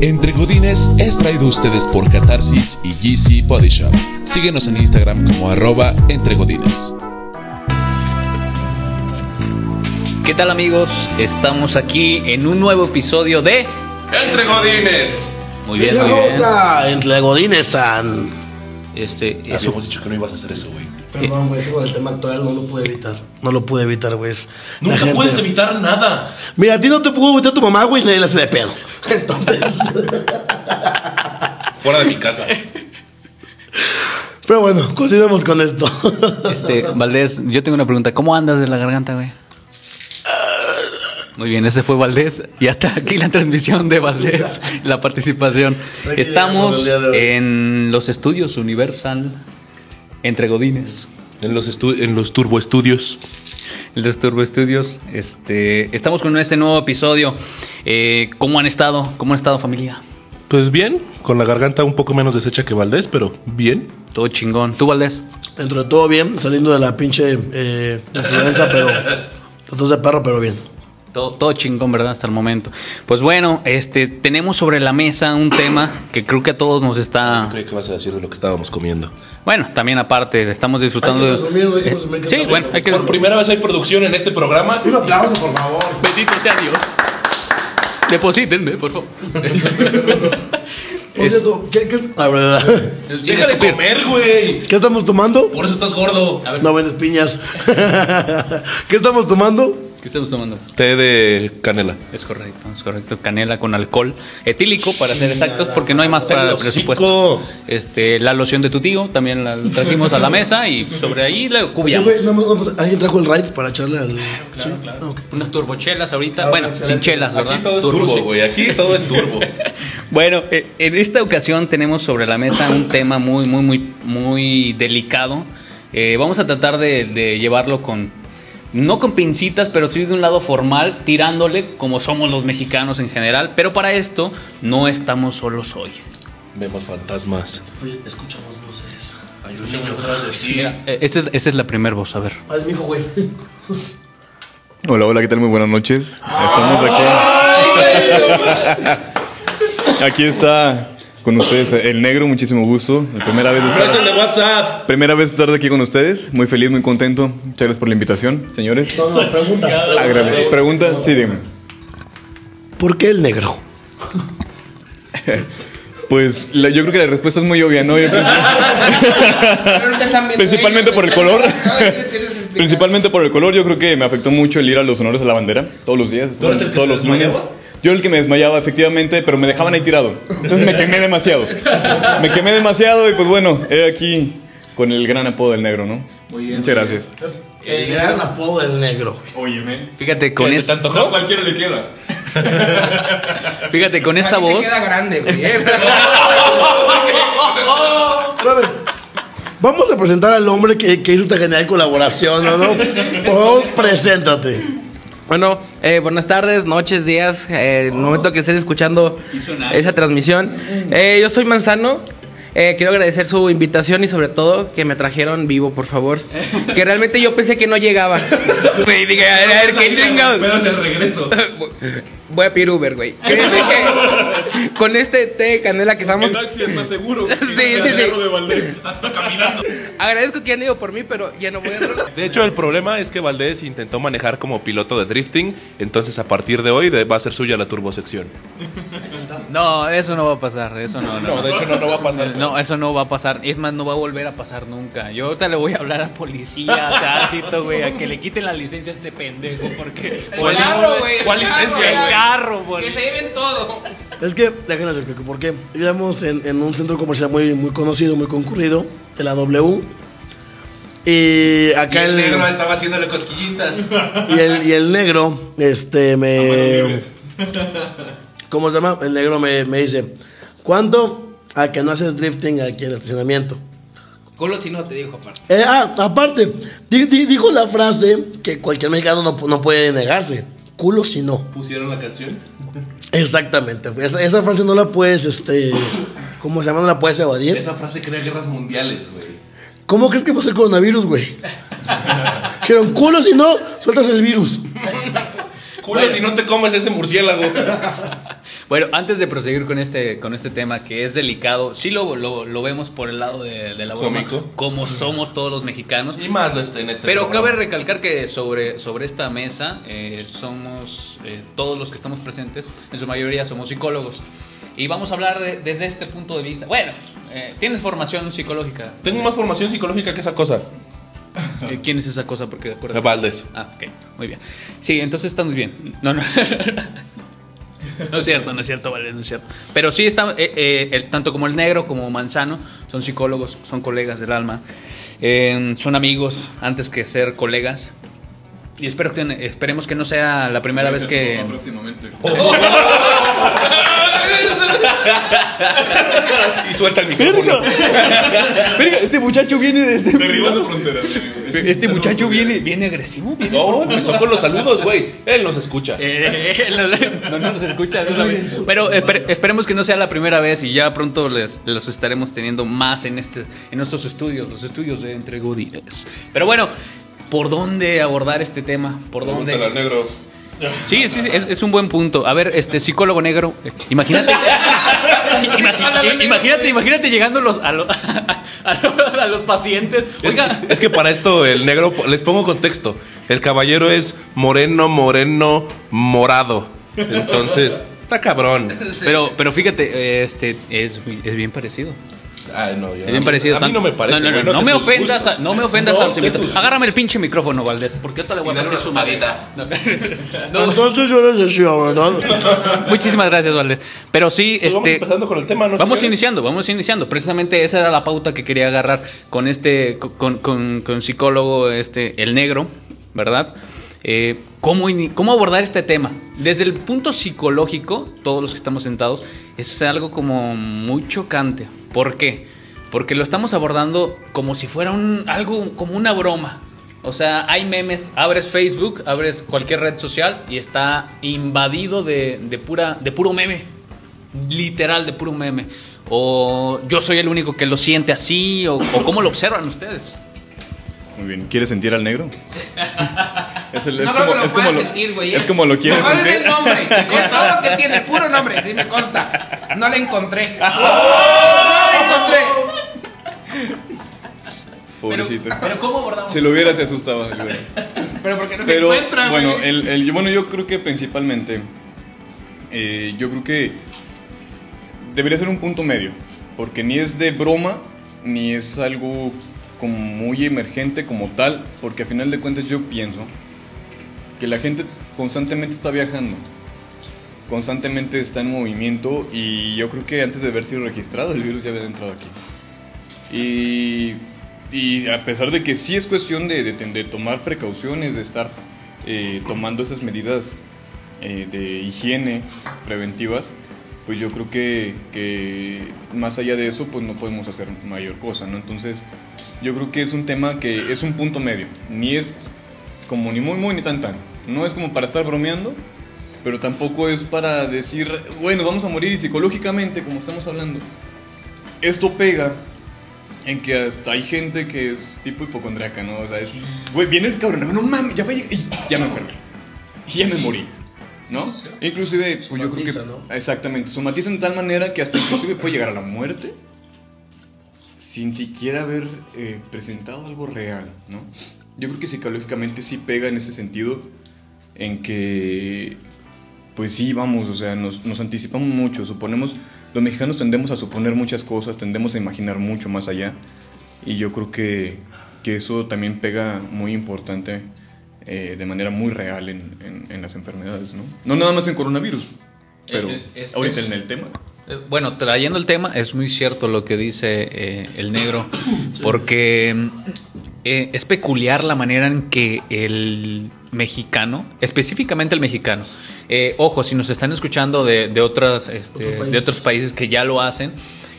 Entre Godines es traído a ustedes por Catarsis y GC Body Shop. Síguenos en Instagram como arroba Entre Godines. ¿Qué tal amigos? Estamos aquí en un nuevo episodio de... Entre Godines. Muy bien, muy bien. Entre Godines San. Este, es Habíamos dicho que no ibas a hacer eso, güey. Perdón, güey, con el tema actual no lo pude evitar. No lo pude evitar, güey. la Nunca gente- puedes evitar nada. Mira, a ti no te pudo evitar tu mamá, güey, nadie le hace de pedo. Entonces. Fuera de mi casa. Pero bueno, continuemos con esto. Este, Valdés, yo tengo una pregunta. ¿Cómo andas de la garganta, güey? Muy bien, ese fue Valdés. Y hasta aquí la transmisión de Valdés, la participación. Estamos en los estudios Universal entre Godines. En los, en los Turbo Estudios. En los Turbo Estudios. Este, estamos con este nuevo episodio. Eh, ¿Cómo han estado? ¿Cómo han estado, familia? Pues bien, con la garganta un poco menos deshecha que Valdés, pero bien. Todo chingón. ¿Tú, Valdés? Dentro de todo bien, saliendo de la pinche eh, influenza, pero. Entonces de perro, pero bien. Todo, todo chingón, ¿verdad? Hasta el momento. Pues bueno, este, tenemos sobre la mesa un tema que creo que a todos nos está... Creo que vas a decir de lo que estábamos comiendo. Bueno, también aparte, estamos disfrutando Hay que de... que sí, bueno, hay que... Por primera vez hay producción en este programa. Un aplauso, por favor. Bendito sea Dios. Deposítenme, por favor. Por cierto, ¿qué, qué, es- a ver, Sin Deja de escupir. comer, güey. ¿qué estamos tomando? Por eso estás gordo. No vendes piñas. ¿Qué estamos tomando? ¿Qué estamos tomando? Té de canela. Es correcto, es correcto. Canela con alcohol etílico, para ser exactos, porque no hay más para el presupuesto. Este, la loción de tu tío también la trajimos a la mesa y sobre ahí la Oye, cubiamos. güey, no, ¿Alguien trajo el raid para echarle al. ¿Sí? Ah, ok. Unas turbochelas ahorita. bueno, sin chelas, ¿verdad? Aquí todo es Turbo, güey. Aquí todo es turbo. Bueno, eh, en esta ocasión tenemos sobre la mesa un tema muy, muy, muy, muy delicado. Eh, vamos a tratar de, de llevarlo con, no con pincitas, pero sí de un lado formal, tirándole como somos los mexicanos en general. Pero para esto no estamos solos hoy. Vemos fantasmas. Oye, escuchamos voces. Hay un niño atrás de ti. Eh, esa, es, esa es la primera voz, a ver. Ah, es mi hijo, güey. Hola, hola, ¿qué tal? Muy buenas noches. Estamos aquí. Aquí está con ustedes el negro, muchísimo gusto. La primera vez de estar, de WhatsApp. primera vez de estar aquí con ustedes. Muy feliz, muy contento. Muchas gracias por la invitación, señores. No, no, pregunta. Pregunta, sí, dime. ¿Por qué el negro? Pues la- yo creo que la respuesta es muy obvia, ¿no? Principalmente por el color. Principalmente por el color, yo creo que me afectó mucho el ir a los honores a la bandera todos los días, ¿Tú eres el que todos los lunes. Yo el que me desmayaba, efectivamente, pero me dejaban ahí tirado. Entonces me quemé demasiado. Me quemé demasiado y pues bueno, he aquí con el gran apodo del negro, ¿no? Muchas gracias. El gran apodo del negro. Óyeme. Fíjate, con, ¿Qué, es- se te antojó? cualquiera le queda. fíjate, con esa te voz... queda grande, güey. eh. Vamos a presentar al hombre que, que hizo esta genial colaboración, ¿no? ¿no? Por favor, preséntate. Bueno, eh, buenas tardes, noches, días, eh, el momento que estén escuchando esa transmisión. Eh, yo soy Manzano. Eh, quiero agradecer su invitación y sobre todo que me trajeron vivo, por favor. Que realmente yo pensé que no llegaba. Dije, a ver, a ver, qué chingados. Pero es el regreso. Voy a pedir Uber, güey. Créeme que Con este té de canela que estamos. taxi está seguro. Sí, sí, sí. de Valdés. Hasta caminando. Agradezco que han ido por mí, pero ya no voy a. De hecho, el problema es que Valdés intentó manejar como piloto de drifting, entonces a partir de hoy va a ser suya la turbosección. No, eso no va a pasar, eso no, no. No, de hecho no, no va a pasar. No, eso no va a pasar. Es más, no va a volver a pasar nunca. Yo ahorita le voy a hablar a policía, a tránsito, güey, a que le quiten la licencia a este pendejo, porque... El carro, güey, el ¿Cuál carro, licencia, El güey. Carro, güey. Que se lleven todo. Es que, déjenles explico por qué. Vivíamos en, en un centro comercial muy, muy conocido, muy concurrido, de la W. Y acá el, estaba haciéndole cosquillitas. y el, y el negro, este, me... ¿Cómo se llama? El negro me, me dice, ¿cuánto a que no haces drifting aquí en el estacionamiento? Culo si no te dijo aparte. Eh, ah, aparte, di- di- dijo la frase que cualquier mexicano no, no puede negarse. Culo si no. ¿Pusieron la canción? Exactamente. Esa, esa frase no la puedes, este... ¿Cómo se llama? No la puedes evadir. Esa frase crea guerras mundiales, güey. ¿Cómo crees que pasó el coronavirus, güey? Dijeron, culo si no, sueltas el virus. Culo si no te comes ese murciélago. Bueno, antes de proseguir con este, con este tema que es delicado, sí lo, lo, lo vemos por el lado de, de la broma, Cómico. como somos todos los mexicanos. Y más este- en este Pero programa. cabe recalcar que sobre, sobre esta mesa eh, somos eh, todos los que estamos presentes, en su mayoría somos psicólogos. Y vamos a hablar de- desde este punto de vista. Bueno, eh, tienes formación psicológica. Tengo más formación psicológica que esa cosa. Eh, ¿Quién es esa cosa? Porque de acuerdo. Valdés. Ah, ok, muy bien. Sí, entonces estamos bien. No, no. No es cierto, no es cierto, vale, no es cierto. Pero sí está, eh, eh, el- tanto como el negro como Manzano son psicólogos, son colegas del alma, eh, son amigos antes que ser colegas. Y espero que, esperemos que no sea la primera vez que... Próximamente. Y suelta el micrófono. Verga, este muchacho viene desde... Derribando fronteras. Este muchacho viene, viene agresivo, viene... No, empezó con los saludos, güey. Él nos escucha. Eh, no, no nos escucha. no sabe. Pero esper- esperemos que no sea la primera vez y ya pronto les, los estaremos teniendo más en este en nuestros estudios, los estudios de Entre Goodies. Pero bueno, ¿por dónde abordar este tema? ¿Por Pregúntale al dónde? negro. Sí, sí, sí, es, es un buen punto. A ver, este psicólogo negro, eh, imagínate, imagínate, imagínate llegando los, a, lo- a lo- a los pacientes. Es que, es que para esto el negro, les pongo contexto. El caballero es moreno, moreno, morado. Entonces, está cabrón. pero, pero fíjate, este es, es bien parecido. Ay, no, yo- bien parecido. A mí no me parece. No, no, no, no me ofendas, a- no me ofendas No al tus- Agárrame el pinche micrófono, Valdés, porque ahorita le voy a partir su no, Entonces yo les decía, ¿verdad? Muchísimas gracias, Valdés. Pero sí, Pues vamos este. empezando con el tema, ¿no? Vamos iniciando, vamos iniciando. Precisamente esa era la pauta que quería agarrar con este, con, con, con psicólogo, este, el negro, ¿verdad? Eh, ¿cómo, ¿Cómo abordar este tema? Desde el punto psicológico, todos los que estamos sentados, es algo como muy chocante. ¿Por qué? Porque lo estamos abordando como si fuera un, algo, como una broma. O sea, hay memes, abres Facebook, abres cualquier red social y está invadido de, de pura, de puro meme literal de puro meme. O yo soy el único que lo siente así, o, o cómo lo observan ustedes. Muy bien. ¿Quieres sentir al negro? Es, el- es No creo como, que lo es como puedas lo, sentir, güey. es como lo quieres Nomás es sentir. el nombre. Es todo lo que tiene, puro nombre. Sí, me consta. No le encontré. No le encontré. Pobrecito. Pero ¿cómo abordamos? Si lo viera se asustaba. güey. Pero porque no Pero se encuentra, güey. bueno, el, el- bueno, yo creo que principalmente, eh, yo creo que debería ser un punto medio, porque ni es de broma, ni es algo como muy emergente como tal, porque a final de cuentas yo pienso que la gente constantemente está viajando, constantemente está en movimiento y yo creo que antes de haber sido registrado el virus ya había entrado aquí. Y, y a pesar de que sí es cuestión de, de, de tomar precauciones, de estar eh, tomando esas medidas eh, de higiene preventivas, pues yo creo que, que más allá de eso, pues no podemos hacer mayor cosa, ¿no? Entonces, yo creo que es un tema que es un punto medio, ni es como ni muy muy ni tan tan. No es como para estar bromeando, pero tampoco es para decir, bueno, vamos a morir y psicológicamente, como estamos hablando, esto pega en que hasta hay gente que es tipo hipocondriaca, ¿no? O sea, es, güey, viene el cabrón, no mames, ya y ya me enfermé, y ya me morí, ¿no? Inclusive, pues yo creo que, Somatiza, ¿no? exactamente, somatizan de tal manera que hasta inclusive puede llegar a la muerte sin siquiera haber eh, presentado algo real, ¿no? Yo creo que psicológicamente sí pega en ese sentido, en que, pues sí, vamos, o sea, nos, nos anticipamos mucho, suponemos, los mexicanos tendemos a suponer muchas cosas, tendemos a imaginar mucho más allá, y yo creo que, que eso también pega muy importante, eh, de manera muy real en, en- en las enfermedades, ¿no? No nada más en coronavirus, pero Eh, eh, es- ahorita es- en el tema. Eh, Bueno, trayendo el tema, es muy cierto lo que dice eh, el negro, porque eh, es peculiar la manera en que el mexicano, específicamente el mexicano, eh, ojo, si nos están escuchando de, de otras, este, de otros países que ya lo hacen,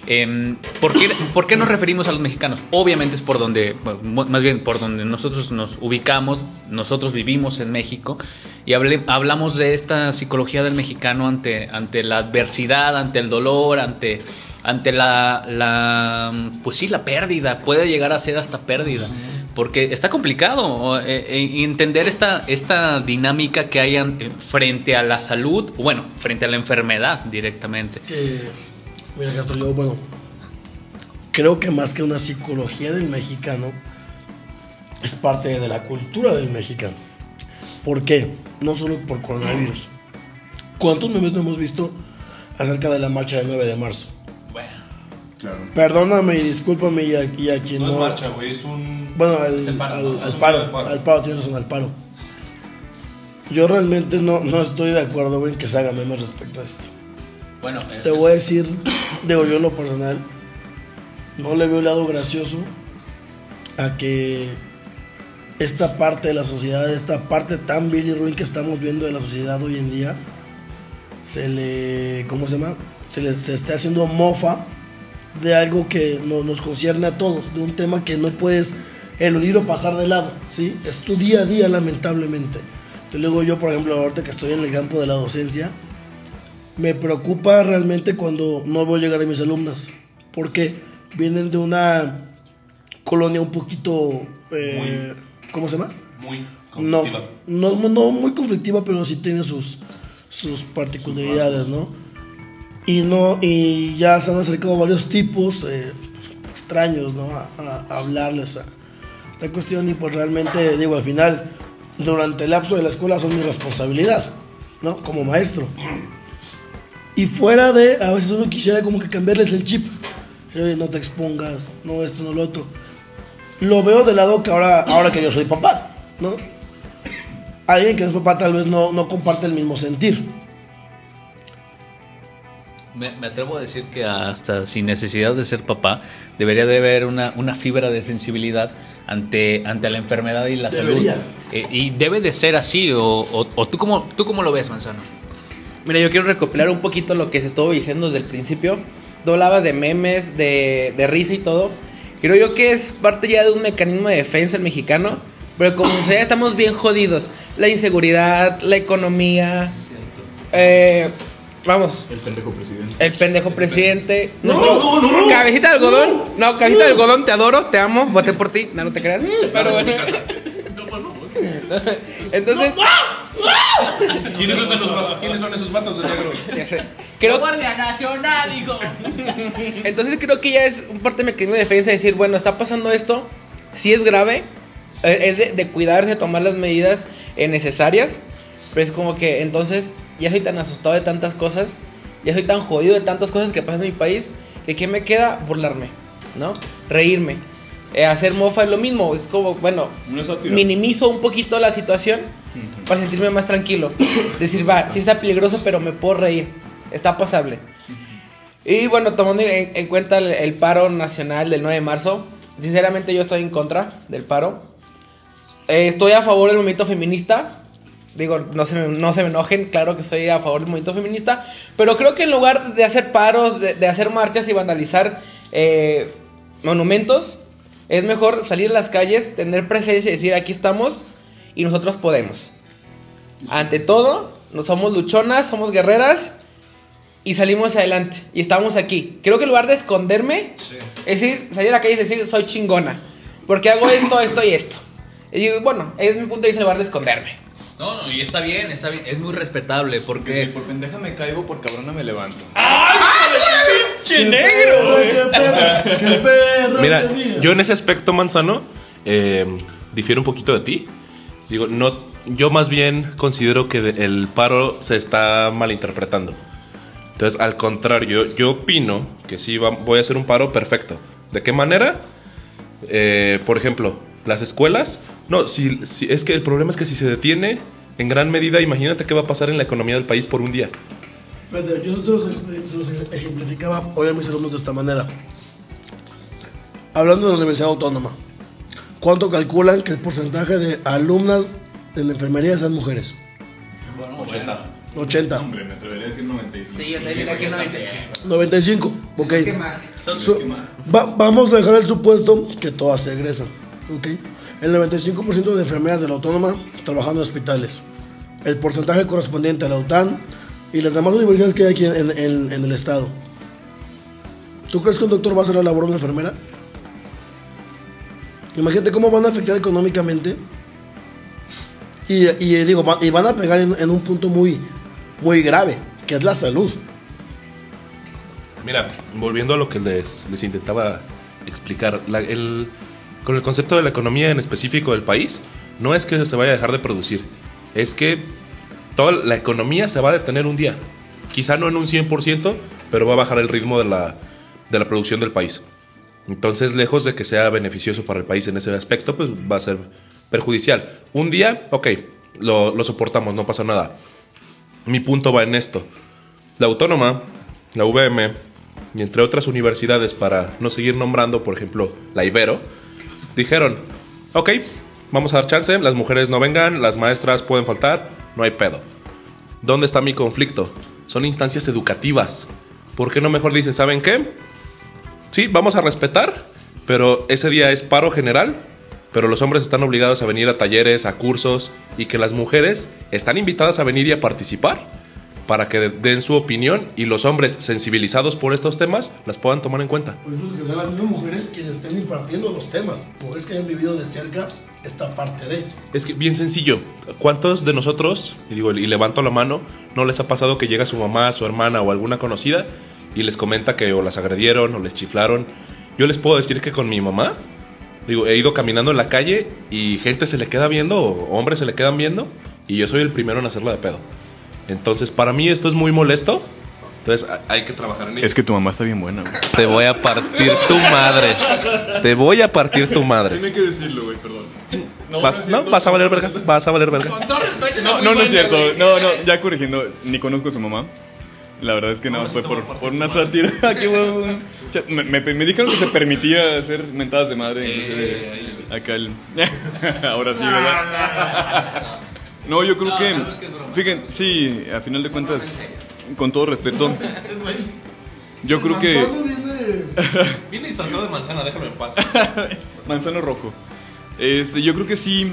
em, ¿por, qué, por qué nos referimos a los mexicanos? Obviamente es por donde, más bien por donde nosotros nos ubicamos, nosotros vivimos en México y hable- hablamos de esta psicología del mexicano ante, ante la adversidad, ante el dolor, ante, ante la, la, pues sí, la pérdida, puede llegar a ser hasta pérdida. porque está complicado eh, eh, entender esta, esta dinámica que hay eh, frente a la salud, bueno, frente a la enfermedad directamente. que, mira, Castro, yo, bueno, creo que más que una psicología del mexicano, es parte de la cultura del mexicano. ¿Por qué? No solo por coronavirus. ¿Cuántos memes no hemos visto acerca de la marcha del 9 de marzo? Bueno, Perdóname y discúlpame y a, y a quien No no... es marcha, güey, es un... Bueno, al, el paro, al- paro, al paro. al paro, tienes razón, al paro. Yo realmente no, no estoy de acuerdo güey, en que se haga memes respecto a esto. Bueno es- Te voy a decir, digo yo en lo personal, no le veo el lado gracioso a que esta parte de la sociedad, esta parte tan vil y ruin que estamos viendo de la sociedad hoy en día, se le, ¿cómo se llama? Se le se esté haciendo mofa de algo que no- nos concierne a todos, de un tema que no puedes eludir o pasar de lado, ¿sí? Es tu día a día, lamentablemente. Entonces luego yo, por ejemplo, ahorita que estoy en el campo de la docencia, me preocupa realmente cuando no veo llegar a mis alumnas, porque vienen de una colonia un poquito, eh, ¿cómo se llama? Muy No, conflictiva. no, no muy conflictiva, pero sí tiene sus, sus particularidades, ¿no? Y no y ya se han acercado varios tipos eh, extraños, ¿no? A, a- a hablarles a esta cuestión y pues realmente digo al final durante el lapso de la escuela son mi responsabilidad, ¿no? Como maestro. Y fuera de, a veces uno quisiera como que cambiarles el chip. No te expongas, no esto, no lo otro. Lo veo de lado que ahora, ahora que yo soy papá, ¿no? Alguien que es papá tal vez no, no comparte el mismo sentir. Me, me atrevo a decir que hasta sin necesidad de ser papá, debería de haber una, una fibra de sensibilidad ante, ante la enfermedad y la Debería. salud. Eh, y debe de ser así, o, o- o tú, cómo, tú cómo lo ves, Manzano. Mira, yo quiero recopilar un poquito lo que se estuvo diciendo desde el principio. Tú hablabas de memes, de, de risa y todo. Creo yo que es parte ya de un mecanismo de defensa el mexicano. Pero como sea, estamos bien jodidos. La inseguridad, la economía. eh, vamos, El pendejo presidente. el pendejo presidente. No, Cabecita de algodón. No, cabecita de algodón, te adoro, te amo, voté por ti. No, no te creas. Pero bueno. Entonces, ¿Quiénes son esos, ¿quiénes son esos vatos de negro? ya sé. Creo, Guardia Nacional, hijo. Entonces creo que ya es un parte de mecanismo de defensa decir, bueno, está pasando esto, si es grave, eh, es de, de cuidarse, tomar las medidas eh, necesarias, pero es como que entonces ya soy tan asustado de tantas cosas, ya soy tan jodido de tantas cosas que pasan en mi país, que ¿qué me queda? Burlarme, ¿no? Reírme. Eh, hacer mofa es lo mismo, es como, bueno, minimizo un poquito la situación para sentirme más tranquilo. Decir, va, sí está peligroso, pero me puedo reír, está pasable. Y bueno, tomando en, en cuenta el, el paro nacional del 9 de marzo, sinceramente yo estoy en contra del paro. Eh, estoy a favor del movimiento feminista. Digo, no se, me, no se me enojen, claro que estoy a favor del movimiento feminista. Pero creo que en lugar de hacer paros, de, de hacer marchas y vandalizar eh, monumentos, es mejor salir a las calles, tener presencia y decir, aquí estamos y nosotros podemos. Ante todo, no somos luchonas, somos guerreras y salimos adelante y estamos aquí. Creo que en lugar de esconderme, es decir, salir a la calle y decir soy chingona, porque hago esto, esto y esto. Y digo, bueno, es mi punto de vista en lugar de esconderme. No, no, y está bien, está bien, es muy respetable, porque... por pendeja me caigo, por cabrona me levanto. ¡Qué perro! ¡Qué perro! Mira, yo en ese aspecto, Manzano, eh, difiero un poquito de ti. Digo, no, yo más bien considero que de- el paro se está malinterpretando. Entonces, al contrario, yo, yo opino que sí va- voy a hacer un paro perfecto. ¿De qué manera? Eh, por ejemplo, las escuelas. No, si, si- es que el problema es que si se detiene, en gran medida, imagínate qué va a pasar en la economía del país por un día. Espérate, yo se los, se los ejemplificaba hoy a mis alumnos de esta manera. Hablando de la Universidad Autónoma, ¿cuánto calculan que el porcentaje de alumnas de la enfermería sean mujeres? Bueno, 80. Hombre, me atrevería a decir 95. Sí, yo te diría que 95. 95. Ok. ¿Qué más? So- va- vamos a dejar el supuesto que todas se egresan. Ok. El 95% de enfermeras de la autónoma trabajando en hospitales. El porcentaje correspondiente a la UTAN y las demás universidades que hay aquí en, el estado. ¿Tú crees que un doctor va a hacer la labor de una enfermera? Imagínate cómo van a afectar económicamente. Y, eh, digo, y van a pegar en, un punto muy, muy grave, que es la salud. Mira, volviendo a lo que les, les intentaba explicar, el- con el concepto de la economía en específico del país, no es que se vaya a dejar de producir, es que toda la economía se va a detener un día. Quizá no en un 100%, pero va a bajar el ritmo de la, de la producción del país. Entonces, lejos de que sea beneficioso para el país en ese aspecto, pues va a ser perjudicial. Un día, ok, lo, lo soportamos, no pasa nada. Mi punto va en esto. La autónoma, la UVM, y entre otras universidades, para no seguir nombrando, por ejemplo, la Ibero, dijeron, ok, vamos a dar chance, las mujeres no vengan, las maestras pueden faltar, no hay pedo. ¿Dónde está mi conflicto? Son instancias educativas. ¿Por qué no mejor dicen, ¿saben qué? Sí, vamos a respetar, pero ese día es paro general, pero los hombres están obligados a venir a talleres, a cursos, y que las mujeres están invitadas a venir y a participar para que den su opinión y los hombres sensibilizados por estos temas las puedan tomar en cuenta. O incluso que sean las mismas mujeres quienes estén impartiendo los temas. Mujeres que hayan vivido de cerca esta parte de. Es que bien sencillo. ¿Cuántos de nosotros, y digo, y levanto la mano, no les ha pasado que llega su mamá, su hermana o alguna conocida y les comenta que o las agredieron o les chiflaron? Yo les puedo decir que con mi mamá, digo, he ido caminando en la calle y gente se le queda viendo, o hombres se le quedan viendo, y yo soy el primero en hacerla de pedo. Entonces, para mí esto es muy molesto. Entonces, hay que trabajar en ello. Es que tu mamá está bien buena, güey. Te voy a partir tu madre. Te voy a partir tu madre. Tiene que decirlo, güey, perdón. Vas, no, vas a valer verga. Vas a valer verga. Con todo respeto, No, no, no es cierto. No, no, ya corrigiendo, ni conozco a su mamá. La verdad es que nada más fue por, por una sátira. Me, me, me dijeron que se permitía hacer mentadas de madre. inclusive acá el. Ahora sí, ¿verdad? No, yo creo No, que. es. Fíjense, sí, a final de cuentas, con todo respeto, yo creo que. Viene- disfrazado de manzana, déjalo en paz. Manzano rojo. Este, yo creo que sí.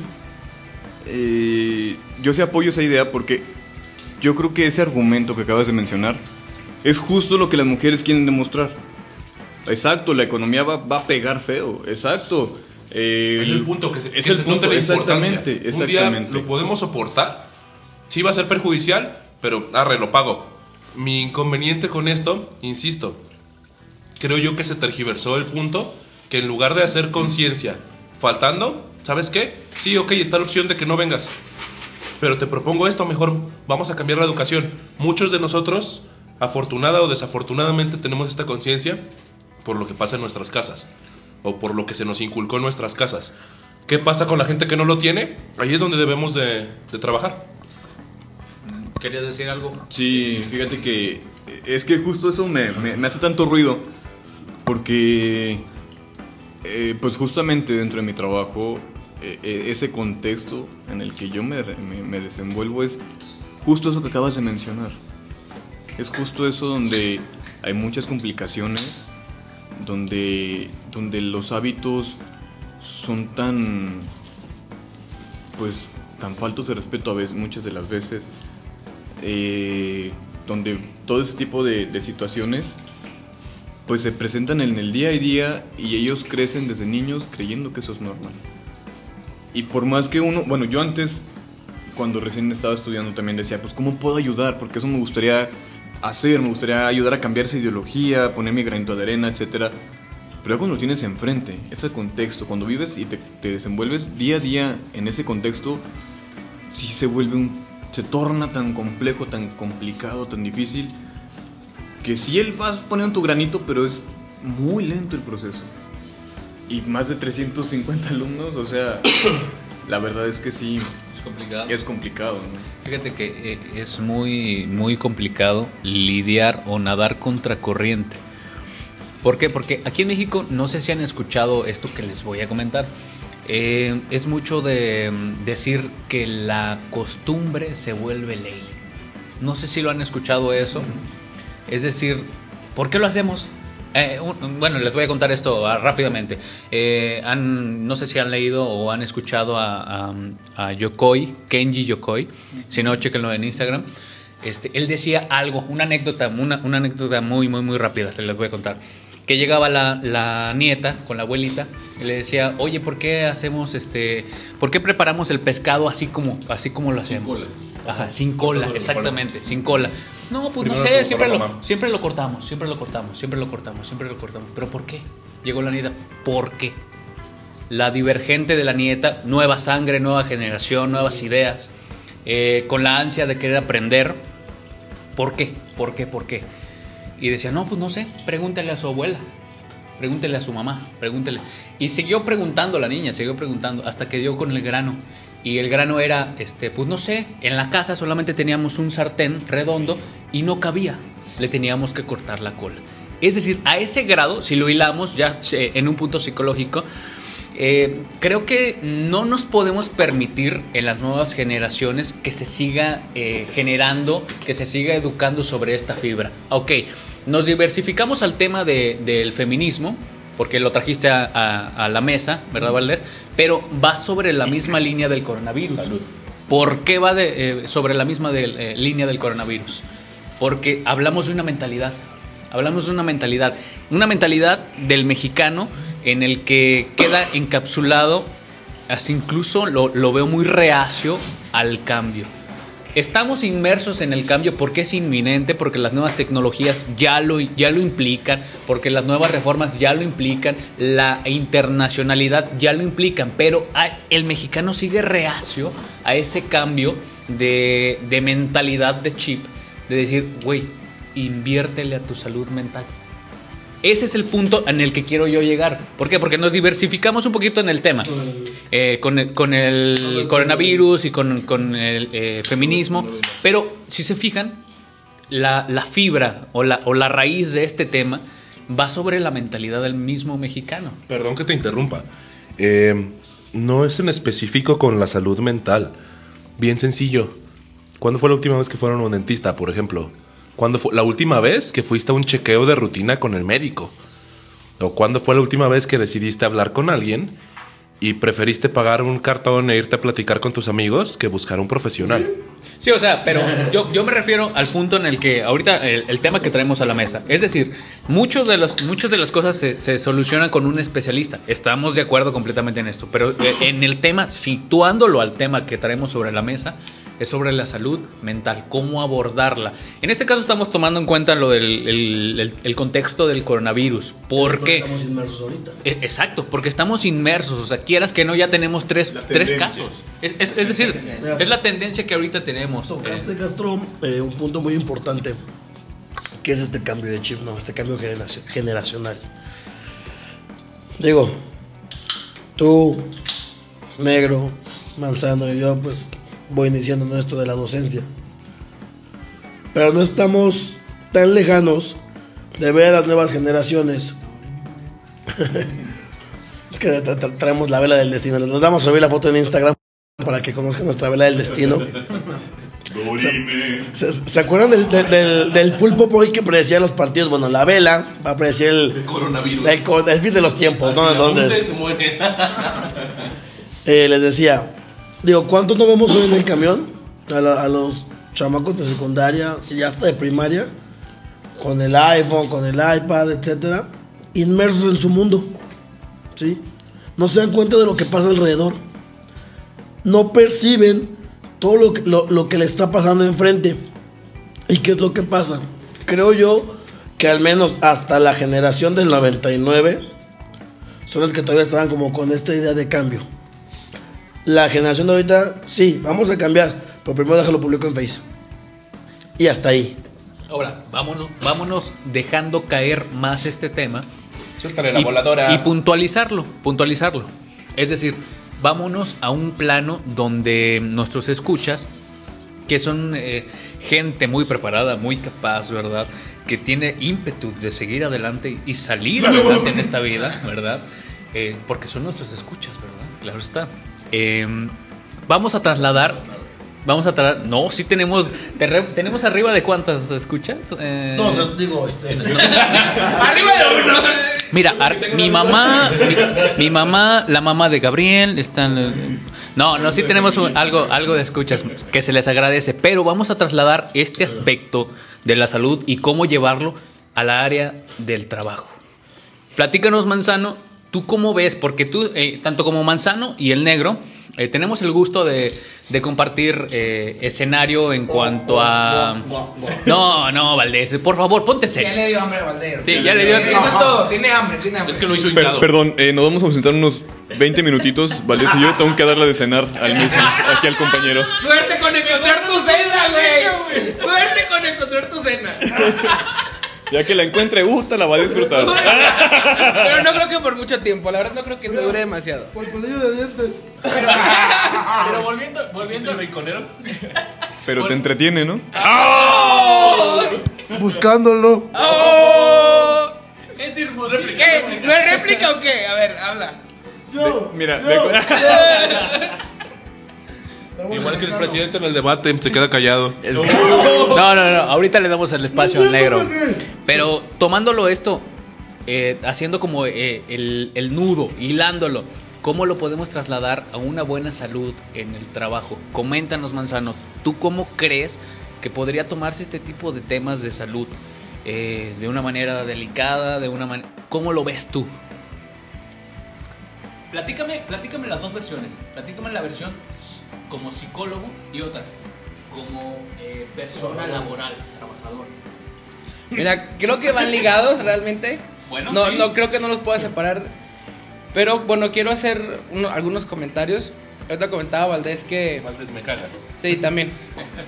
eh, yo sí apoyo esa idea porque yo creo que ese argumento que acabas de mencionar es justo lo que las mujeres quieren demostrar. Exacto, la economía va, va a pegar feo. Exacto. Eh, Es el punto que, que es el se punto, note la importancia. exactamente, Un día lo podemos soportar. Sí va a ser perjudicial, pero arre, lo pago. Mi inconveniente con esto, insisto, creo yo que se tergiversó el punto que en lugar de hacer conciencia faltando, ¿sabes qué? Sí, ok, está la opción de que no vengas. Pero te propongo esto, mejor vamos a cambiar la educación. Muchos de nosotros, afortunada o desafortunadamente, tenemos esta conciencia por lo que pasa en nuestras casas o por lo que se nos inculcó en nuestras casas. ¿Qué pasa con la gente que no lo tiene? Ahí es donde debemos de, de trabajar. ¿Querías decir algo? Sí, fíjate que es que justo eso me, me- me hace tanto ruido porque eh, pues justamente dentro de mi trabajo eh, ese contexto en el que yo me, me- me desenvuelvo es justo eso que acabas de mencionar. Es justo eso donde hay muchas complicaciones, donde, donde los hábitos son tan pues tan faltos de respeto a veces, muchas de las veces eh, donde todo ese tipo de, de situaciones pues se presentan en el día a día y ellos crecen desde niños creyendo que eso es normal. Y por más que uno, bueno, yo antes, cuando recién estaba estudiando también decía, pues ¿cómo puedo ayudar? Porque eso me gustaría hacer, me gustaría ayudar a cambiar esa ideología, poner mi granito de arena, etcétera. Pero cuando lo tienes enfrente, ese contexto, cuando vives y te, te desenvuelves día a día en ese contexto, sí se vuelve un. se torna tan complejo, tan complicado, tan difícil, que sí él vas poniendo tu granito, pero es muy lento el proceso. Y más de 350 alumnos, o sea, la verdad es que sí, Es complicado. es complicado, ¿no? Fíjate que eh, es muy, muy complicado lidiar o nadar contracorriente. ¿Por qué? Porque aquí en México, no sé si han escuchado esto que les voy a comentar. Eh, es mucho de mm, decir que la costumbre se vuelve ley. No sé si lo han escuchado eso. Es decir, ¿por qué lo hacemos? Eh, un- bueno, les voy a contar esto ah, rápidamente. Eh, han- no sé si han leído o han escuchado a, a, Yokoi, Kenji Yokoi. Si no, chequenlo en Instagram. Este, él decía algo, una anécdota, una, una anécdota muy, muy, muy rápida, se les voy a contar. que llegaba la nieta con la abuelita y le decía, oye, ¿por qué hacemos este, por qué preparamos el pescado así como, así como lo hacemos? Ajá, sin cola, exactamente, sin cola. No, pues no sé, lo siempre lo, mamá. siempre lo cortamos, siempre lo cortamos, siempre lo cortamos, siempre lo cortamos. ¿Pero por qué? Llegó la nieta, ¿por qué? La divergente de la nieta, nueva sangre, nueva generación, nuevas ideas, eh, con la ansia de querer aprender. ¿Por qué? ¿Por qué? ¿Por qué? Y decía, no, pues no sé, pregúntele a su abuela, pregúntele a su mamá, pregúntele. Y siguió preguntando la niña, siguió preguntando, hasta que dio con el grano. Y el grano era, este, pues no sé, en la casa solamente teníamos un sartén redondo y no cabía, le teníamos que cortar la cola. Es decir, a ese grado, si lo hilamos ya eh, en un punto psicológico, eh, creo que no nos podemos permitir en las nuevas generaciones que se siga eh, generando, que se siga educando sobre esta fibra. Ok, nos diversificamos al tema de- del feminismo, porque lo trajiste a, a- a la mesa, ¿verdad, Valdés? Pero va sobre la misma línea del coronavirus. ¿Por qué va de- eh, sobre la misma eh, línea del coronavirus? Porque hablamos de una mentalidad. Hablamos de una mentalidad. Una mentalidad del mexicano en el que queda encapsulado, hasta incluso lo, lo veo muy reacio al cambio. Estamos inmersos en el cambio porque es inminente, porque las nuevas tecnologías ya lo, ya lo implican, porque las nuevas reformas ya lo implican, la internacionalidad ya lo implican, pero el mexicano sigue reacio a ese cambio de, de mentalidad de chip, de decir, güey, inviértele a tu salud mental. Ese es el punto en el que quiero yo llegar. ¿Por qué? Porque nos diversificamos un poquito en el tema. Eh, con, el, con el coronavirus y con, con el eh, feminismo. Pero si se fijan, la, la fibra o la, o la raíz de este tema va sobre la mentalidad del mismo mexicano. Perdón que te interrumpa. Eh, no es en específico con la salud mental. Bien sencillo. ¿Cuándo fue la última vez que fueron a un dentista, por ejemplo? ¿Cuándo fue la última vez que fuiste a un chequeo de rutina con el médico? ¿O cuándo fue la última vez que decidiste hablar con alguien y preferiste pagar un cartón e irte a platicar con tus amigos que buscar un profesional? Sí, o sea, pero yo, yo me refiero al punto en el que ahorita el, el tema que traemos a la mesa. Es decir, muchos de las, muchas de las cosas se, se solucionan con un especialista. Estamos de acuerdo completamente en esto. Pero eh, en el tema, situándolo al tema que traemos sobre la mesa, es sobre la salud mental, cómo abordarla. En este caso estamos tomando en cuenta lo del el, el- el contexto del coronavirus. ¿Por Porque qué? Estamos inmersos ahorita. E- Exacto, porque estamos inmersos, o sea, quieras que no, ya tenemos tres, tres casos. Es, es- es decir, es la tendencia que ahorita tenemos. Eh, Tocaste, Castro, eh, un punto muy importante, que es este cambio de chip, no, este cambio generaci- generacional. Digo, tú, negro, manzano y yo, pues voy iniciando en esto de la docencia. Pero no estamos tan lejanos de ver a las nuevas generaciones. es que tra- tra- traemos la vela del destino. Les vamos a subir la foto en Instagram para que conozcan nuestra vela del destino. ¿Se, se acuerdan del, del, del- del pulpo boy que predecía los partidos? Bueno, la vela va a predecir el, Coronavirus. el, co- el fin de los tiempos, ¿no? Entonces, eh, les decía, digo, ¿cuántos no vemos hoy en el camión? A, los chamacos de secundaria y hasta de primaria, con el iPhone, con el iPad, etcétera, inmersos en su mundo, ¿sí? No se dan cuenta de lo que pasa alrededor. No perciben todo lo que, lo, lo que le está pasando enfrente. ¿Y qué es lo que pasa? Creo yo que al menos hasta la generación del 99 son los que todavía estaban como con esta idea de cambio. La generación de ahorita, sí, vamos a cambiar, pero primero déjalo público en Face. Y hasta ahí. Ahora, vámonos, vámonos dejando caer más este tema Suéltale la y, voladora. y puntualizarlo, puntualizarlo. Es decir, vámonos a un plano donde nuestros escuchas, que son eh, gente muy preparada, muy capaz, ¿verdad? Que tiene ímpetu de seguir adelante y salir adelante en esta vida, ¿verdad? Eh, porque son nuestros escuchas, ¿verdad? Claro está. Eh, vamos a trasladar. Vamos a trasladar. No, sí tenemos. terre- ¿Tenemos arriba de cuántas escuchas? Eh, No, digo, este. ¡Arriba de uno! Mira, ar- mi mamá, mi, mi mamá, la mamá de Gabriel, están... eh, No, no, sí tenemos un- algo, algo de escuchas que se les agradece, pero vamos a trasladar este aspecto de la salud y cómo llevarlo a la área del trabajo. Platícanos, Manzano, ¿tú cómo ves? Porque tú, eh, tanto como Manzano y el negro, eh, tenemos el gusto de, de compartir eh, escenario en cuanto a... No, no, Valdés, por favor, ponte Ya serio. le dio hambre a Valdeiro. Sí, ya le dio- Eso es todo, tiene hambre, tiene hambre. Es que lo hizo Per- hinchado. perdón, eh, nos vamos a ausentar unos 20 minutitos. Valdés y yo tengo que darle de cenar al mismo, aquí al compañero. Suerte con encontrar tu cena, güey. Suerte con encontrar tu cena. Ya que la encuentre, gusta, la va a disfrutar. Pero no creo que por mucho tiempo, la verdad no creo que te dure demasiado. Por el palillo de dientes. Pero volviendo, volviendo, Pero te entretiene, ¿no? Buscándolo. ¡Oh! es hermosísimo. ¿Qué? ¿No es réplica o qué? A ver, habla. Yo. Mira, yo, ve- yo. Igual que el presidente en el debate, se queda callado. Es que- No, no, no, ahorita le damos el espacio al negro. Pero tomándolo esto, eh, haciendo como eh, el, el nudo, hilándolo, ¿cómo lo podemos trasladar a una buena salud en el trabajo? Coméntanos, Manzano, ¿tú cómo crees que podría tomarse este tipo de temas de salud eh, de una manera delicada, de una manera... ¿Cómo lo ves tú? Platícame, platícame las dos versiones. Platícame la versión como psicólogo y otra como eh, persona laboral, trabajador. Mira, creo que van ligados realmente. Bueno, no, sí. no creo que no los pueda separar. Pero bueno, quiero hacer uno- algunos comentarios. Ahorita comentaba Valdés que. Valdés, me cagas. Sí, también.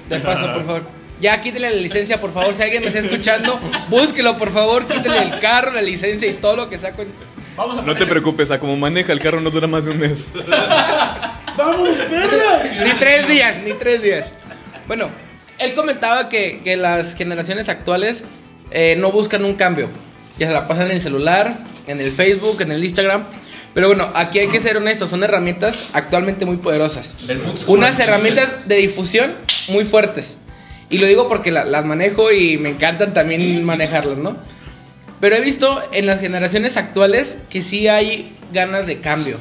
De paso, por favor. Ya quítele la licencia, por favor. Si alguien me está escuchando, búsquelo, por favor. Quítele el carro, la licencia y todo lo que saco. en- Vamos a No te preocupes, a como maneja el carro no dura más de un mes. ¡Vamos, perra! Ni tres días, ni tres días. Bueno, él comentaba que, que las generaciones actuales eh, no buscan un cambio. Ya se la pasan en el celular, en el Facebook, en el Instagram. Pero bueno, aquí hay que ser honestos, son herramientas actualmente muy poderosas. Unas herramientas de difusión muy fuertes. Y lo digo porque la- las manejo y me encantan también manejarlas, ¿no? Pero he visto en las generaciones actuales que sí hay ganas de cambio.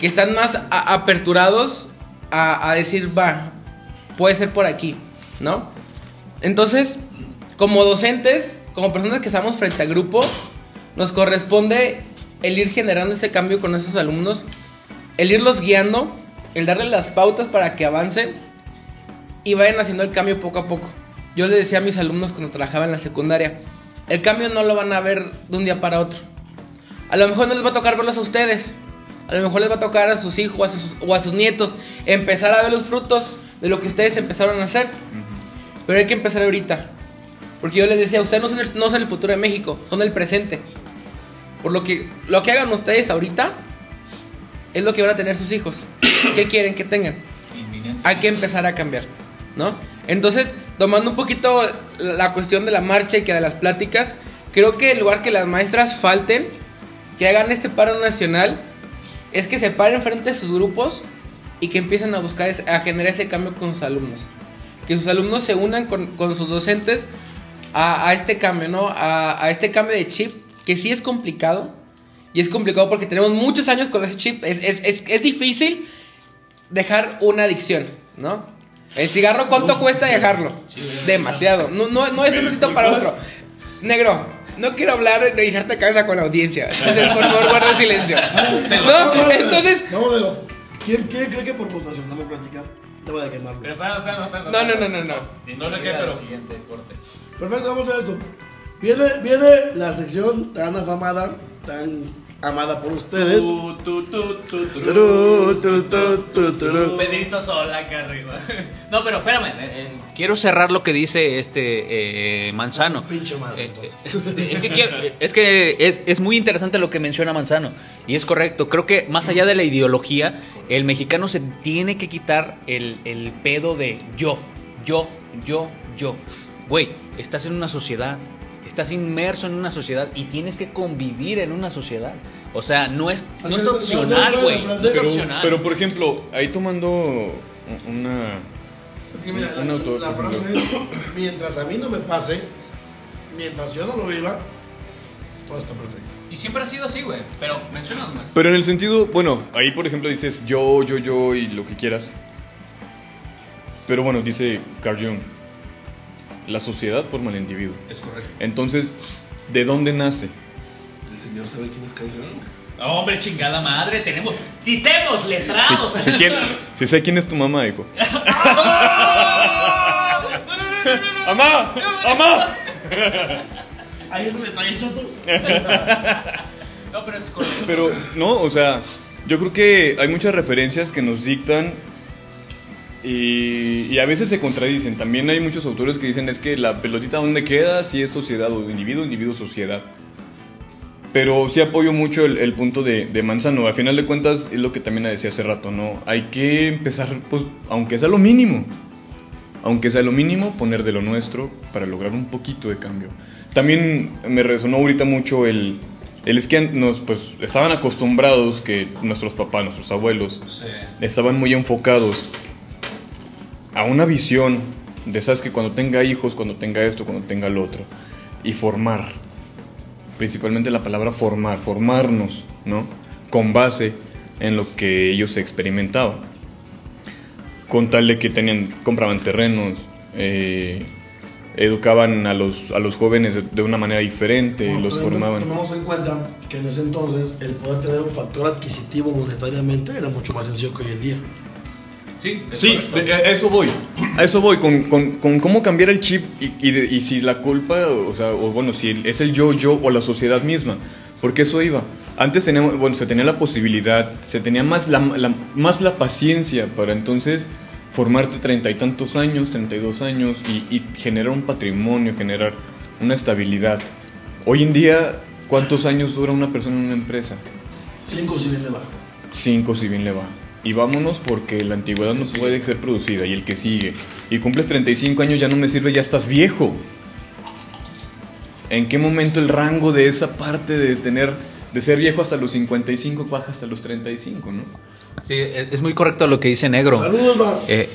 Que están más a- aperturados a, a decir, va, puede ser por aquí, ¿no? Entonces, como docentes, como personas que estamos frente al grupo, nos corresponde el ir generando ese cambio con esos alumnos, el irlos guiando, el darle las pautas para que avancen y vayan haciendo el cambio poco a poco. Yo les decía a mis alumnos cuando trabajaba en la secundaria, el cambio no lo van a ver de un día para otro. A lo mejor no les va a tocar verlos a ustedes. A lo mejor les va a tocar a sus hijos a sus- o a sus nietos empezar a ver los frutos de lo que ustedes empezaron a hacer. Pero hay que empezar ahorita. Porque yo les decía, ustedes no son, el, no son el futuro de México, son el presente. Por lo que lo que hagan ustedes ahorita es lo que van a tener sus hijos. ¿Qué quieren que tengan? hay que empezar a cambiar, ¿no? Entonces, tomando un poquito la cuestión de la marcha y que de las pláticas, creo que en lugar que las maestras falten, que hagan este paro nacional, es que se paren frente a sus grupos y que empiecen a buscar, a generar ese cambio con sus alumnos. Que sus alumnos se unan con, con sus docentes a, a este cambio, ¿no? A, a este cambio de chip, que sí es complicado. Y es complicado porque tenemos muchos años con ese chip. Es, es, es, es difícil dejar una adicción, ¿no? El cigarro, ¿cuánto cuesta dejarlo? Demasiado. No, no, no es de un para otro. Negro, no quiero hablar de echarte cabeza con la audiencia. Entonces, por favor, guarda silencio. ¿No? Entonces, Leo. ¿Quién, ¿Quién cree que por votación democrática debe de quemarlo? Pero espera, espera, espera, No, no, no, no, no. No sé qué, pero- Siguiente corte. Perfecto, vamos a ver esto. Viene, viene la sección tan afamada, tan amada por ustedes. Pedrito Sola acá arriba. No, pero espérame. eh, eh, quiero cerrar lo que dice este eh, Manzano. Pinche madre, Eh, eh, es que, quiero- es, que es, es muy interesante lo que menciona Manzano. Y es correcto. Creo que más allá de la ideología, el mexicano se tiene que quitar el, el pedo de yo, yo, yo, yo. Güey, estás en una sociedad. Estás inmerso en una sociedad y tienes que convivir en una sociedad. O sea, no es, no es opcional, güey. No es Pero, opcional. pero, por ejemplo, ahí tomando una... Es que mira, Un la, auto, la frase es, mientras a mí no me pase, mientras yo no lo viva, todo está perfecto. Y siempre ha sido así, güey. Pero mencionas, güey. Pero en el sentido, bueno, ahí por ejemplo dices yo, yo, yo y lo que quieras. Pero bueno, dice Carl Jung, la sociedad forma al individuo. Es correcto. Entonces, ¿de dónde nace? señor sabe quién es Kylo Ren? Hombre, chingada madre, tenemos sistemas letrados. Si, quién- si sé quién es tu mamá, hijo. ¡Amá! ¡Amá! Ahí es donde está el chato. No, pero es correcto. Pero, no, o sea, yo creo que hay muchas referencias que nos dictan y, y a veces se contradicen. También hay muchos autores que dicen es que la pelotita dónde queda si es sociedad o individuo, individuo, sociedad. Pero sí apoyo mucho el, el punto de, de Manzano. Al final de cuentas es lo que también decía hace rato, ¿no? Hay que empezar, pues, aunque sea lo mínimo, aunque sea lo mínimo, poner de lo nuestro para lograr un poquito de cambio. También me resonó ahorita mucho el, el es que nos, pues, estaban acostumbrados que nuestros papás, nuestros abuelos, estaban muy enfocados a una visión de, sabes que cuando tenga hijos, cuando tenga esto, cuando tenga lo otro, y formar, principalmente la palabra formar, formarnos, ¿no? Con base en lo que ellos experimentaban con tal de que tenían, compraban terrenos, eh, educaban a los, a los jóvenes de, de una manera diferente, Bueno, los formaban. Tomamos en cuenta que en ese entonces el poder tener un factor adquisitivo monetariamente era mucho más sencillo que hoy en día. Sí, es Sí, de- a eso voy. A eso voy, con, con- con cómo cambiar el chip y, y de- y si la culpa, o sea, o bueno, si es el yo, yo o la sociedad misma. Porque eso iba. Antes teníamos, bueno, se tenía la posibilidad, se tenía más la, la- más la paciencia para entonces formarte treinta y tantos años, treinta y dos años y, y generar un patrimonio, generar una estabilidad. Hoy en día, ¿cuántos años dura una persona en una empresa? Cinco si bien le va. Cinco si bien le va. Y vámonos porque la antigüedad no puede ser producida y el que sigue. Y cumples 35 años ya no me sirve, ya estás viejo. ¿En qué momento el rango de esa parte de tener de ser viejo hasta los 55 baja hasta los 35, ¿no? Sí, es es muy correcto lo que dice Negro. Saludos, va. Eh,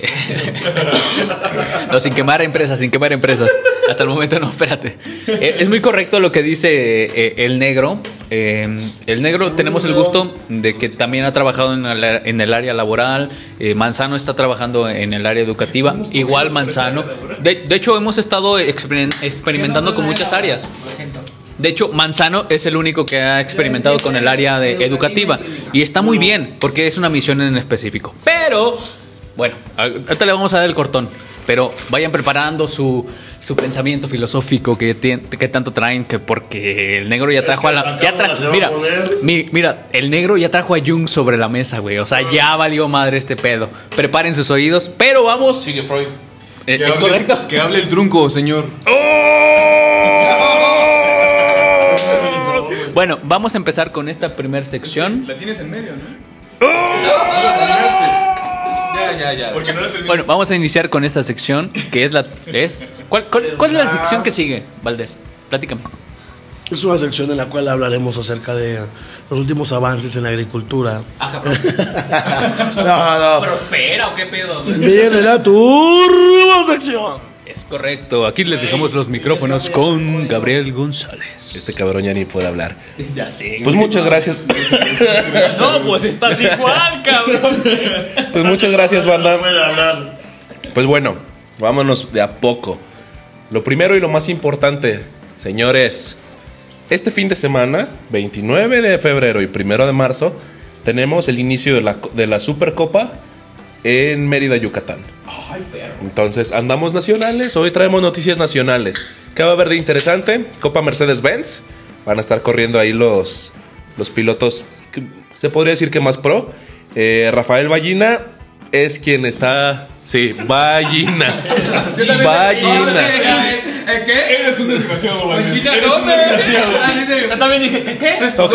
no, sin quemar empresas, sin quemar empresas. Hasta el momento no, espérate. Eh, es muy correcto lo que dice eh, el negro. Eh, el negro tenemos el gusto de que también ha trabajado en el, en el área laboral. Eh, Manzano está trabajando en el área educativa. Igual Manzano. De, hecho, hemos estado experim- experimentando con muchas áreas. De hecho, Manzano es el único que ha experimentado con el área de educativa y está muy bien porque es una misión en específico. Pero, bueno, ahorita le vamos a dar el cortón, pero vayan preparando su, su pensamiento filosófico que, tien- que tanto traen, que porque el negro ya trajo a la... Ya tra- mira, mi- mira, el negro ya trajo a Jung sobre la mesa, güey. O sea, ya valió madre este pedo. Preparen sus oídos, pero vamos... Sigue Freud. Eh, Que ¿Es hable- correcto? Que hable el trunco, señor. Bueno, vamos a empezar con esta primera sección. La tienes en medio, ¿no? Ya, ya, ya. Porque no la terminé. Bueno, vamos a iniciar con esta sección que es la es ¿cuál, cuál, cuál es la sección que sigue, Valdés? Platícame. Es una sección en la cual hablaremos acerca de los últimos avances en la agricultura. no, no. ¿Prospera o qué pedo? Viene la turbo sección. Es correcto. Aquí les dejamos los micrófonos con Gabriel González. Este cabrón ya ni puede hablar. Ya sé. Pues muchas gracias. No, pues estás igual, cabrón. Pues muchas gracias, banda. Pues bueno, vámonos de a poco. Lo primero y lo más importante, señores, este fin de semana, 29 de febrero y 1 de marzo, tenemos el inicio de la, de la Supercopa en Mérida, Yucatán. Entonces, andamos nacionales, hoy traemos noticias nacionales. ¿Qué va a haber de interesante? Copa Mercedes-Benz. Van a estar corriendo ahí los, los pilotos, que se podría decir que más pro. Eh, Rafael Ballina es quien está... Sí, Ballina. Ballina. ¿Qué? Eres un desgraciado, Conchita, Eres un ¿dónde? desgraciado. Yo también dije, ¿qué? qué? Ok.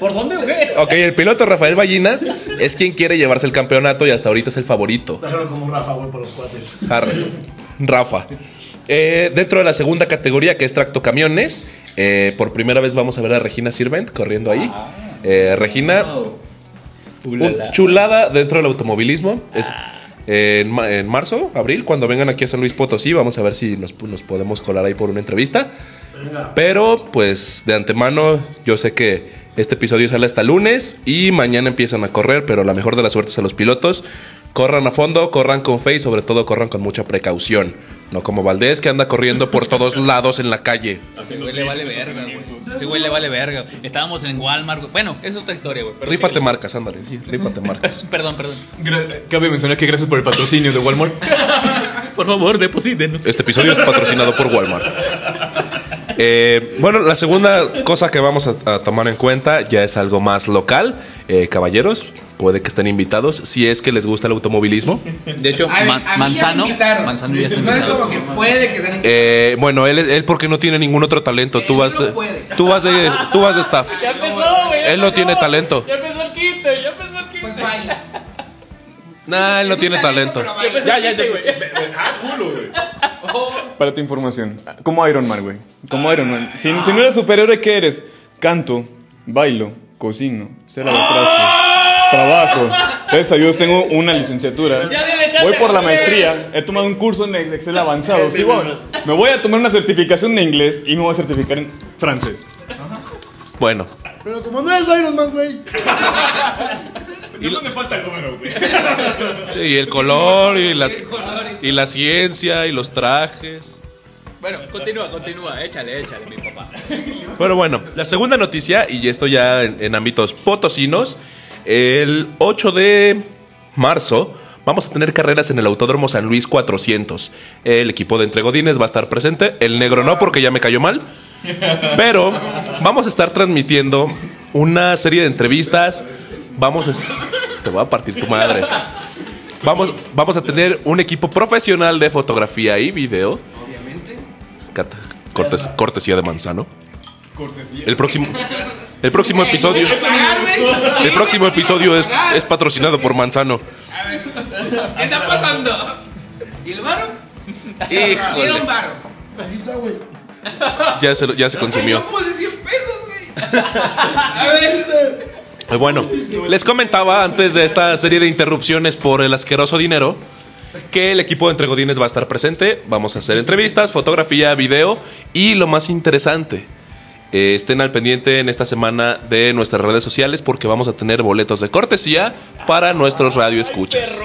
¿Por dónde o qué? Ok, el piloto Rafael Ballina es quien quiere llevarse el campeonato y hasta ahorita es el favorito. Déjalo como Rafa, güey, por los cuates. Arre. Rafa. Eh, dentro de la segunda categoría, que es tractocamiones, eh, por primera vez vamos a ver a Regina Sirvent corriendo ahí. Eh, Regina, un chulada dentro del automovilismo. Es, eh, en, en marzo, abril, cuando vengan aquí a San Luis Potosí, vamos a ver si nos, nos podemos colar ahí por una entrevista. Pero, pues, de antemano, yo sé que este episodio sale hasta lunes y mañana empiezan a correr, pero la mejor de las suertes a los pilotos. Corran a fondo, corran con fe y sobre todo corran con mucha precaución. No como Valdés que anda corriendo por todos lados en la calle. Ese güey le vale verga, güey. Ese güey le vale verga. Estábamos en Walmart, güey. Bueno, es otra historia, güey. pero Rífate síguele. marcas, ándale, sí, rífate marcas. Perdón, perdón. Gra- Cabe mencionar que gracias por el patrocinio de Walmart. Por favor, depositen. Este episodio es patrocinado por Walmart. Eh, bueno, la segunda cosa que vamos a, a tomar en cuenta ya es algo más local. Eh, caballeros, puede que estén invitados si es que les gusta el automovilismo. De hecho, A, a ya Manzano. Manzano ya está No es como que puede que sean Eh, bueno, él, él porque no tiene ningún otro talento. Tú vas, no puede. tú vas de, tú vas de staff. Él no tiene talento. Ya empezó el quite, Nah, él no tiene talento. Ya, ya, ya. Ah, culo, güey. Para tu información, como Iron Man, güey. Como Iron Man. Si, si no eres superhéroe, ¿qué eres? Canto, bailo, cocino, sé lavar trastes, trabajo. A Dios tengo una licenciatura. Voy por la maestría. He tomado un curso en Excel avanzado. Sí, voy. Me voy a tomar una certificación de inglés y me voy a certificar en francés. Bueno, Pero como no eres Iron Man, güey. Y no me falta el número, güey. y el color y la, y la ciencia y los trajes. Bueno, continúa, continúa. Échale, échale, mi papá. Pero bueno, la segunda noticia, y esto ya en, en ámbitos potosinos, el 8 de marzo vamos a tener carreras en el Autódromo San Luis 400. El equipo de Entregodines va a estar presente, el negro no porque ya me cayó mal, pero vamos a estar transmitiendo una serie de entrevistas. Vamos a... Te voy a partir tu madre. Vamos, vamos a tener un equipo profesional de fotografía y video. Obviamente. Cata- cortes- cortesía de manzano. El próximo, el próximo episodio. Pagar, güey. El próximo episodio es, es patrocinado por Manzano. A ver, ¿Qué está pasando? ¿Y el varo? Dieron varo. Ahí está, güey. Ya se, lo- ya se consumió. ¿Cómo de 100 pesos, güey? A ver. Eh, Bueno, les comentaba antes de esta serie de interrupciones por el asqueroso dinero que el equipo de Entregodines va a estar presente. Vamos a hacer entrevistas, fotografía, video y lo más interesante. eh, estén al pendiente en esta semana de nuestras redes sociales porque vamos a tener boletos de cortesía para nuestros radioescuchas.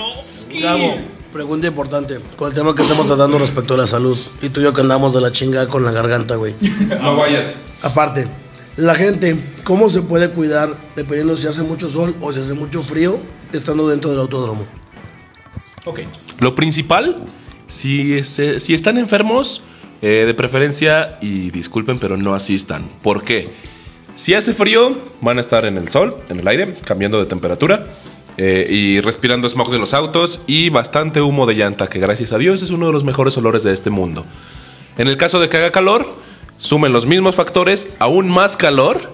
Gabo, pregunta importante. Con el tema que estamos tratando respecto a la salud. Y tú y yo que andamos de la chingada con la garganta, güey. No vayas. Aparte, la gente, ¿cómo se puede cuidar dependiendo si hace mucho sol o si hace mucho frío estando dentro del autódromo? Ok. Lo principal, si, eh, si están enfermos, eh, de preferencia, y disculpen, pero no asistan. ¿Por qué? Si hace frío, van a estar en el sol, en el aire, cambiando de temperatura. eh, y respirando smog de los autos y bastante humo de llanta, que gracias a Dios es uno de los mejores olores de este mundo. En el caso de que haga calor, sumen los mismos factores, aún más calor,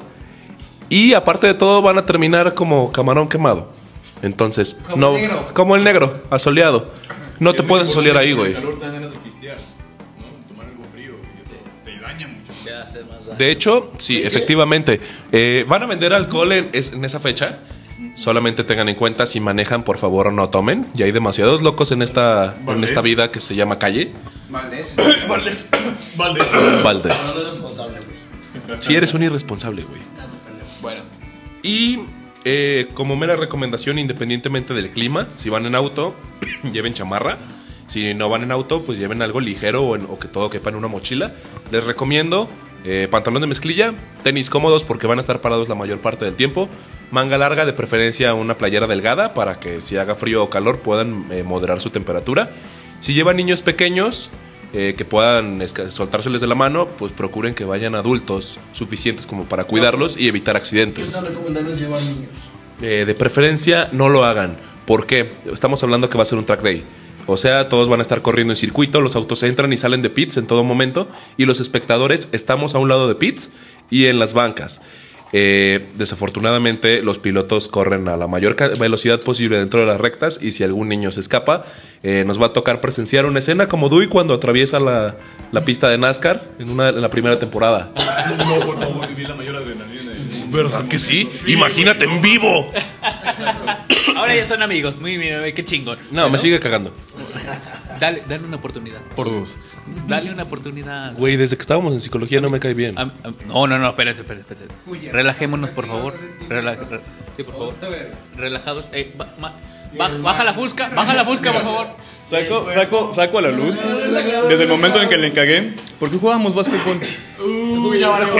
y aparte de todo van a terminar como camarón quemado. Entonces, Como no, el negro. como el negro, asoleado. No te puedes asolear ahí, güey. De hecho, sí, efectivamente. Eh, van a vender alcohol en, es- en esa fecha. Solamente tengan en cuenta si manejan, por favor, no tomen. Ya hay demasiados locos en esta, en esta vida que se llama calle. Valdés. Valdés. Si eres un irresponsable, güey. Bueno, Y eh, como mera recomendación, independientemente del clima, si van en auto, lleven chamarra. Si no van en auto, pues lleven algo ligero o, en- o que todo quepa en una mochila. Les recomiendo eh, pantalón de mezclilla, tenis cómodos porque van a estar parados la mayor parte del tiempo. Manga larga, de preferencia una playera delgada para que si haga frío o calor puedan eh, moderar su temperatura. Si llevan niños pequeños, eh, que puedan soltárseles de la mano, pues procuren que vayan adultos suficientes como para cuidarlos y evitar ¿Qué accidentes. tan recomendable es llevar niños? Eh, de preferencia no lo hagan. ¿Por qué? Estamos hablando que va a ser un track day. O sea, todos van a estar corriendo en circuito, los autos entran y salen de pits en todo momento y los espectadores estamos a un lado de pits y en las bancas. Eh, desafortunadamente los pilotos corren a la mayor velocidad posible dentro de las rectas y si algún niño se escapa eh, nos va a tocar presenciar una escena como Dewey cuando atraviesa la, la pista de NASCAR en, una, en la primera temporada. No, por favor, viví la mayor. ¿Verdad que sí? Imagínate en vivo. ahora ya son amigos. Muy bien, qué chingón. No, me sigue cagando. Dale, dale una oportunidad. Por dos. Dale una oportunidad. Güey, desde que estábamos en psicología no me cae bien. Am- am- no, no, no, espérate, espérate, espérate. Relajémonos, por favor. Rela- re- sí, por favor. Relajados. Eh, va- ma- Ba- baja la fusca, baja la fusca, por favor. Saco, saco, saco a la luz desde el momento en que le encagué. ¿Por qué jugábamos básquetbol?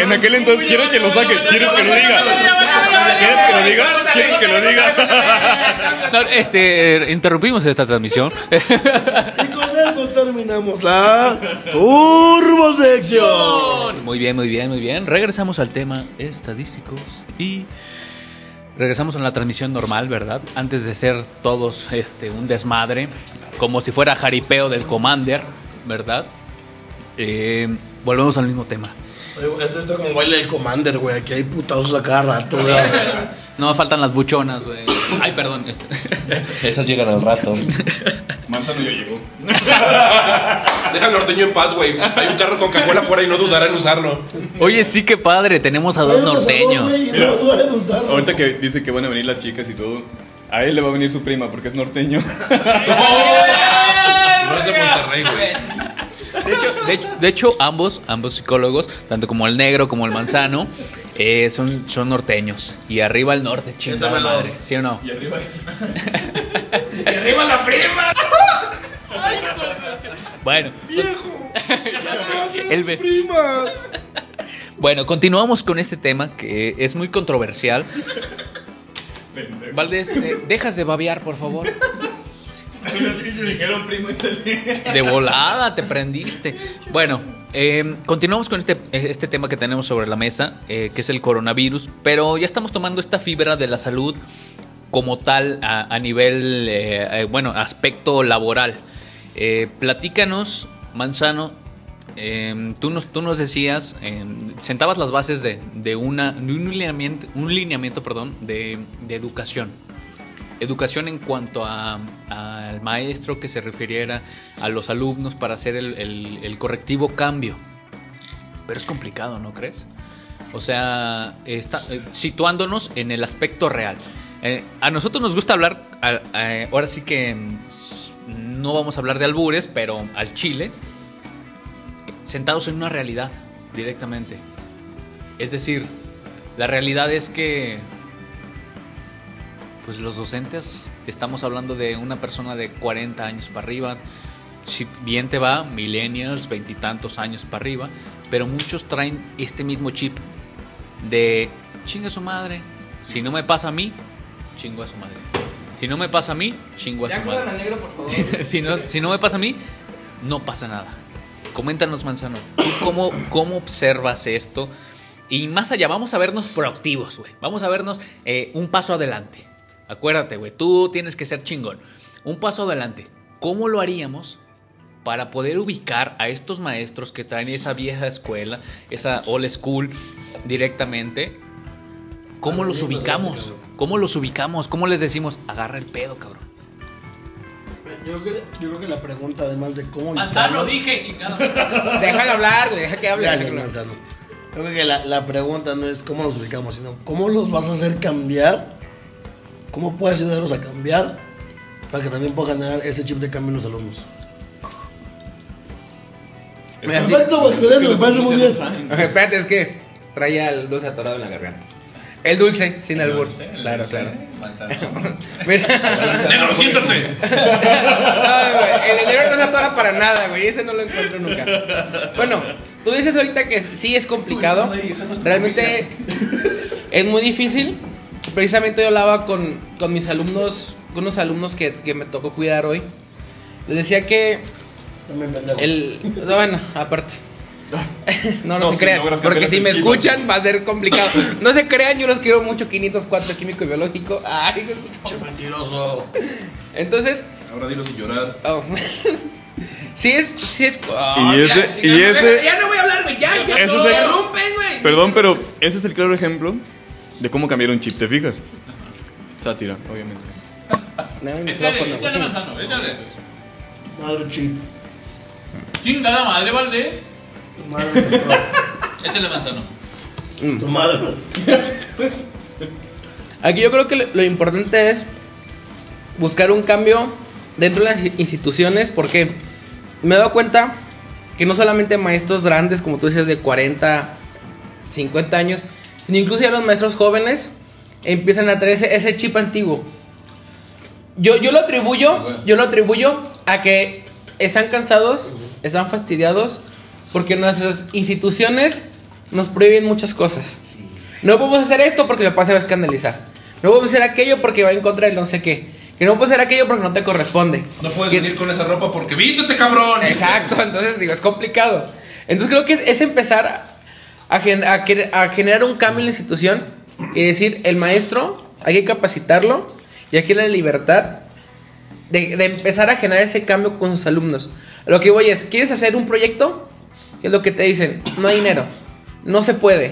En aquel entonces, ¿quieres que lo saque? ¿Quieres que lo diga? ¿Quieres que lo diga? ¿Quieres que lo diga? No, este, interrumpimos esta transmisión. Y con esto terminamos la Turbo Sección. Muy bien, muy bien, muy bien. Regresamos al tema estadísticos y regresamos a la transmisión normal, ¿verdad? Antes de ser todos este un desmadre, como si fuera jaripeo del Commander, ¿verdad? Eh, volvemos al mismo tema. Oye, Esto está como baile del Commander, güey. Aquí hay putazos a cada rato, güey. No faltan las buchonas, güey. Ay, perdón. este. Esas llegan al rato. Manzano ya llegó. Deja al norteño en paz, güey. Hay un carro con cajuela afuera y no dudará en usarlo. Oye, sí que padre, tenemos a dos norteños. Mira, No dudes en usarlo. Ahorita que dice que van a venir las chicas y todo, a él le va a venir su prima porque es norteño. No es de Monterrey, güey. De hecho, de hecho, de hecho, ambos, ambos psicólogos, tanto como el negro como el manzano, eh, son, son norteños. Y arriba el norte, chingada madre. ¿Sí o no? Y arriba. Y arriba la prima. Bueno. el vecino. Bueno, continuamos con este tema que es muy controversial. Valdés, eh, dejas de babear, por favor. De volada, te prendiste. Bueno, eh, continuamos con este, este tema que tenemos sobre la mesa, eh, que es el coronavirus, pero ya estamos tomando esta fibra de la salud como tal a, a nivel, eh, eh, bueno, aspecto laboral. Platícanos, Manzano, eh, tú, nos, tú nos decías, eh, sentabas las bases de, de una, un lineamiento, un lineamiento perdón, de, de educación. Educación en cuanto al maestro que se refiriera a los alumnos para hacer el, el- correctivo cambio. Pero es complicado, ¿no crees? O sea, está, eh, situándonos en el aspecto real. Eh, a nosotros nos gusta hablar, ahora sí que mm, no vamos a hablar de albures, pero al chile, sentados en una realidad directamente. Es decir, la realidad es que pues los docentes estamos hablando de una persona de 40 años para arriba. Si bien te va, millennials, veintitantos años para arriba, pero muchos traen este mismo chip de chinga su madre. Si no me pasa a mí, chingo a su madre. Si no me pasa a mí, chingo a Ya su madre. al negro, por favor. Si, si no, si no me pasa a mí, no pasa nada. Coméntanos, Manzano, ¿tú cómo, cómo observas esto? Y más allá, vamos a vernos proactivos, güey. Vamos a vernos eh, un paso adelante. Acuérdate, güey, tú tienes que ser chingón. Un paso adelante. ¿Cómo lo haríamos para poder ubicar a estos maestros que traen esa vieja escuela, esa old school directamente? ¿Cómo los ubicamos? ¿Cómo los ubicamos? ¿Cómo les decimos, agarra el pedo, cabrón? Yo creo, que, yo creo que la pregunta, además de cómo Manzano, ubicarlos- dije, chingado. Déjalo hablar, güey. Deja que hable. Gracias. Manzano. Yo creo que la, la pregunta no es cómo los ubicamos, sino cómo los vas a hacer cambiar, cómo puedes ayudarlos a cambiar para que también puedan ganar ese chip de cambio en los alumnos. Perfecto, excelente, me parece muy bien. Espérate, es que traía el dulce atorado en la garganta. El dulce, sin albur. Claro, claro. Mira. Negro, siéntate. No, güey, el dinero no se atora para nada, güey. Ese no lo encuentro nunca. Bueno, tú dices ahorita que sí es complicado. Realmente es muy difícil. Precisamente yo hablaba con, con mis alumnos, con unos alumnos que, que me tocó cuidar hoy. Les decía que el. no, bueno, aparte. No, no, No, se sí, crean, porque si me escuchan va a ser complicado. No se crean, yo los quiero mucho, 504 químico y biológico. Ay, Che, mentiroso. Entonces, Ahora dilo sin llorar. Oh. Sí es, sí es. Y ese- ya, y ya, ese- Ya no voy a hablar, güey. Ya, ya. Ese no es el- interrumpen, güey. Perdón, pero ese es el claro ejemplo de cómo cambiar un chip, ¿te fijas? Sátira, obviamente. No, mi micrófono, güey. Madre chip. Chingada madre, Valdés. Tu madre nuestro. Échale manzano. Tu madre. Aquí yo creo que lo, lo importante es buscar un cambio dentro de las instituciones porque me he dado cuenta que no solamente maestros grandes, como tú dices, de 40, 50 años, incluso ya los maestros jóvenes empiezan a traer ese, ese chip antiguo. Yo, yo lo atribuyo, yo lo atribuyo a que están cansados, están fastidiados, porque nuestras instituciones nos prohíben muchas cosas. No podemos hacer esto porque lo pase a escandalizar. No podemos hacer aquello porque va en contra del no sé qué. Que no puedes hacer aquello porque no te corresponde. No puedes Que- venir con esa ropa porque vístete, cabrón. Exacto, entonces digo, es complicado. Entonces creo que es, es empezar a, gen- a a generar un cambio en la institución y decir, el maestro hay que capacitarlo y aquí la libertad de, de empezar a generar ese cambio con sus alumnos. Lo que voy es, ¿quieres hacer un proyecto? ¿Qué es lo que te dicen? No hay dinero, no se puede.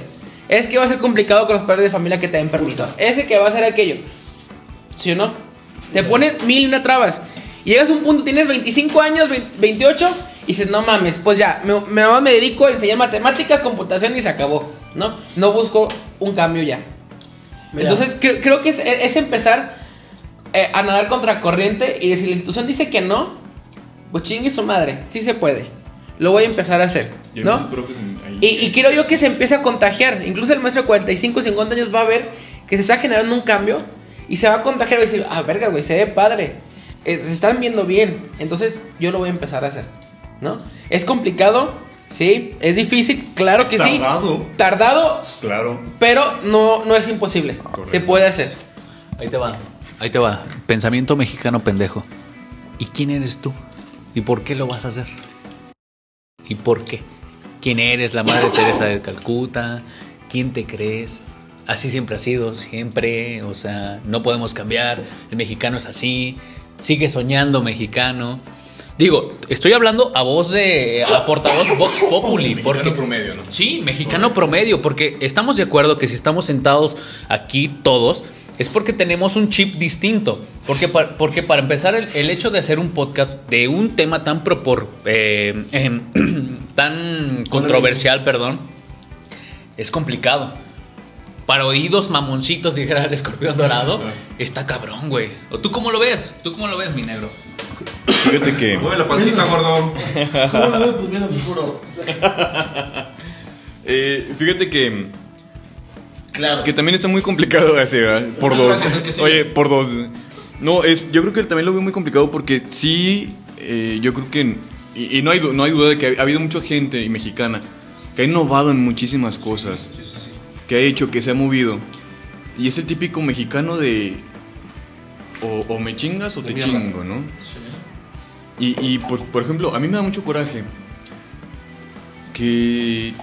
Es que va a ser complicado con los padres de familia que te den permiso. Ese que va a hacer aquello. ¿Sí o no? Te ponen mil y una trabas. Y llegas a un punto, tienes 25 años, 20 28, y dices, no mames, pues ya, me, me, dedico a enseñar matemáticas, computación y se acabó. ¿No? No busco un cambio ya. Mira. Entonces, creo, creo que es, es empezar eh, a nadar contra corriente y si la institución dice que no, pues chingue su madre, sí se puede. Lo voy a empezar a hacer, ¿no? Y, y creo yo que se empieza a contagiar. Incluso el maestro de 45, 50 años va a ver que se está generando un cambio y se va a contagiar y va a decir, ah, verga, güey, se ve padre. Se están viendo bien. Entonces yo lo voy a empezar a hacer, ¿no? Es complicado, sí. Es difícil, claro Es que sí. tardado. Tardado, Claro. pero no, no es imposible. Correcto. Se puede hacer. Ahí te va, ahí te va. Pensamiento mexicano pendejo. ¿Y quién eres tú? ¿Y por qué lo vas a hacer? ¿Y por qué? ¿Quién eres? ¿La madre Teresa de Calcuta? ¿Quién te crees? Así siempre ha sido, siempre. O sea, no podemos cambiar. El mexicano es así. Sigue soñando mexicano. Digo, estoy hablando a voz de a portavoz Vox Populi, porque promedio, ¿no? Sí, mexicano promedio, porque estamos de acuerdo que si estamos sentados aquí todos, es porque tenemos un chip distinto. Porque, pa- porque para empezar, el, el hecho de hacer un podcast de un tema tan propor, eh, em, tan controversial, perdón, es complicado. Para oídos mamoncitos, dijera el escorpión dorado, está cabrón, güey. ¿O tú cómo lo ves? ¿Tú cómo lo ves, mi negro? Fíjate que. Mueve la pancita, gordo. ¿Cómo lo ves? Pues bien oscuro. Eh, fíjate que. Claro. Que también está muy complicado ese, ¿verdad? Por dos. Oye, por dos. No, es, yo creo que también lo veo muy complicado porque sí, eh, yo creo que. Y, y no, hay, no hay duda de que ha, habido mucha gente y mexicana que ha innovado en muchísimas cosas. Que ha hecho, que se ha movido. Y es el típico mexicano de. O, o me chingas o te chingo, ¿no? Y, por, ejemplo, a mí me da mucho coraje que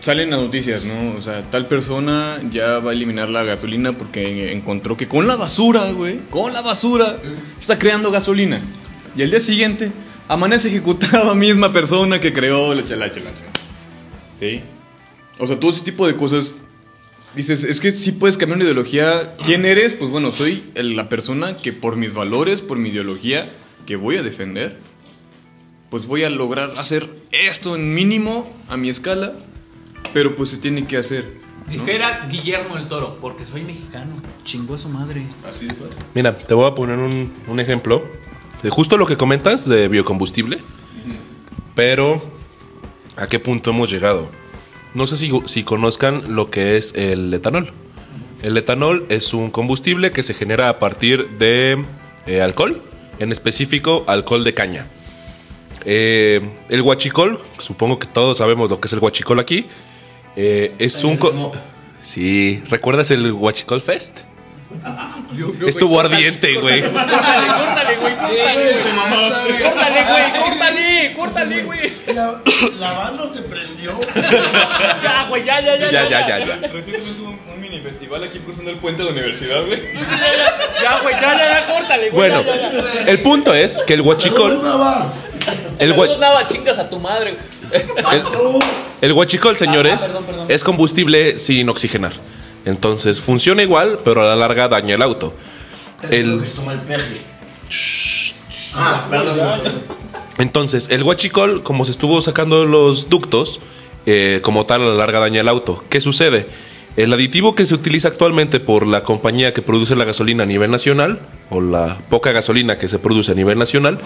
salen las noticias, ¿no? O sea, tal persona ya va a eliminar la gasolina porque encontró que con la basura, güey, con la basura, está creando gasolina. Y al día siguiente amanece ejecutado a misma persona que creó la chela. ¿Sí? O sea, todo ese tipo de cosas. Dices, es que si puedes cambiar una ideología. ¿Quién eres? Pues bueno, soy el- la persona que por mis valores, por mi ideología que voy a defender, pues voy a lograr hacer esto en mínimo a mi escala, pero pues se tiene que hacer. ¿no? Dijera Guillermo el Toro, porque soy mexicano. Chingó a su madre. Así fue. Mira, te voy a poner un, un ejemplo de justo lo que comentas de biocombustible, pero ¿a qué punto hemos llegado? No sé si, si conozcan lo que es el etanol. El etanol es un combustible que se genera a partir de eh, alcohol, en específico alcohol de caña. Eh, el huachicol, supongo que todos sabemos lo que es el huachicol aquí, eh, es un... co- Sí, ¿recuerdas el Huachicol Fest? Estuvo ardiente, güey. Córtale, córtale, güey, córtale. Córtale, güey, córtale, córtale, güey. La, la banda se Ya, güey, ya, ya, ya. Ya, ya, ya, ya. Recientemente hubo un, un mini festival aquí cruzando el puente de la universidad, güey. Ya, güey, ya, ya, ya, córtale, güey. Bueno, ya, ya, ya. el punto es que el huachicol, el, Saludos, gua- Nava, chingas a tu madre. el, el huachicol, señores, Ah, perdón, perdón. es combustible sin oxigenar. Entonces funciona igual, pero a la larga daña el auto. El- El... Se toma el peje. Ah, perdón. Entonces, el huachicol, como se estuvo sacando los ductos, eh, como tal a la larga daña el auto. ¿Qué sucede? El aditivo que se utiliza actualmente por la compañía que produce la gasolina a nivel nacional, o la poca gasolina que se produce a nivel nacional,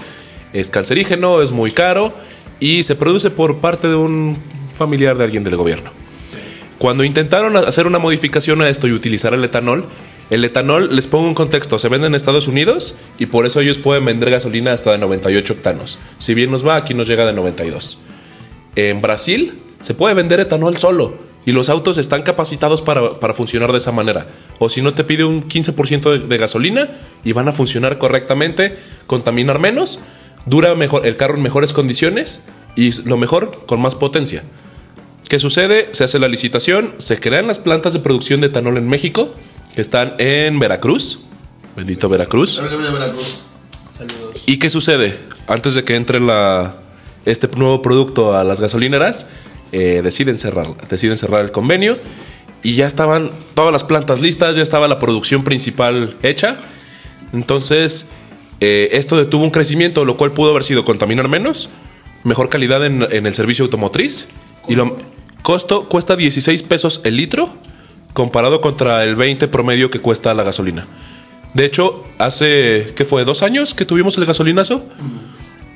es cancerígeno, es muy caro y se produce por parte de un familiar de alguien del gobierno. Cuando intentaron hacer una modificación a esto y utilizar el etanol, El etanol, les pongo un contexto, se vende en Estados Unidos y por eso ellos pueden vender gasolina hasta de 98 octanos. Si bien nos va, aquí nos llega de 92. En Brasil se puede vender etanol solo y los autos están capacitados para, para funcionar de esa manera. O si no, te pide un 15% de, de gasolina y van a funcionar correctamente, contaminar menos, dura mejor el carro en mejores condiciones y lo mejor, con más potencia. ¿Qué sucede? Se hace la licitación, se crean las plantas de producción de etanol en México, que están en Veracruz. Bendito Veracruz. ¿Y qué sucede? Antes de que entre la, este nuevo producto a las gasolineras, eh, deciden, cerrar, deciden cerrar el convenio y ya estaban todas las plantas listas, ya estaba la producción principal hecha. Entonces, eh, esto detuvo un crecimiento, lo cual pudo haber sido contaminar menos, mejor calidad en, en el servicio automotriz y lo costo cuesta 16 pesos el litro comparado contra el 20 promedio que cuesta la gasolina. De hecho, hace, ¿qué fue? ¿Dos años que tuvimos el gasolinazo?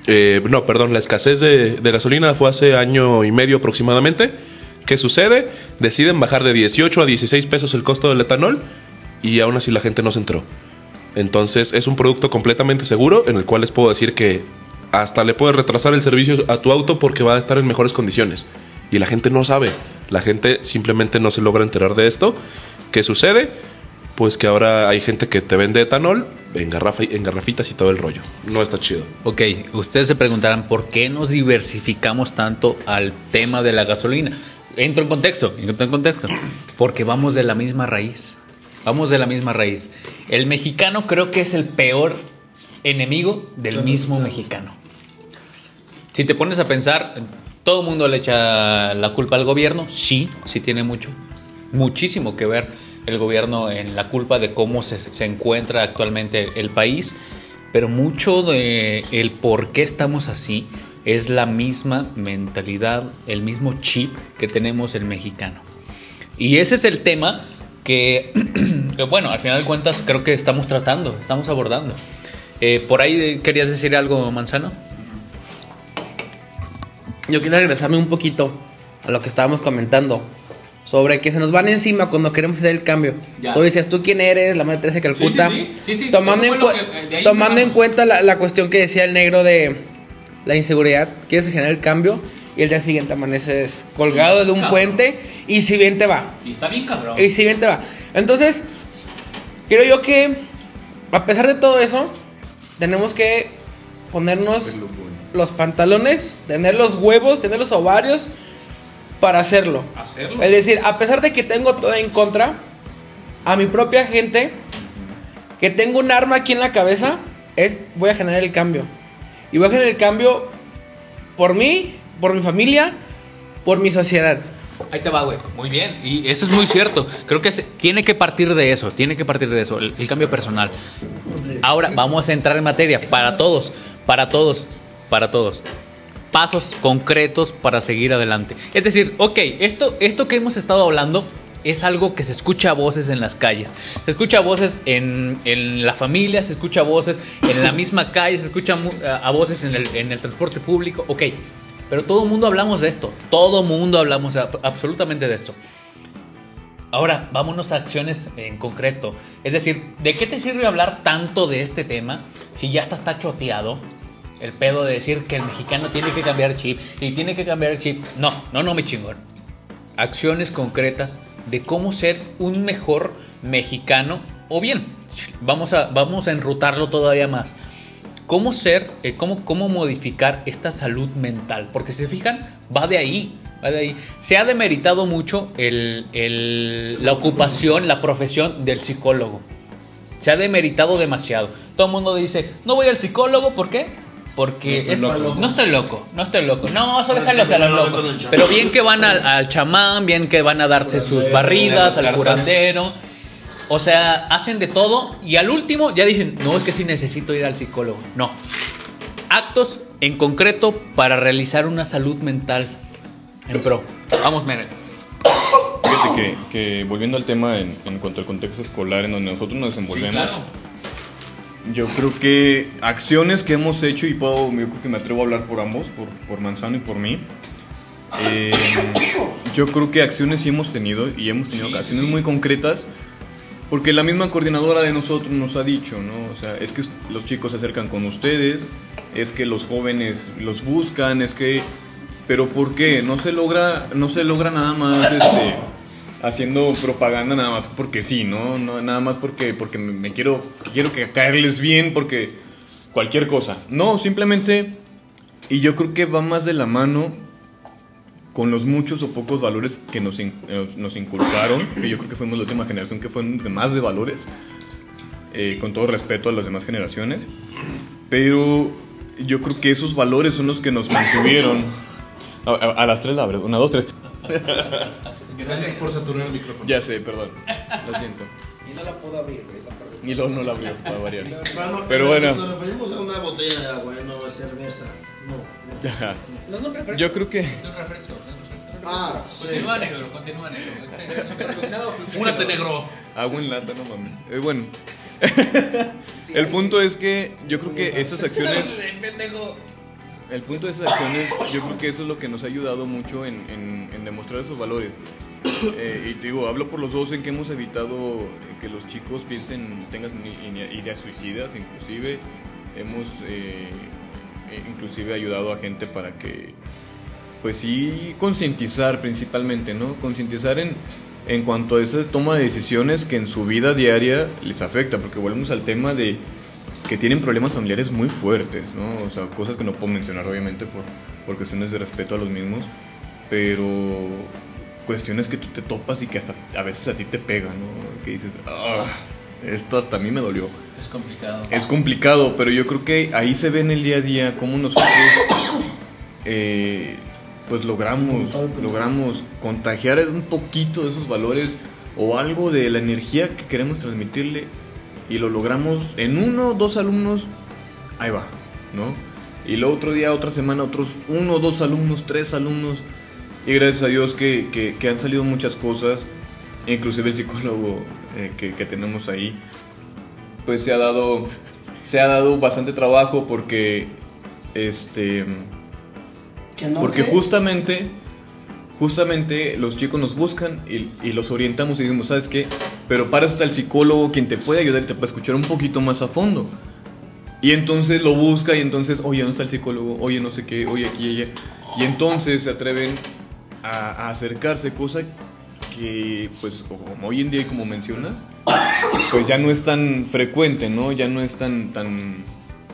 Eh, no, perdón, la escasez de, de gasolina fue hace año y medio aproximadamente. ¿Qué sucede? Deciden bajar de 18 a 16 pesos el costo del etanol y aún así la gente no se entró. Entonces es un producto completamente seguro en el cual les puedo decir que hasta le puedes retrasar el servicio a tu auto porque va a estar en mejores condiciones. Y la gente no sabe, la gente simplemente no se logra enterar de esto. ¿Qué sucede? Pues que ahora hay gente que te vende etanol en, garrafa, en garrafitas y todo el rollo. No está chido. Ok, ustedes se preguntarán por qué nos diversificamos tanto al tema de la gasolina. Entro en contexto, entro en contexto. Porque vamos de la misma raíz. Vamos de la misma raíz. El mexicano creo que es el peor enemigo del mismo mexicano. Si te pones a pensar, todo el mundo le echa la culpa al gobierno. Sí, sí tiene mucho, muchísimo que ver el gobierno en la culpa de cómo se, encuentra actualmente el país. Pero mucho de el por qué estamos así es la misma mentalidad, el mismo chip que tenemos el mexicano. Y ese es el tema que, que, bueno, al final de cuentas creo que estamos tratando, estamos abordando. Eh, por ahí querías decir algo, Manzano. Yo quiero regresarme un poquito a lo que estábamos comentando. Sobre que se nos van encima cuando queremos hacer el cambio. Ya. Tú decías, ¿tú quién eres? La madre Teresa de Calcuta. Sí, sí, sí. Sí, sí, tomando en, cu- que- tomando en cuenta la, la cuestión que decía el negro de la inseguridad, quieres generar el cambio y el día siguiente amaneces colgado de un cabrón. puente y si bien te va. Y está bien cabrón. Y si bien te va. Entonces, creo yo que a pesar de todo eso, tenemos que ponernos los pantalones, tener los huevos, tener los ovarios para hacerlo. Hacerlo. Es decir, a pesar de que tengo todo en contra, a mi propia gente, que tengo un arma aquí en la cabeza, es voy a generar el cambio. Y voy a generar el cambio por mí, por mi familia, por mi sociedad. Ahí te va, güey. Muy bien. Y eso es muy cierto. Creo que se- tiene que partir de eso. Tiene que partir de eso. El, el cambio personal. Ahora vamos a entrar en materia. Para todos. Para todos. Para todos. Pasos concretos para seguir adelante. Es decir, ok, esto, esto que hemos estado hablando es algo que se escucha a voces en las calles. Se escucha a voces en, en la familia, se escucha a voces en la misma calle, se escucha a, voces en el, en el transporte público. Ok, pero todo el mundo hablamos de esto. Todo mundo hablamos absolutamente de esto. Ahora, vámonos a acciones en concreto. Es decir, ¿de qué te sirve hablar tanto de este tema si ya está, está choteado? El pedo de decir que el mexicano tiene que cambiar chip y tiene que cambiar chip. No, no, no, mi chingón. Acciones concretas de cómo ser un mejor mexicano. O bien, vamos a, vamos a enrutarlo todavía más. ¿Cómo ser, eh, cómo, cómo modificar esta salud mental? Porque si se fijan, va de ahí, va de ahí. Se ha demeritado mucho el- el- la ocupación, la profesión del psicólogo. Se ha demeritado demasiado. Todo el mundo dice, no voy al psicólogo, ¿por qué? Porque No estoy es- loco. no estoy loco, no estoy loco. No, eso déjalo que a los locos. chamán. Pero bien que van al, al chamán, bien que van a darse sus barridas, al curandero. O sea, hacen de todo y al último ya dicen, no, es que sí necesito ir al psicólogo. No. Actos en concreto para realizar una salud mental en pro. Vamos, Mere. Fíjate que, que volviendo al tema en, en cuanto al contexto escolar en donde nosotros nos desenvolvemos, yo creo que acciones que hemos hecho, y puedo, yo creo que me atrevo a hablar por ambos, por, por Manzano y por mí, eh, yo creo que acciones sí hemos tenido, y hemos tenido Sí, acciones sí. muy concretas Porque la misma coordinadora de nosotros nos ha dicho, ¿no? O sea, es que los chicos se acercan con ustedes, es que los jóvenes los buscan, es que... Pero ¿por qué? No se logra, no se logra nada más este, haciendo propaganda nada más porque sí, ¿no? no nada más porque, porque me, quiero, quiero que caerles bien, porque cualquier cosa. No, simplemente... Y yo creo que va más de la mano con los muchos o pocos valores que nos, in- nos, inculcaron, que yo creo que fuimos la última generación que fue más de valores, eh, con todo respeto a las demás generaciones, pero yo creo que esos valores son los que nos mantuvieron. A, a- las tres la abres, una, dos, tres. Gracias por saturar el micrófono. Ya sé, perdón, lo siento. Y no la puedo abrir, güey. Y luego no la abrió, para variar. Pero, Pero bueno. Nos referimos a una botella de agua, no a cerveza. No, no. No refresco. Yo creo que... Es un refresco. Ah, sí. Continúa, negro, continúa, negro. Este-. Fúrate, negro. Agua en lata, no mames. Eh, bueno, el punto es que yo creo que esas acciones... El punto de esas acciones, yo creo que eso es lo que nos ha ayudado mucho en, en- en demostrar esos valores. Eh, y te digo, hablo por los dos en que hemos evitado que los chicos piensen, tengan ideas suicidas, inclusive hemos eh, eh, inclusive ayudado a gente para que, pues sí, concientizar principalmente, ¿no? Concientizar en, en cuanto a esa toma de decisiones que en su vida diaria les afecta, porque volvemos al tema de que tienen problemas familiares muy fuertes, ¿no? O sea, cosas que no puedo mencionar obviamente por, por cuestiones de respeto a los mismos, pero cuestiones que tú te topas y que hasta a veces a ti te pegan, ¿no? Que dices, ah, esto hasta a mí me dolió. Es complicado. Es complicado, pero yo creo que ahí se ve en el día a día cómo nosotros eh, pues logramos, logramos contagiar un poquito de esos valores o algo de la energía que queremos transmitirle y lo logramos en uno o dos alumnos, ahí va, ¿no? Y el otro día, otra semana, otros uno o dos alumnos, tres alumnos, y gracias a Dios que, que- que han salido muchas cosas, inclusive el psicólogo eh, que, que tenemos ahí, pues se ha dado se ha dado bastante trabajo porque este Que no, porque justamente justamente los chicos nos buscan y, y los orientamos y decimos sabes qué pero para eso está el psicólogo quien te puede ayudar y te puede escuchar un poquito más a fondo. Y entonces lo busca y entonces oye no está el psicólogo oye no sé qué oye aquí ella y entonces se atreven a, a acercarse cosa que pues como hoy en día como mencionas pues ya no es tan frecuente, ¿no? Ya no es tan, tan,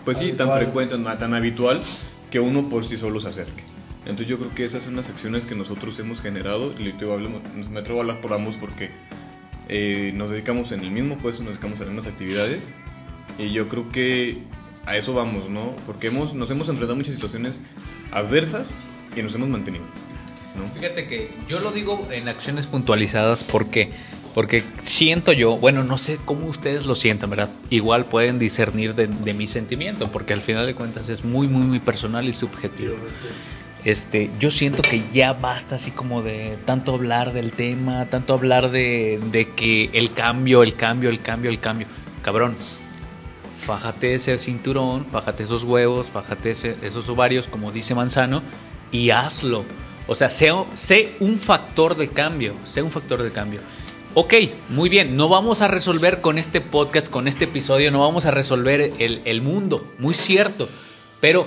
pues sí, tan frecuente, tan habitual que uno por sí solo se acerque. Entonces yo creo que esas son las acciones que nosotros hemos generado, y me atrevo a hablar por ambos porque eh, nos dedicamos en el mismo puesto, nos dedicamos a las mismas actividades, y yo creo que a eso vamos, ¿no? Porque hemos, nos hemos enfrentado a muchas situaciones adversas y nos hemos mantenido, ¿no? Fíjate que yo lo digo en acciones puntualizadas porque porque siento yo, bueno, no sé cómo ustedes lo sientan, ¿verdad? Igual pueden discernir de, de mi sentimiento, porque al final de cuentas es muy, muy, muy personal y subjetivo. Este, yo siento que ya basta así como de tanto hablar del tema, tanto hablar de, de que el cambio, el cambio, el cambio, el cambio. Cabrón, fájate ese cinturón, fájate esos huevos, fájate esos ovarios, como dice Manzano, y hazlo. O sea, sé, un factor de cambio, sé un factor de cambio. Ok, muy bien, no vamos a resolver con este podcast, con este episodio, no vamos a resolver el mundo, muy cierto. Pero,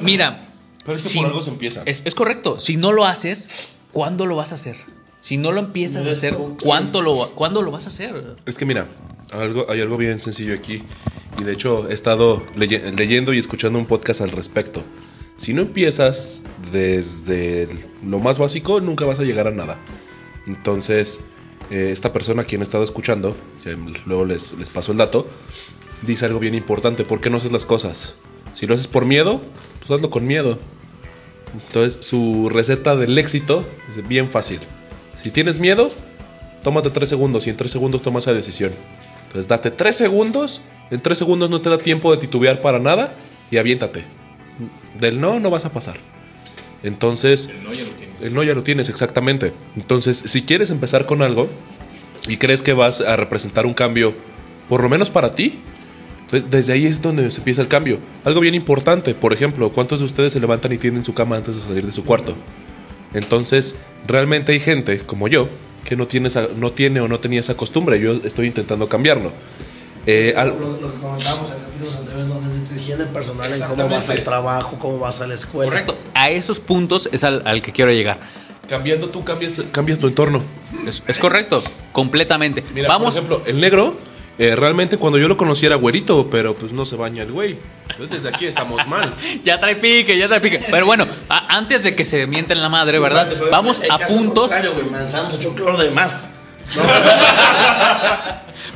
mira, Pero es que si- por algo se empieza. es, es correcto, si no lo haces, ¿cuándo lo vas a hacer? Si no lo empiezas a hacer, ¿cuánto lo, ¿cuándo lo vas a hacer? Es que mira, algo, hay algo bien sencillo aquí. Y de hecho he estado leye- leyendo y escuchando un podcast al respecto. Si no empiezas desde lo más básico, nunca vas a llegar a nada. Entonces, eh, esta persona a quien he estado escuchando, que luego les, les paso el dato, dice algo bien importante. ¿Por qué no haces las cosas? Si lo haces por miedo, pues hazlo con miedo. Entonces, su receta del éxito es bien fácil. Si tienes miedo, tómate tres segundos y en tres segundos tomas esa decisión. Entonces, date tres segundos. En tres segundos no te da tiempo de titubear para nada y aviéntate. Del no, no vas a pasar. Entonces, El no ya lo tienes. el no ya lo tienes, exactamente. Entonces, si quieres empezar con algo y crees que vas a representar un cambio, por lo menos para ti, entonces desde ahí es donde se empieza el cambio. Algo bien importante, por ejemplo, ¿cuántos de ustedes se levantan y tienden su cama antes de salir de su cuarto? Entonces, realmente hay gente, como yo, que no tiene, esa- no tiene o no tenía esa costumbre. Yo estoy intentando cambiarlo. Eh, al- Lo, lo que comentábamos en capítulos anteriores, ¿no? desde tu higiene personal en cómo vas al trabajo, cómo vas a la escuela. Correcto. A esos puntos es al, al que quiero llegar. cambiando tú cambias, cambias tu entorno. Es, es correcto, completamente. Mira, Vamos. por ejemplo, el negro, eh, realmente cuando yo lo conocí era güerito, pero pues no se baña el güey. Entonces desde aquí estamos mal. Ya trae pique, ya trae pique. Pero bueno, a- antes de que se mienten la madre, ¿verdad? Vamos a puntos. contrario, güey, Manzano se echó cloro de más.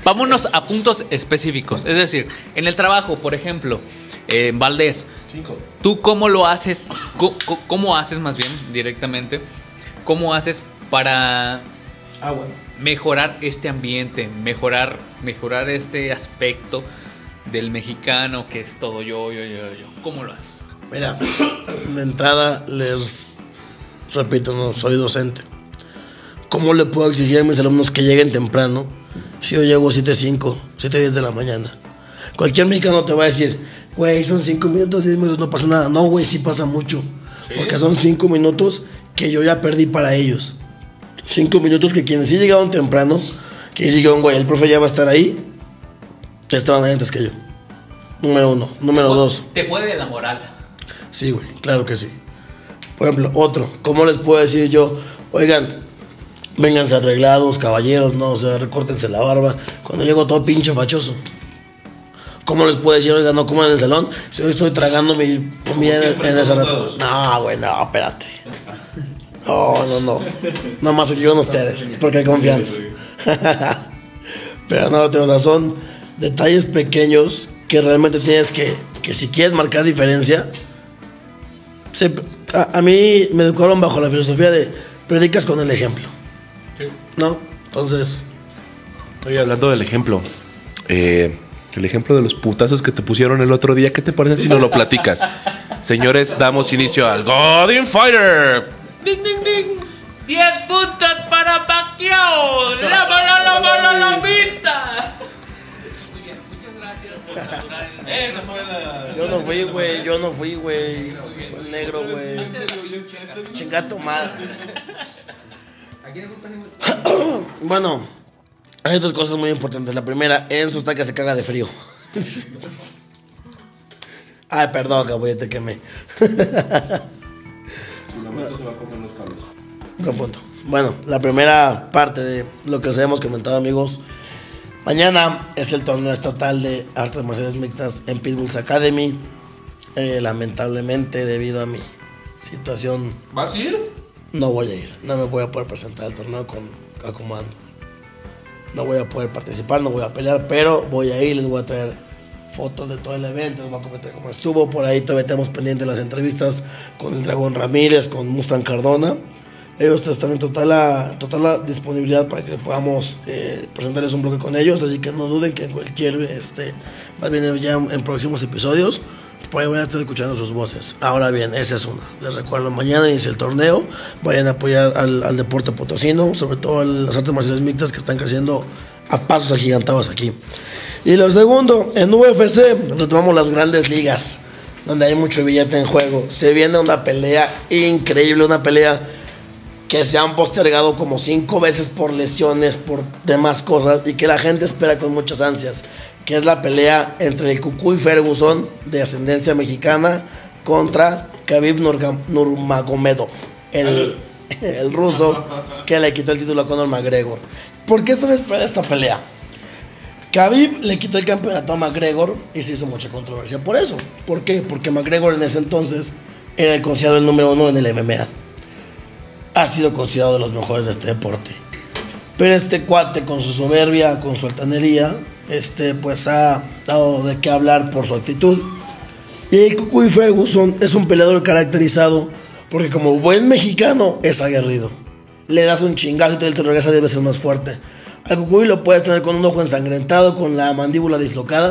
Vámonos a puntos específicos. Es decir, en el trabajo, por ejemplo, eh, Valdés, Cinco. ¿tú cómo lo haces? Co- co- ¿Cómo haces más bien directamente? ¿Cómo haces para Ah, bueno. Mejorar este ambiente, mejorar, mejorar este aspecto del mexicano que es todo yo, yo, yo, yo? ¿Cómo lo haces? Mira, de entrada les repito, no soy docente. ¿Cómo le puedo exigir a mis alumnos que lleguen temprano si yo llego 7.05, 7.10 de la mañana? Cualquier mexicano te va a decir, güey, son 5 minutos, 10 minutos, no pasa nada. No, güey, sí pasa mucho. Porque son 5 minutos que yo ya perdí para ellos. 5 minutos que quienes sí llegaron temprano, que dijeron, güey, el profe ya va a estar ahí, ya estaban ahí antes que yo. Número uno. Número dos. Te puede la moral. Sí, güey, claro que sí. Por ejemplo, otro, ¿cómo les puedo decir yo? Oigan, vénganse arreglados, caballeros, no, o sea, recórtense la barba. Cuando llego todo pinche fachoso. ¿Cómo les puedo decir, oigan, no coman en el salón? Si hoy estoy tragando mi comida en, en rato. lados. No, güey, no, espérate. No, no, no. Nada más aquí con ustedes, porque hay confianza. Pero no, sea, son detalles pequeños que realmente tienes que, que si quieres marcar diferencia, se- a, a mí me educaron bajo la filosofía de predicas con el ejemplo. ¿No? Entonces, Oye, hablando del ejemplo, eh, el ejemplo de los putazos que te pusieron el otro día, ¿qué te parece si nos lo platicas? Señores, damos inicio al Godin Fighter. ¡Ding, ding, ding! ¡Diez puntos para Pacquiao! ¡La mala, la mala, la vista! Muy bien, muchas gracias por saturar el... Eso fue la... yo no fui, güey, yo no fui, güey. Fue el negro, güey. Chingato más. Bueno, hay dos cosas muy importantes. La primera, Enzo está que se caga de frío. Ay, perdón, cabrón, te quemé. Buen punto. Bueno, la primera parte de lo que os hemos comentado, amigos. Mañana es el torneo estatal de artes marciales mixtas en Pitbulls Academy. Eh, lamentablemente, debido a mi situación, ¿Vas a ir? no voy a ir. No me voy a poder presentar al torneo con acomodando. No voy a poder participar, no voy a pelear, pero voy a ir. Les voy a traer fotos de todo el evento. Les voy a comentar cómo estuvo. Por ahí todavía tenemos pendientes las entrevistas con el Dragón Ramírez, con Mustang Cardona. Ellos están en total, a- total a disponibilidad para que podamos eh, presentarles un bloque con ellos. Así que no duden que en cualquier, este, más bien ya en próximos episodios, por ahí a estar escuchando sus voces. Ahora bien, esa es una. Les recuerdo, mañana inicia el torneo. Vayan a apoyar al, al deporte potosino, sobre todo las artes marciales mixtas que están creciendo a pasos agigantados aquí. Y lo segundo, en UFC retomamos las grandes ligas, donde hay mucho billete en juego. Se viene una pelea increíble, una pelea que se han postergado como cinco veces por lesiones, por demás cosas, y que la gente espera con muchas ansias, que es la pelea entre el Cucuy Ferguson, de ascendencia mexicana, contra Khabib Nurmagomedov, el, el ruso que le quitó el título a Conor McGregor. ¿Por qué están esperando esta pelea? Khabib le quitó el campeonato a McGregor y se hizo mucha controversia por eso. ¿Por qué? Porque McGregor en ese entonces era el considerado el número uno en el MMA. Ha sido considerado de los mejores de este deporte. Pero este cuate con su soberbia, con su altanería, este, pues ha dado de qué hablar por su actitud. Y Cucuy Ferguson es un peleador caracterizado porque como buen mexicano es aguerrido. Le das un chingazo y te regresa 10 veces más fuerte. Al Cucuy lo puedes tener con un ojo ensangrentado, con la mandíbula dislocada,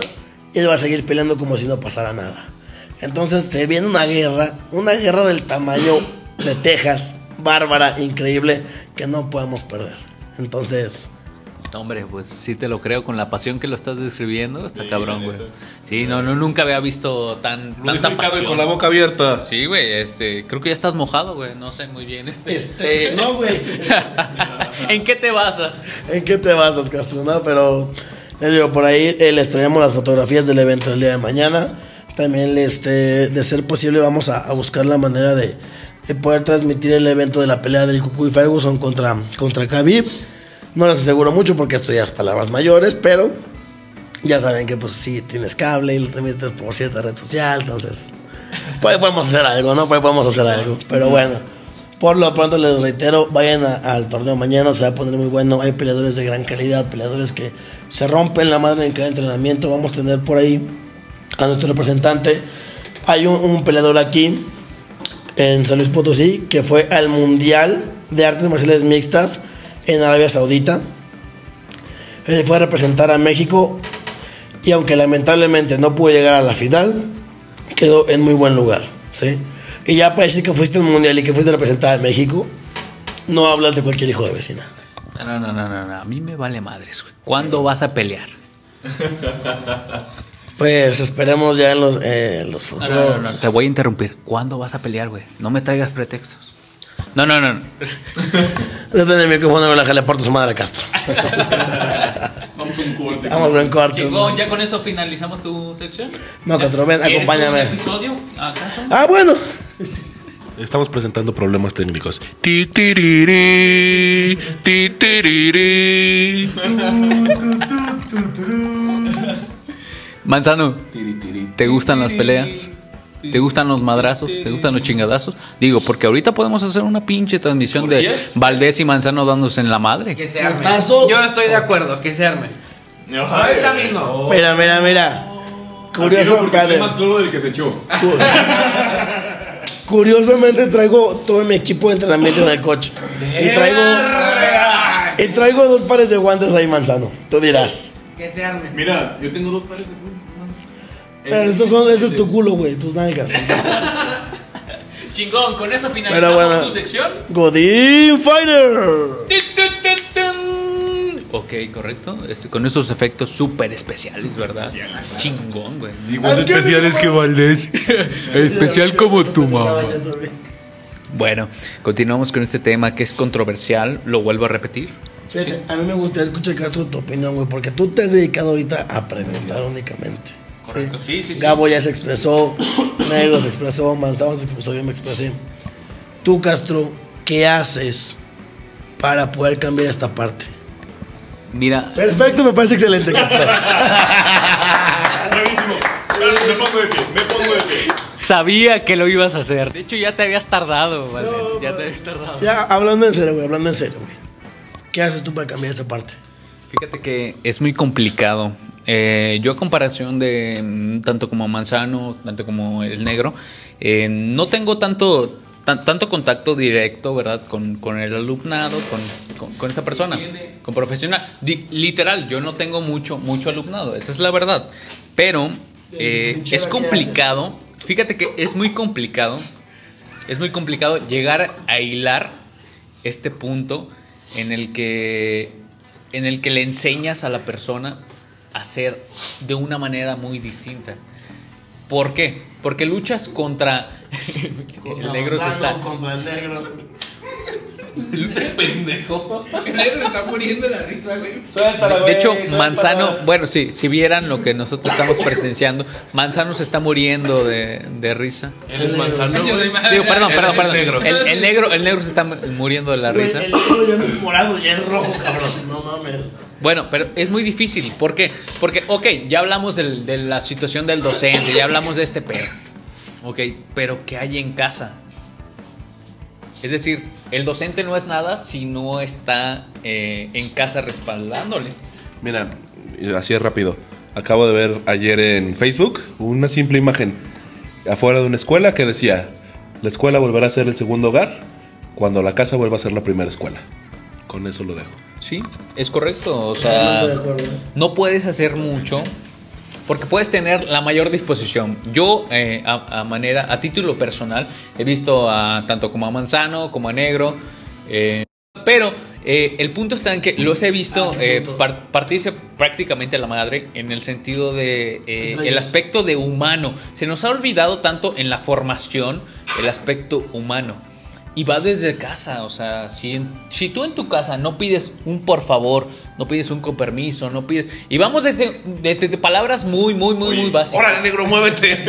y él va a seguir peleando como si no pasara nada. Entonces se viene una guerra, una guerra del tamaño de Texas, bárbara, increíble, que no podemos perder. Entonces, Hombre, pues sí te lo creo con la pasión que lo estás describiendo. Está cabrón, güey. Sí, no, no, nunca había visto tan, Luis tanta pasión. con la boca abierta. Sí, güey, este, creo que ya estás mojado, güey. No sé muy bien, este. este, no, güey. ¿En qué te basas? ¿En qué te basas, Castro? No, pero les digo, por ahí eh, les traemos las fotografías del evento del día de mañana. También, este, de ser posible, vamos a, a buscar la manera de, de poder transmitir el evento de la pelea del Cucu y Ferguson contra, contra Khabib. No les aseguro mucho porque esto ya es palabras mayores, pero ya saben que pues sí tienes cable y lo transmites por cierta red social, entonces pues, podemos hacer algo, ¿no? Pues podemos hacer algo, pero bueno. Por lo pronto les reitero, vayan a- al torneo mañana, se va a poner muy bueno. Hay peleadores de gran calidad, peleadores que se rompen la madre en cada entrenamiento. Vamos a tener por ahí a nuestro representante. Hay un, un peleador aquí en San Luis Potosí que fue al Mundial de Artes Marciales Mixtas en Arabia Saudita. Él fue a representar a México y aunque lamentablemente no pudo llegar a la final, quedó en muy buen lugar, ¿sí? Y ya para decir que fuiste a un mundial y que fuiste a representar a México, no hablas de cualquier hijo de vecina. No, no, no, no, no. A mí me vale madres, güey. ¿Cuándo vas a pelear? Pues esperemos ya en los, eh, los No, futuros. no, no, no, Te voy a interrumpir. ¿Cuándo vas a pelear, güey? No me traigas pretextos. No, no, no. no. Desde el micrófono la jale por tu madre Castro. Vamos a un corte. Vamos a un corte. Chingón, ¿ya con esto finalizamos tu sección? No, Castro, ven, ¿Quieres acompáñame. un episodio? ¿Acaso? Ah, bueno. Estamos presentando problemas técnicos. Ti, tiriri, ti, tiriri. Manzano, ¿te gustan las peleas? ¿Te gustan los madrazos? ¿Te gustan los chingadazos? Digo, porque ahorita podemos hacer una pinche transmisión de Valdés y Manzano dándose en la madre. Que se arme. Yo estoy de acuerdo, que se arme. Ahorita mismo. Mira, mira, mira. Curioso, espérate. más claro del que se echó. Curiosamente traigo todo mi equipo de entrenamiento en el coche. Y traigo. Y traigo dos pares de guantes ahí, manzano. Tú dirás. Que se arme. Mira, yo tengo dos pares de Eh, Estos son, ese es tu culo, güey, tus nalgas. Chingón, con eso bueno. tu sección. Godín Fighter. Ok, correcto. Este, con esos efectos súper especiales, ¿verdad? Chingón, güey. Igual especiales que Valdés. Especial como tu mamá. Bueno, continuamos con este tema que es controversial. Lo vuelvo a repetir. Fíjate, a mí me gustaría escuchar Castro tu opinión, güey, porque tú te has dedicado ahorita a preguntar únicamente. Correcto, sí, sí, sí. Gabo ya se expresó, Negro se expresó, Manzano se expresó, yo me expresé. Tú, Castro, ¿qué haces para poder cambiar esta parte? Mira, Perfecto, me parece excelente, Castro. Bravísimo. Me pongo de pie, me pongo de pie. sabía que lo ibas a hacer. De hecho, ya te habías tardado, Valdés. ya te habías tardado. ya, hablando en serio, güey, hablando en serio, güey. ¿Qué haces tú para cambiar esta parte? Fíjate que es muy complicado. Eh, yo a comparación de mm, tanto como Manzano, tanto como el negro, eh, no tengo tanto, tan- tanto contacto directo, ¿verdad? Con, con el alumnado, con, con- con esta persona, con profesional. Di- literal, yo no tengo mucho, mucho alumnado, esa es la verdad. Pero eh, es ¿qué complicado, fíjate que es muy complicado, es muy complicado llegar a hilar este punto en el que en el que le enseñas a la persona a ser de una manera muy distinta. ¿Por qué? Porque luchas contra el negro se está Contra el negro. Pendejo. El negro se está muriendo de la risa, güey. de hecho, Manzano, bueno, sí, si vieran lo que nosotros estamos presenciando, Manzano se está muriendo de, de risa. ¿Eres manzano? Yo güey? soy Digo, perdón, perdón, el perdón. negro. El, el negro, el negro se está muriendo de la risa. el negro ya no es morado, ya es rojo, cabrón. No mames. Bueno, pero es muy difícil. ¿Por qué? Porque, ok, ya hablamos del- de la situación del docente, ya hablamos de este pedo. Ok, pero ¿qué hay en casa? Es decir, el docente no es nada si no está eh, en casa respaldándole. Mira, así es rápido. Acabo de ver ayer en Facebook una simple imagen afuera de una escuela que decía, la escuela volverá a ser el segundo hogar cuando la casa vuelva a ser la primera escuela. Con eso lo dejo. Sí, es correcto. O No sea, no puedes hacer mucho porque puedes tener la mayor disposición. Yo, eh, a, a manera, a título personal, he visto a tanto como a Manzano como a Negro, eh, pero eh, el punto está en que los he visto Ah, ¿qué eh, par- partirse prácticamente a la madre en el sentido de eh, el aspecto de humano. Se nos ha olvidado tanto en la formación el aspecto humano. Y va desde casa, o sea, si, en- si tú en tu casa no pides un por favor, no pides un con permiso, no pides... Y vamos desde, desde- de palabras muy, muy, muy, muy básicas. Órale, negro, muévete.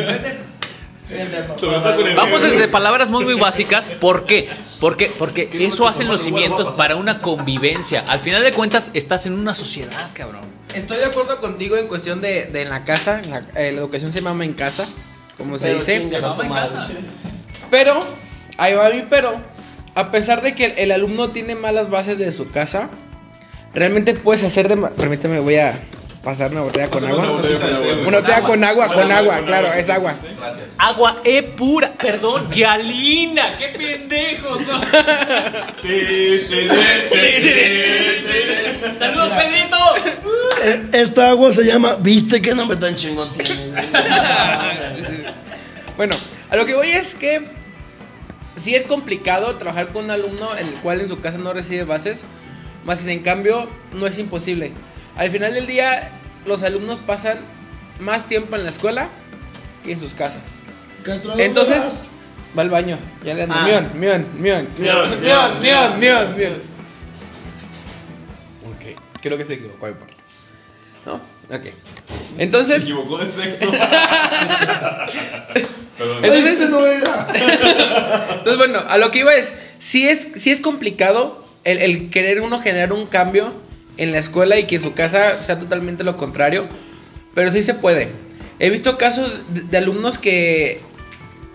Vamos desde palabras muy muy básicas. ¿Por qué? Porque, porque eso hacen los cimientos para una convivencia. Al final de cuentas, estás en una sociedad, cabrón. Estoy de acuerdo contigo en cuestión de, de en la casa. en la, eh, la educación se mama en casa, como se Pero dice. chingas a tu madre. Pero, ahí va mi pero. A pesar de que el, el alumno tiene malas bases de su casa, realmente puedes hacer de... Permíteme, voy a pasar una botella con agua. Una botella con agua, con agua, claro, es agua. Agua E pura, perdón, Yalina, qué pendejos. ¿no? Saludos, Pedrito. Eh, Esta agua se llama ¿Viste qué nombre tan chingón tiene? Bueno, a lo que voy es que sí es complicado trabajar con un alumno en el cual en su casa no recibe bases, más sin en cambio no es imposible. Al final del día, los alumnos pasan más tiempo en la escuela que en sus casas. Castro, ¿a dónde Entonces, va al baño. Ya le ando. Ah. Mion, mion, mion, Mion, mion, mion, mion, mion, mion. Ok, creo que se equivocó ahí por. ¿No? Ok. Entonces, equivocó de sexo. Entonces- no era. Entonces, bueno, a lo que iba es, sí es, sí es complicado el, el querer uno generar un cambio en la escuela y que en su casa sea totalmente lo contrario, pero sí se puede. He visto casos de, de alumnos que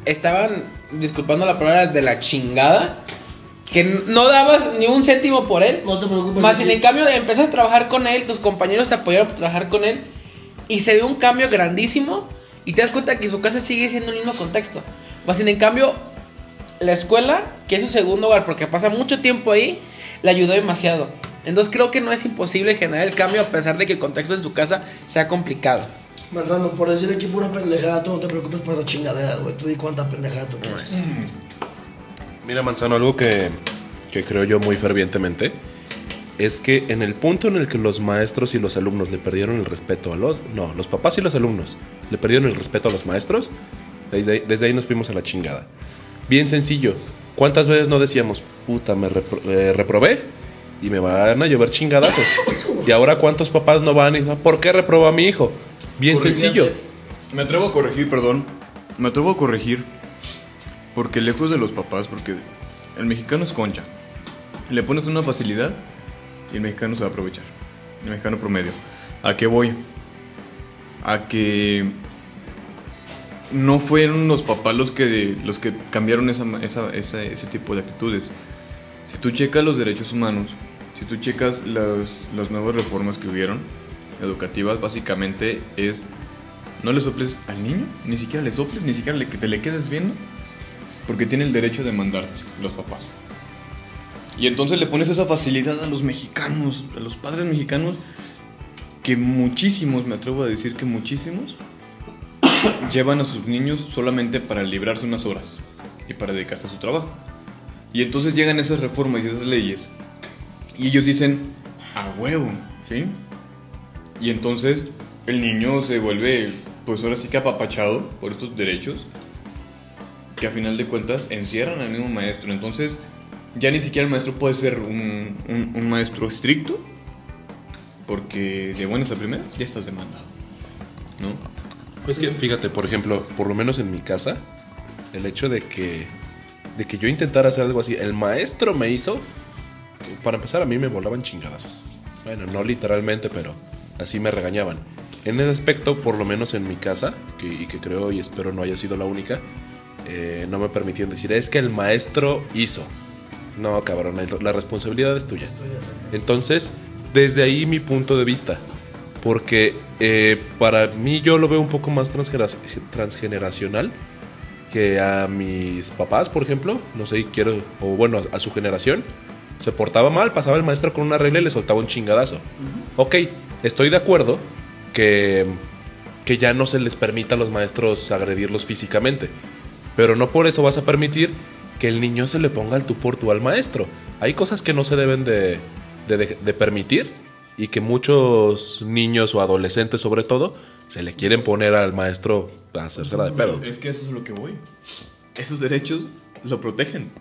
estaban, disculpando la palabra, de la chingada, que no dabas ni un céntimo por él. No te preocupes. Más sin en cambio empiezas a trabajar con él, tus compañeros te apoyaron para trabajar con él y se ve un cambio grandísimo y te das cuenta que su casa sigue siendo el mismo contexto. Más sin en cambio, la escuela, que es su segundo hogar porque pasa mucho tiempo ahí, le ayudó demasiado. Entonces creo que no es imposible generar el cambio a pesar de que el contexto en su casa sea complicado. Manzano, por decir aquí pura pendejada, tú no te preocupes por esas chingaderas, güey. Tú di cuánta pendejada tú quieres. Mira, Manzano, algo que, que creo yo muy fervientemente es que en el punto en el que los maestros y los alumnos le perdieron el respeto a los... No, los papás y los alumnos le perdieron el respeto a los maestros, desde ahí, desde ahí nos fuimos a la chingada. Bien sencillo. ¿Cuántas veces no decíamos, puta, me repro- eh, reprobé y me van a llover chingadazos? Y ahora cuántos papás no van y dicen, ¿por qué reprobó a mi hijo? Bien sencillo. Me atrevo a corregir, perdón. Me atrevo a corregir. Porque lejos de los papás, porque el mexicano es concha. Le pones una facilidad el mexicano se va a aprovechar. El mexicano promedio. ¿A qué voy? A que no fueron los papás los que, los que cambiaron esa, esa- esa- ese tipo de actitudes. Si tú checas los derechos humanos, si tú checas las, nuevas reformas que hubieron, educativas, básicamente es no le soples al niño, ni siquiera le soples, ni siquiera que te le quedes viendo, porque tiene el derecho de mandarte los papás. Y entonces le pones esa facilidad a los mexicanos, a los padres mexicanos, que muchísimos, me atrevo a decir que muchísimos, llevan a sus niños solamente para librarse unas horas y para dedicarse a su trabajo. Y entonces llegan esas reformas y esas leyes, y ellos dicen, a huevo, ¿sí? Y entonces el niño se vuelve, pues ahora sí que apapachado por estos derechos, que a final de cuentas encierran al mismo maestro. Entonces ya ni siquiera el maestro puede ser un, un- maestro estricto, porque de buenas a primeras ya estás demandado, ¿no? Es que fíjate, por ejemplo, por lo menos en mi casa, el hecho de que de que yo intentara hacer algo así, el maestro me hizo para empezar a mí me volaban chingadazos. Bueno, no literalmente, pero así me regañaban. En ese aspecto, por lo menos en mi casa, que, y que creo y espero no haya sido la única, eh, no me permitieron decir, es que el maestro hizo. No, cabrón, la responsabilidad es tuya. Entonces, desde ahí mi punto de vista. Porque eh, para mí yo lo veo un poco más transgeneracional que a mis papás, por ejemplo. No sé, quiero, o bueno, a, su generación. Se portaba mal, pasaba el maestro con una regla y le soltaba un chingadazo. Ok, estoy de acuerdo que, que ya no se les permita a los maestros agredirlos físicamente. Pero no por eso vas a permitir que el niño se le ponga al tú por tú al maestro. Hay cosas que no se deben de, de- de- de permitir y que muchos niños o adolescentes sobre todo se le quieren poner al maestro a hacérsela de pedo. Es que eso es lo que voy. Esos derechos lo protegen.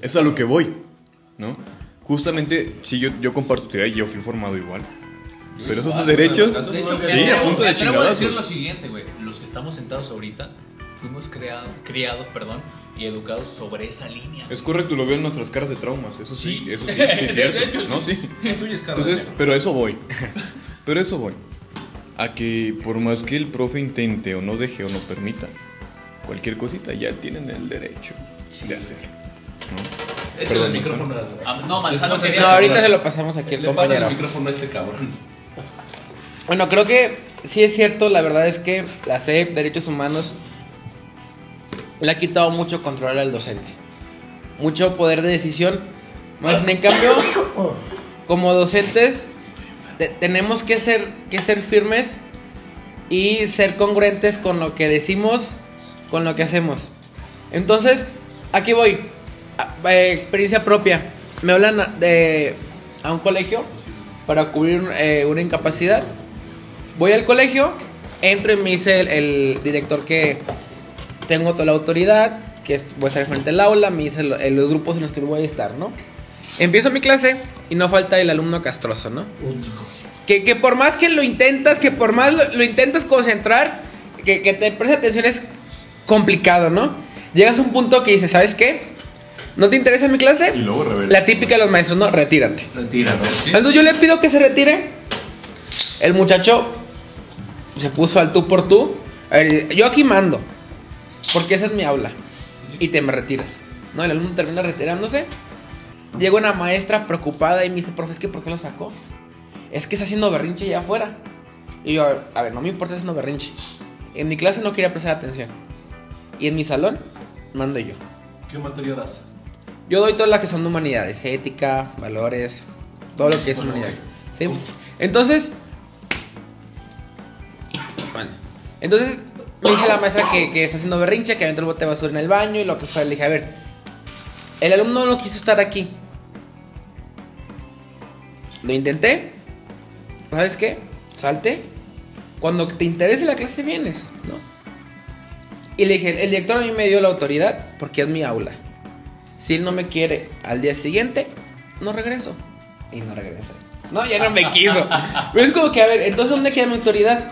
Es a lo que voy, ¿no? Justamente, sí, yo, yo comparto tu idea y yo fui formado igual. Pero esos derechos, De hecho, sí, a punto de a decir lo siguiente, güey. Los que estamos sentados ahorita fuimos creados, criados, perdón, y educados sobre esa línea. Es correcto, lo veo en nuestras caras de traumas, eso sí, Sí. eso sí, sí es cierto. hecho, No, sí. Entonces, pero a eso voy. Pero a eso voy. A que por más que el profe intente o no deje o no permita, cualquier cosita ya tienen el derecho de hacerlo. ¿no? Échale Perdón, el micrófono a- Ah, no, Manzano Después quería- No, ahorita se lo pasamos aquí al Le pasa el compañero. micrófono a este cabrón. Bueno, creo que sí es cierto, la verdad es que la CEP, Derechos Humanos, le ha quitado mucho control al docente. Mucho poder de decisión. Más en cambio, como docentes, te- tenemos que ser, que ser firmes y ser congruentes con lo que decimos, con lo que hacemos. Entonces, aquí voy. Experiencia propia. Me hablan de, a un colegio para cubrir eh, una incapacidad. Voy al colegio, entro y me dice el director que tengo toda la autoridad, que voy a estar frente al aula, me dice eh, los grupos en los que voy a estar, ¿no? Empiezo mi clase y no falta el alumno castroso, ¿no? Que, que por más que lo intentas, que por más lo, lo intentas concentrar, que, que te preste atención es complicado, ¿no? Llegas a un punto que dices, ¿sabes qué? ¿No te interesa mi clase? Y luego rebelde. La típica de los maestros, ¿no? Retírate. Retírate. ¿sí? Entonces yo le pido que se retire. El muchacho se puso al tú por tú. A ver, yo aquí mando. Porque esa es mi aula. Y te me retiras. No, el alumno termina retirándose. Llega una maestra preocupada y me dice, profe, es que ¿por qué lo sacó? Es que está haciendo berrinche allá afuera. Y yo, a ver, no me importa haciendo berrinche. En mi clase no quería prestar atención. Y en mi salón mando yo. ¿Qué materia das? Yo doy todas las que son de humanidades, ética, valores, todo lo que es humanidades. ¿sí? Entonces, bueno, entonces me dice la maestra que, que está haciendo berrinche, que aventó el bote de basura en el baño y lo que fue. Le dije, a ver, el alumno no quiso estar aquí. Lo intenté. ¿Sabes qué? Salte. Cuando te interese la clase vienes, ¿no? Y le dije, el director a mí me dio la autoridad porque es mi aula. Si él no me quiere al día siguiente, no regreso. Y no regresé. No, ya no me quiso. Pero es como que, a ver, entonces ¿dónde queda mi autoridad?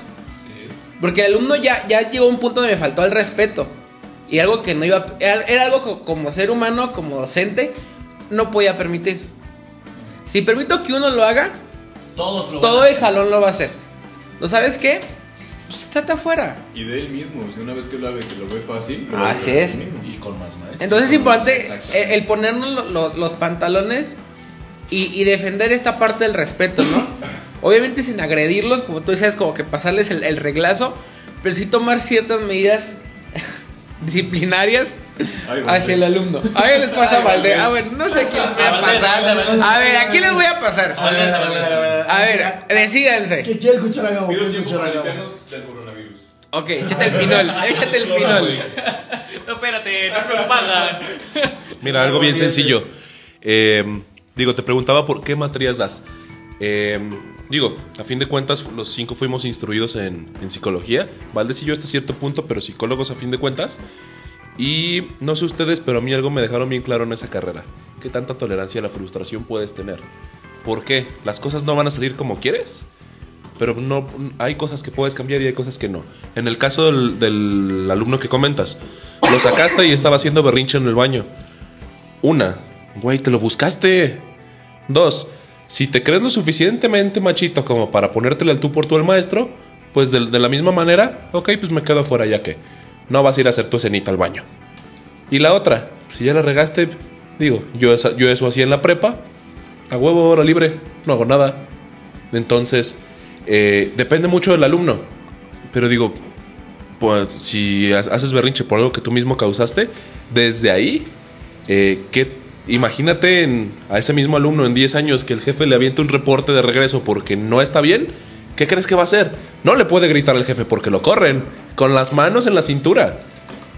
Porque el alumno ya, ya llegó a un punto donde me faltó el respeto. Y algo que no iba... Era, era algo co- como ser humano, como docente, no podía permitir. Si permito que uno lo haga, Todos lo todo van a el salón lo va a hacer. ¿No sabes qué? Pues échate afuera. Y de él mismo, si una vez que lo haga y se lo ve fácil, lo Así va a hacer es. él mismo. Y con más maestros. Entonces es importante Exactamente. el, el ponernos lo- lo- los pantalones y, y defender esta parte del respeto, ¿no? Obviamente sin agredirlos, como tú decías, como que pasarles el, el reglazo, pero sí tomar ciertas medidas disciplinarias Ay, hacia el alumno. A ver, les pasa a Valdés. A ver, no sé a quién les voy a pasar. a ver, ¿a quién les voy a pasar? A ver, a ver, a ver. A ver, decídanse. ¿Qué quiere escuchar a Gabo? Pido ¿Quiere tiempo escuchar a del coronavirus. Ok, échate el pinol, échate el pinol. No, espérate, no pagan. Mira, algo bien sencillo. Eh, digo, te preguntaba por qué materias das. Eh, digo, a fin de cuentas, los cinco fuimos instruidos en, psicología. Valdés y yo hasta cierto punto, pero psicólogos a fin de cuentas. Y no sé ustedes, pero a mí algo me dejaron bien claro en esa carrera. ¿Qué tanta tolerancia a la frustración puedes tener? ¿Por qué? ¿Las cosas no van a salir como quieres? Pero no, hay cosas que puedes cambiar y hay cosas que no. En el caso del, del alumno que comentas, lo sacaste y estaba haciendo berrinche en el baño. Una, güey, te lo buscaste. Dos, si te crees lo suficientemente machito como para ponértele al tú por tú al maestro, pues de, la misma manera, ok, pues me quedo afuera ya que no vas a ir a hacer tu escenita al baño. Y la otra, si ya la regaste, digo, yo, eso hacía en la prepa, a huevo, hora libre, no hago nada. Entonces, eh, depende mucho del alumno. Pero digo, pues si ha- haces berrinche por algo que tú mismo causaste, desde ahí, eh, ¿qué- imagínate en- a ese mismo alumno en 10 años que el jefe le avienta un reporte de regreso porque no está bien, ¿qué crees que va a hacer? No le puede gritar al jefe porque lo corren, con las manos en la cintura.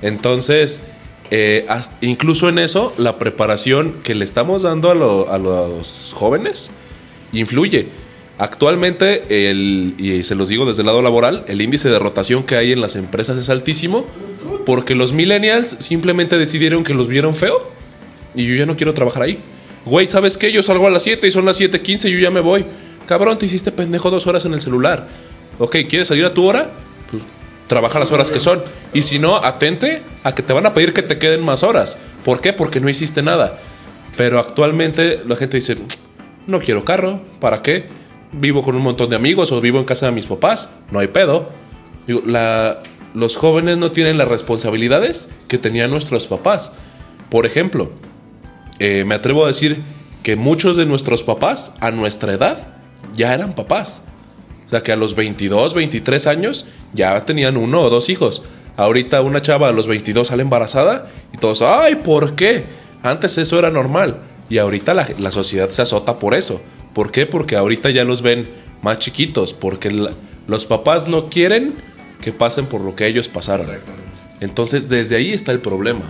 Entonces, eh, incluso en eso, la preparación que le estamos dando a, a los jóvenes influye. Actualmente, el, y se los digo desde el lado laboral, el índice de rotación que hay en las empresas es altísimo porque los millennials simplemente decidieron que los vieron feo y yo ya no quiero trabajar ahí. Güey, ¿sabes qué? Yo salgo a las 7 y son las 7:15 y yo ya me voy. Cabrón, te hiciste pendejo dos horas en el celular. Ok, ¿quieres salir a tu hora? Pues trabaja las horas que son. Y si no, atente a que te van a pedir que te queden más horas. ¿Por qué? Porque no hiciste nada. Pero actualmente la gente dice, no quiero carro, ¿para qué? Vivo con un montón de amigos o vivo en casa de mis papás, no hay pedo. Digo, la- los jóvenes no tienen las responsabilidades que tenían nuestros papás. Por ejemplo, eh, me atrevo a decir que muchos de nuestros papás a nuestra edad ya eran papás. O sea que a los 22, 23 años ya tenían uno o dos hijos. Ahorita una chava a los 22 sale embarazada y todos, ay, ¿por qué? Antes eso era normal. Y ahorita la, la sociedad se azota por eso. ¿Por qué? Porque ahorita ya los ven más chiquitos. Porque la- los papás no quieren que pasen por lo que ellos pasaron. Entonces desde ahí está el problema.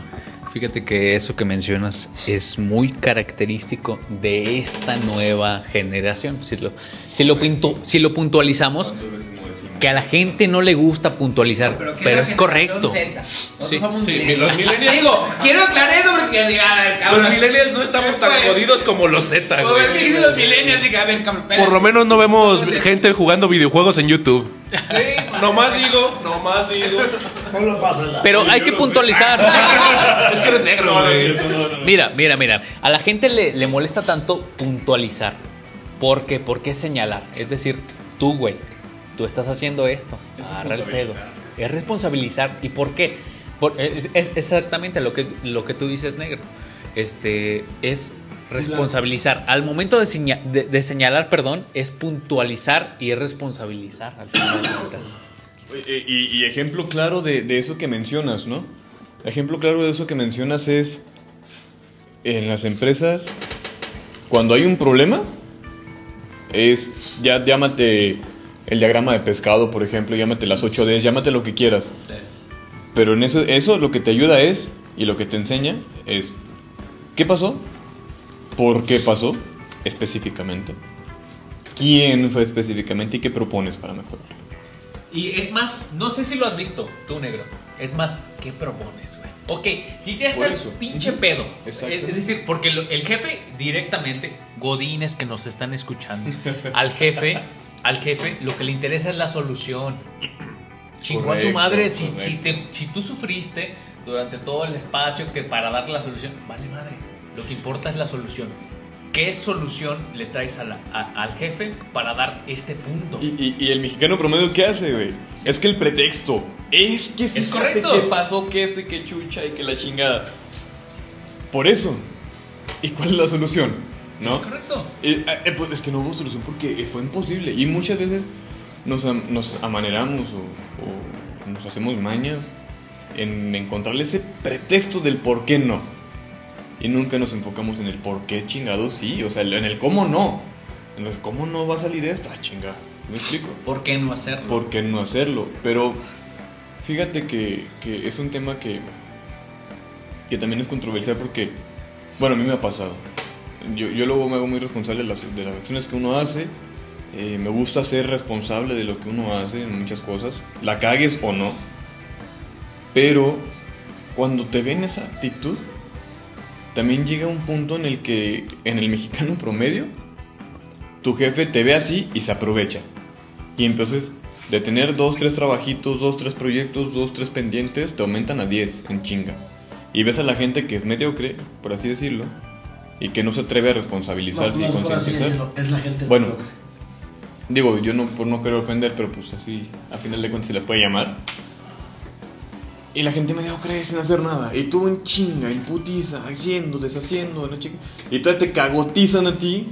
Fíjate que eso que mencionas es muy característico de esta nueva generación. Si lo, si lo, pintu- si lo puntualizamos, que a la gente no le gusta puntualizar, pero, ¿qué es correcto. Sí, somos sí, millennials. los millennials- Digo, quiero aclarar eso porque diga, a ver, cabrón. Los millennials no estamos tan Pues, jodidos como los Z, Como es que güey. dicen los millennials, diga, a ver, cabrón, espera. Por lo menos no vemos gente jugando videojuegos en YouTube. Sí, Nomás digo, nomás digo. Solo pasa la. Pero hay que puntualizar. Es que eres negro, güey. Mira, mira, mira. A la gente le, le molesta tanto puntualizar. ¿Por qué? ¿Por qué señalar? Es decir, tú, güey, tú estás haciendo esto. Agarra el pedo. Es responsabilizar. ¿Y por qué? Por- es, es exactamente lo que, lo que tú dices, negro. Este, es responsabilizar. Al momento de- de señalar, perdón, es puntualizar y es responsabilizar al final de cuentas. Eh, Y, y ejemplo claro de, de eso que mencionas, ¿no? Ejemplo claro de eso que mencionas es en las empresas, cuando hay un problema, es, ya llámate el diagrama de pescado, por ejemplo, llámate las 8Ds, llámate lo que quieras. Pero en eso, eso lo que te ayuda es, y lo que te enseña es, ¿qué pasó? ¿Por qué pasó? Específicamente. ¿Quién fue específicamente y qué propones para mejorar? Y es más, no sé si lo has visto, tú negro. Es más, ¿qué propones, güey? Ok, si ya está el pinche pedo. Exacto. Es, decir, porque el jefe directamente, godines que nos están escuchando, al jefe, al jefe, lo que le interesa es la solución. Chingó a su madre si, si, correcto. te- si tú sufriste durante todo el espacio que para darle la solución, vale madre. Lo que importa es la solución. ¿Qué solución le traes a la- a- al jefe para dar este punto? Y, y- y el mexicano promedio, ¿qué hace, güey? Es que el pretexto. Es que fíjate correcto. que pasó que esto y que chucha y que la chingada. Por eso. ¿Y cuál es la solución? ¿No? ¿Es correcto? Eh, eh, pues es que no hubo solución porque fue imposible. Y muchas veces nos, am- nos amaneramos o, o nos hacemos mañas en encontrarle ese pretexto del por qué no. Y nunca nos enfocamos en el por qué chingado sí. O sea, en el cómo no. En el cómo no va a salir esto. Ah, chinga. ¿Me explico? ¿Por qué no hacerlo? ¿Por qué no hacerlo? Pero fíjate que, que es un tema que, que también es controversial porque, bueno, a mí me ha pasado. Yo, yo luego me hago muy responsable de las, de las acciones que uno hace. Eh, me gusta ser responsable de lo que uno hace en muchas cosas. La cagues o no. Pero cuando te ven esa actitud, también llega un punto en el que en el mexicano promedio, tu jefe te ve así y se aprovecha. Y entonces, de tener dos, tres trabajitos, dos, tres proyectos, dos, tres pendientes, te aumentan a 10 en chinga. Y ves a la gente que es mediocre, por así decirlo, y que no se atreve a No, responsabilizarse no y así concientizar. decirlo, es la gente. Bueno. mediocre. Digo, yo no por no querer ofender, pero pues así, a final de cuentas se le puede llamar. Y la gente mediocre sin hacer nada. Y tú en chinga, en putiza, haciendo, deshaciendo, no chinga. Y todavía te cagotizan a ti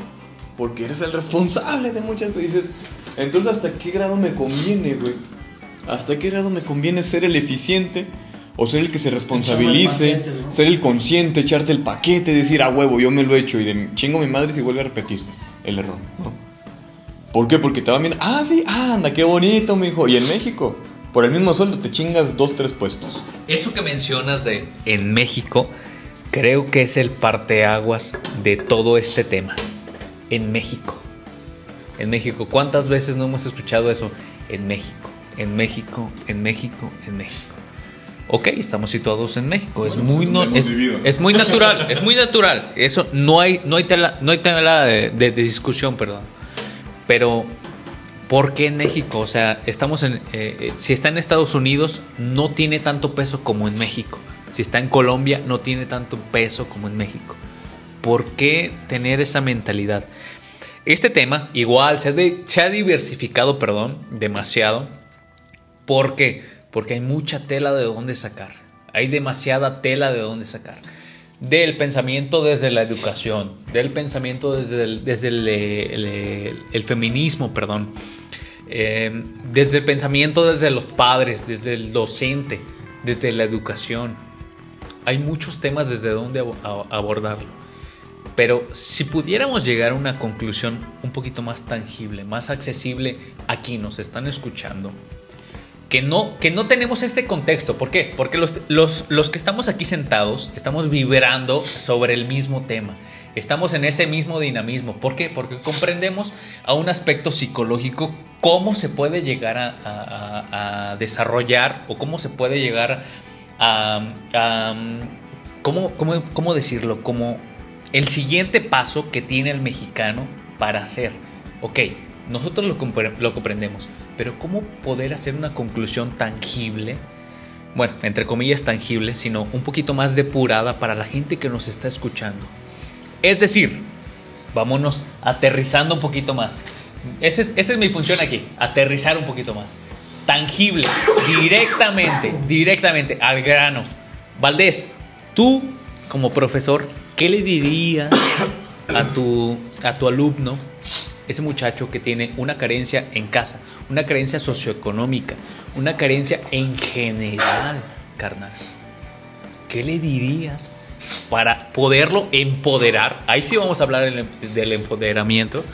porque eres el responsable de muchas. Dices, entonces, ¿hasta qué grado me conviene, güey? ¿Hasta qué grado me conviene ser el eficiente? O ser el que se responsabilice, Echarme el paquete, ¿no? ser el consciente, echarte el paquete, decir, a huevo, yo me lo he hecho y de chingo mi madre si vuelve a repetirse el error, ¿no? ¿Por qué? Porque te van viendo, ah, sí, anda, qué bonito, mijo. Y en México, por el mismo sueldo te chingas dos, tres puestos. Eso que mencionas de en México, creo que es el parteaguas de todo este tema. En México. En México. ¿Cuántas veces no hemos escuchado eso? En México, en México, en México, en México. Ok, estamos situados en México. Es muy, no- es, muy natural. Es muy natural. Eso no hay, no hay tela, no hay tela de, de- de discusión, perdón. Pero, ¿por qué en México? O sea, estamos en. eh, eh, si está en Estados Unidos, no tiene tanto peso como en México. Si está en Colombia, no tiene tanto peso como en México. ¿Por qué tener esa mentalidad? Este tema, igual, se ha, de- se ha diversificado, perdón, demasiado. ¿Por qué? Porque hay mucha tela de dónde sacar. Hay demasiada tela de dónde sacar. Del pensamiento desde la educación, del pensamiento desde el, desde el, el- el feminismo, perdón. Eh, desde el pensamiento desde los padres, desde el docente, desde la educación. Hay muchos temas desde donde abo- a- abordarlo. Pero si pudiéramos llegar a una conclusión un poquito más tangible, más accesible a quien nos están escuchando, que no, que no tenemos este contexto. ¿Por qué? Porque los, los, los que estamos aquí sentados estamos vibrando sobre el mismo tema. Estamos en ese mismo dinamismo. ¿Por qué? Porque comprendemos a un aspecto psicológico cómo se puede llegar a, desarrollar o cómo se puede llegar a... a- ¿cómo, cómo, cómo decirlo? Como el siguiente paso que tiene el mexicano para hacer. Ok, nosotros lo, compre- lo comprendemos, pero ¿cómo poder hacer una conclusión tangible? Bueno, entre comillas tangible, sino un poquito más depurada para la gente que nos está escuchando. Es decir, vámonos aterrizando un poquito más. Esa es, es mi función aquí, aterrizar un poquito más. Tangible, directamente, directamente, al grano. Valdés, tú como profesor, ¿qué le dirías a tu, a tu alumno, ese muchacho que tiene una carencia en casa, una carencia socioeconómica, una carencia en general, carnal? ¿Qué le dirías para poderlo empoderar? Ahí sí vamos a hablar del- del empoderamiento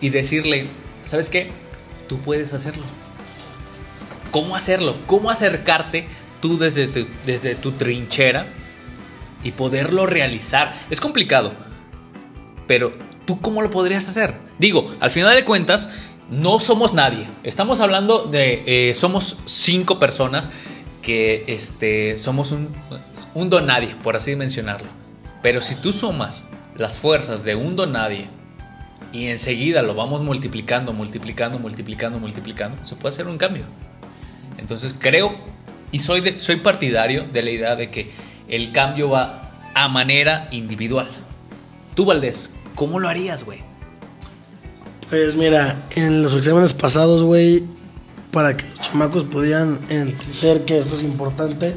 y decirle, ¿sabes qué? Tú puedes hacerlo. ¿Cómo hacerlo? ¿Cómo acercarte tú desde tu, desde tu trinchera y poderlo realizar? Es complicado, pero ¿tú cómo lo podrías hacer? Digo, al final de cuentas, no somos nadie. Estamos hablando de, eh, somos cinco personas que este, somos un, un don nadie, por así mencionarlo. Pero si tú sumas las fuerzas de un don nadie y enseguida lo vamos multiplicando, multiplicando, multiplicando, multiplicando, se puede hacer un cambio. Entonces creo y soy, soy partidario de la idea de que el cambio va a manera individual. Tú, Valdés, ¿cómo lo harías, güey? Pues mira, en los exámenes pasados, güey, para que los chamacos pudieran entender que esto es importante,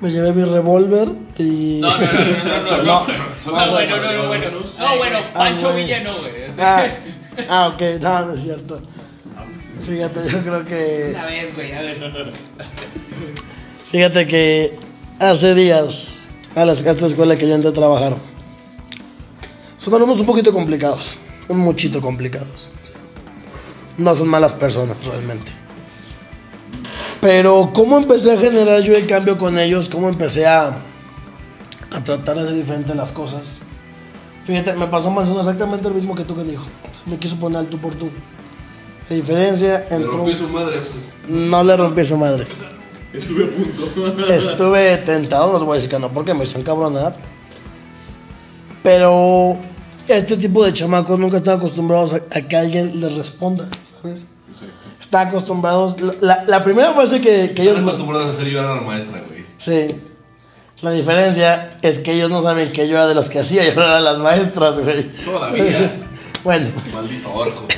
me llevé mi revólver y... No, no, no, no, no, no, No, No, bueno, no, no, bueno. No, bueno, Pancho güey. Villa no, güey. Ah, ah, ok, no, no es cierto. Fíjate, yo creo que... Una vez, güey, a ver. Fíjate que hace días a, las, a esta escuela que yo entré a trabajar, son alumnos un poquito complicados, un muchito complicados. No son malas personas realmente. Pero cómo empecé a generar yo el cambio con ellos, cómo empecé a, a tratar de hacer diferente las cosas. Fíjate, me pasó Manzano exactamente lo mismo que tú que dijo. Me quiso poner al tú por tú. La diferencia entre... un- madre. No le rompí su madre. Estuve a punto. Estuve tentado, no os voy a decir que no, porque me hizo encabronar. Pero este tipo de chamacos nunca están acostumbrados a, a que alguien les responda, ¿sabes? Están acostumbrados. La, la- la primera frase que, que ellos. Están acostumbrados a hacer llorar a la maestra, güey. Sí. La diferencia es que ellos no saben que yo era de los que hacía llorar a las maestras, güey. Todavía. Bueno, Maldito orco.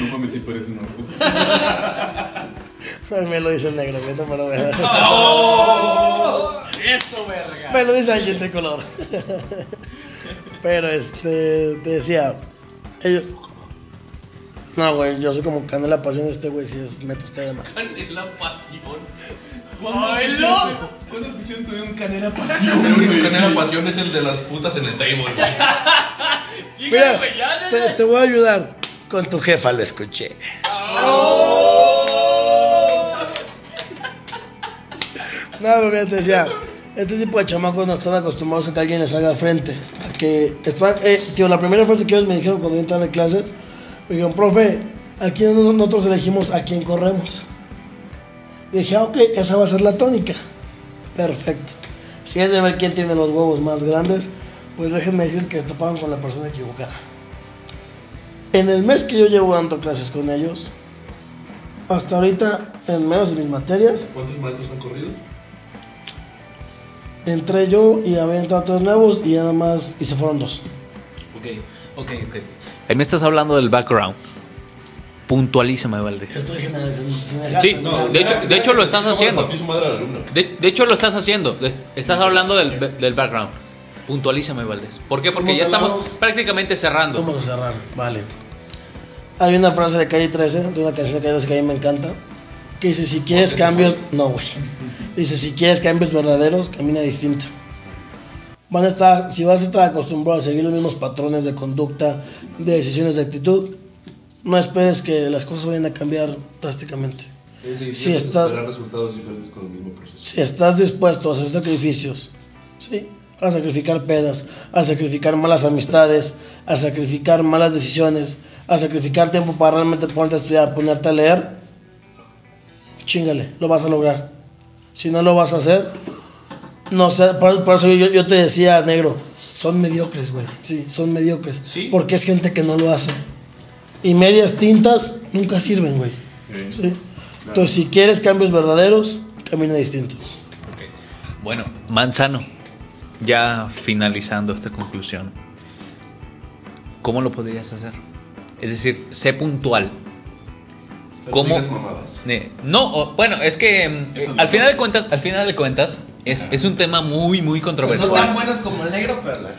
No mames, sí parece un orco. me lo dice el negro, no me lo voy a dar. Eso, verga. Me lo dice alguien de color. Pero este, te decía, ellos. No, güey, yo soy como canela pasión este güey, si es meto usted de más. la pasión. ¿Cuándo escucharon tuvieron un canela pasión? El único tiene pasión es el de las putas en el table, güey. Mira, te, te voy a ayudar. Con tu jefa lo escuché. No, pero mira, te decía, este tipo de chamacos no están acostumbrados a que alguien les haga frente. A que está, eh, tío, la primera frase que ellos me dijeron cuando yo entraba en clases, me dijeron, profe, aquí nosotros elegimos a quién corremos. Dije, ah, ok, esa va a ser la tónica. Perfecto. Si es de ver quién tiene los huevos más grandes, pues déjenme decir que toparon con la persona equivocada. En el mes que yo llevo dando clases con ellos, hasta ahorita, en menos de mis materias, ¿Cuántos maestros han corrido? Entré yo y había entrado tres nuevos y nada más, y se fueron dos. Ok, ok, ok. Ahí me estás hablando del background. Puntualízame, Valdés. Estoy generalizando. Sí, terminar. de hecho, de hecho lo estás No, haciendo. De, de hecho lo estás haciendo. Estás hablando del, del background. Puntualízame, Valdés. ¿Por qué? Porque ¿Cómo ya estamos prácticamente cerrando. Vamos a cerrar, vale. Hay una frase de Calle 13, de una canción de Calle 13 que a mí me encanta, que dice, si quieres cambios, no, güey. Dice, si quieres cambios verdaderos, camina distinto. Van a estar, si vas a estar acostumbrado a seguir los mismos patrones de conducta, de decisiones, de actitud, no esperes que las cosas vayan a cambiar drásticamente. Sí, Sí, está- esperar resultados diferentes con el mismo proceso. Si estás dispuesto a hacer sacrificios, ¿sí? a sacrificar pedas, a sacrificar malas amistades, a sacrificar malas decisiones, a sacrificar tiempo para realmente ponerte a estudiar, ponerte a leer, chingale, lo vas a lograr. Si no lo vas a hacer, no sé, por, por eso yo, yo te decía, negro, son mediocres, güey, sí, son mediocres, Sí. porque es gente que no lo hace. Y medias tintas nunca sirven, güey. ¿sí? Entonces, si quieres cambios verdaderos, camina distinto. Bueno, Manzano, ya finalizando esta conclusión, ¿cómo lo podrías hacer? Es decir, sé puntual. ¿Cómo? No. Eh, o- bueno, es que mm, al final de cuentas, al final de cuentas, es, es un tema muy, muy No tan controversial. buenas como el negro, pero las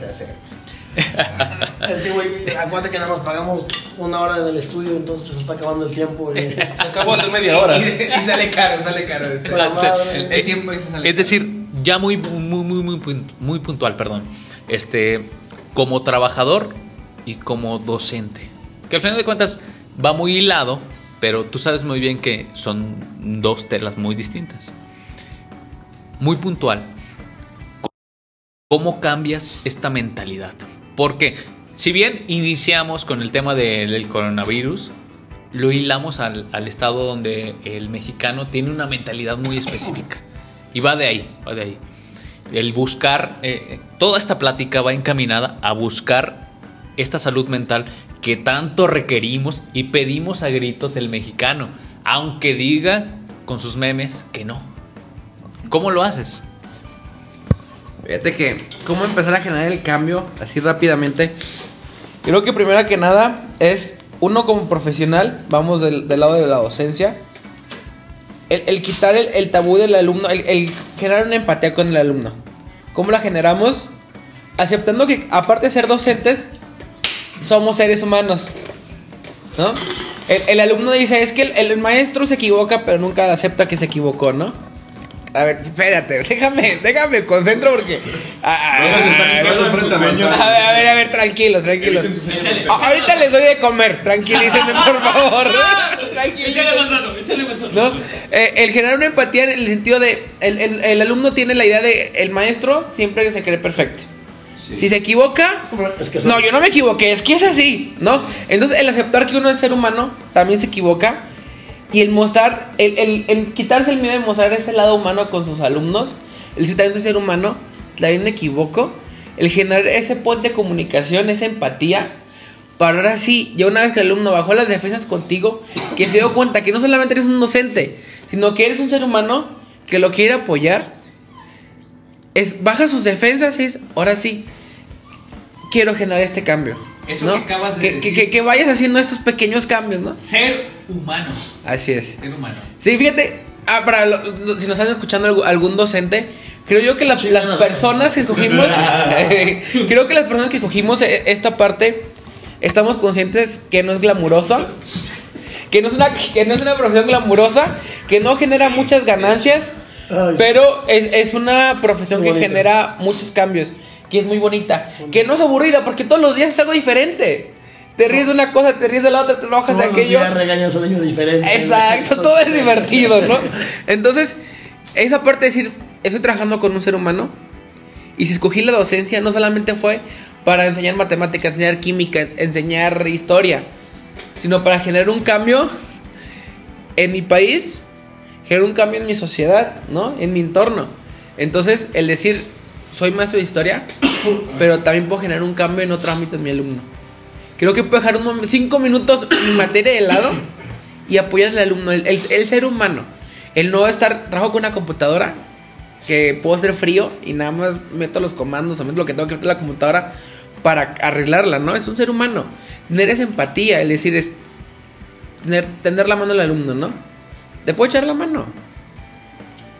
güey, acuérdate que nada más pagamos una hora en el estudio, entonces se está acabando el tiempo. y- Se acabó hace media hora. Y, y sale caro, sale caro. Este. Madre. El, el tiempo ese sale Es decir, ya muy, muy, muy, muy, muy puntual, perdón. Este, como trabajador y como docente. Que al final de cuentas va muy hilado, pero tú sabes muy bien que son dos telas muy distintas. Muy puntual. ¿Cómo cambias esta mentalidad? Porque si bien iniciamos con el tema de- del coronavirus, lo hilamos al, al estado donde el mexicano tiene una mentalidad muy específica. Y va de ahí, va de ahí. El buscar, eh, toda esta plática va encaminada a buscar esta salud mental que tanto requerimos y pedimos a gritos el mexicano, aunque diga con sus memes que no. ¿Cómo lo haces? Fíjate que, ¿cómo empezar a generar el cambio así rápidamente? Creo que primero que nada es uno como profesional, vamos del, lado de la docencia, el, quitar el, el tabú del alumno, el, el generar una empatía con el alumno. ¿Cómo la generamos? Aceptando que aparte de ser docentes, somos seres humanos. ¿No? El, el alumno dice, es que el, el maestro se equivoca, pero nunca acepta que se equivocó, ¿no? A ver, espérate, déjame, déjame, concentro porque... ah, ah, a ver, a ver, a ver, tranquilos, tranquilos. A- ahorita les doy de comer, tranquilícenme, por favor. ¿No? Eh, el generar una empatía en el sentido de el, el- el alumno tiene la idea de el maestro siempre se cree perfecto. Si se equivoca, Es que no, yo no me equivoqué, es que es así, ¿no? Entonces el aceptar que uno es ser humano también se equivoca y el mostrar, el, el- el quitarse el miedo de mostrar ese lado humano con sus alumnos, el decir también soy ser humano, también me equivoco, el generar ese puente de comunicación, esa empatía, para ahora sí, ya una vez que el alumno bajó las defensas contigo, que se dio cuenta que no solamente eres un docente, sino que eres un ser humano que lo quiere apoyar, es baja sus defensas y es, ahora sí, quiero generar este cambio. Eso ¿no? que acabas de que, decir. que- que vayas haciendo estos pequeños cambios, ¿no? Ser humano. Así es. Ser humano. Sí, fíjate, ah, para lo- lo- si nos están escuchando algún docente, creo yo que la- las personas que escogimos, creo que las personas que escogimos eh, esta parte, estamos conscientes que no es glamurosa, que no es una, que no es una profesión glamurosa, que no genera muchas ganancias, Ay, pero es, es una profesión que genera muchos cambios, que es muy bonita, que no es aburrida, porque todos los días es algo diferente. Te ríes de una cosa, te ríes de la otra, te enojas de todos los aquello. días regañas a un niño diferente. Exacto, todo es divertido, ¿no? Entonces, esa parte de decir, estoy trabajando con un ser humano. Y si escogí la docencia, no solamente fue para enseñar matemáticas, enseñar química, enseñar historia, sino para generar un cambio en mi país, genera un cambio en mi sociedad, ¿no? En mi entorno. Entonces, el decir, soy maestro de historia, pero también puedo generar un cambio en otro ámbito en mi alumno. Creo que puedo dejar un cinco minutos mi materia de lado y apoyar al alumno, el, el- el ser humano. El no estar, trabajo con una computadora que puedo ser frío y nada más meto los comandos o meto lo que tengo que meter en la computadora para arreglarla, ¿no? Es un ser humano. Tener esa empatía, es decir, es tener, tender la mano al alumno, ¿no? Te puedo echar la mano.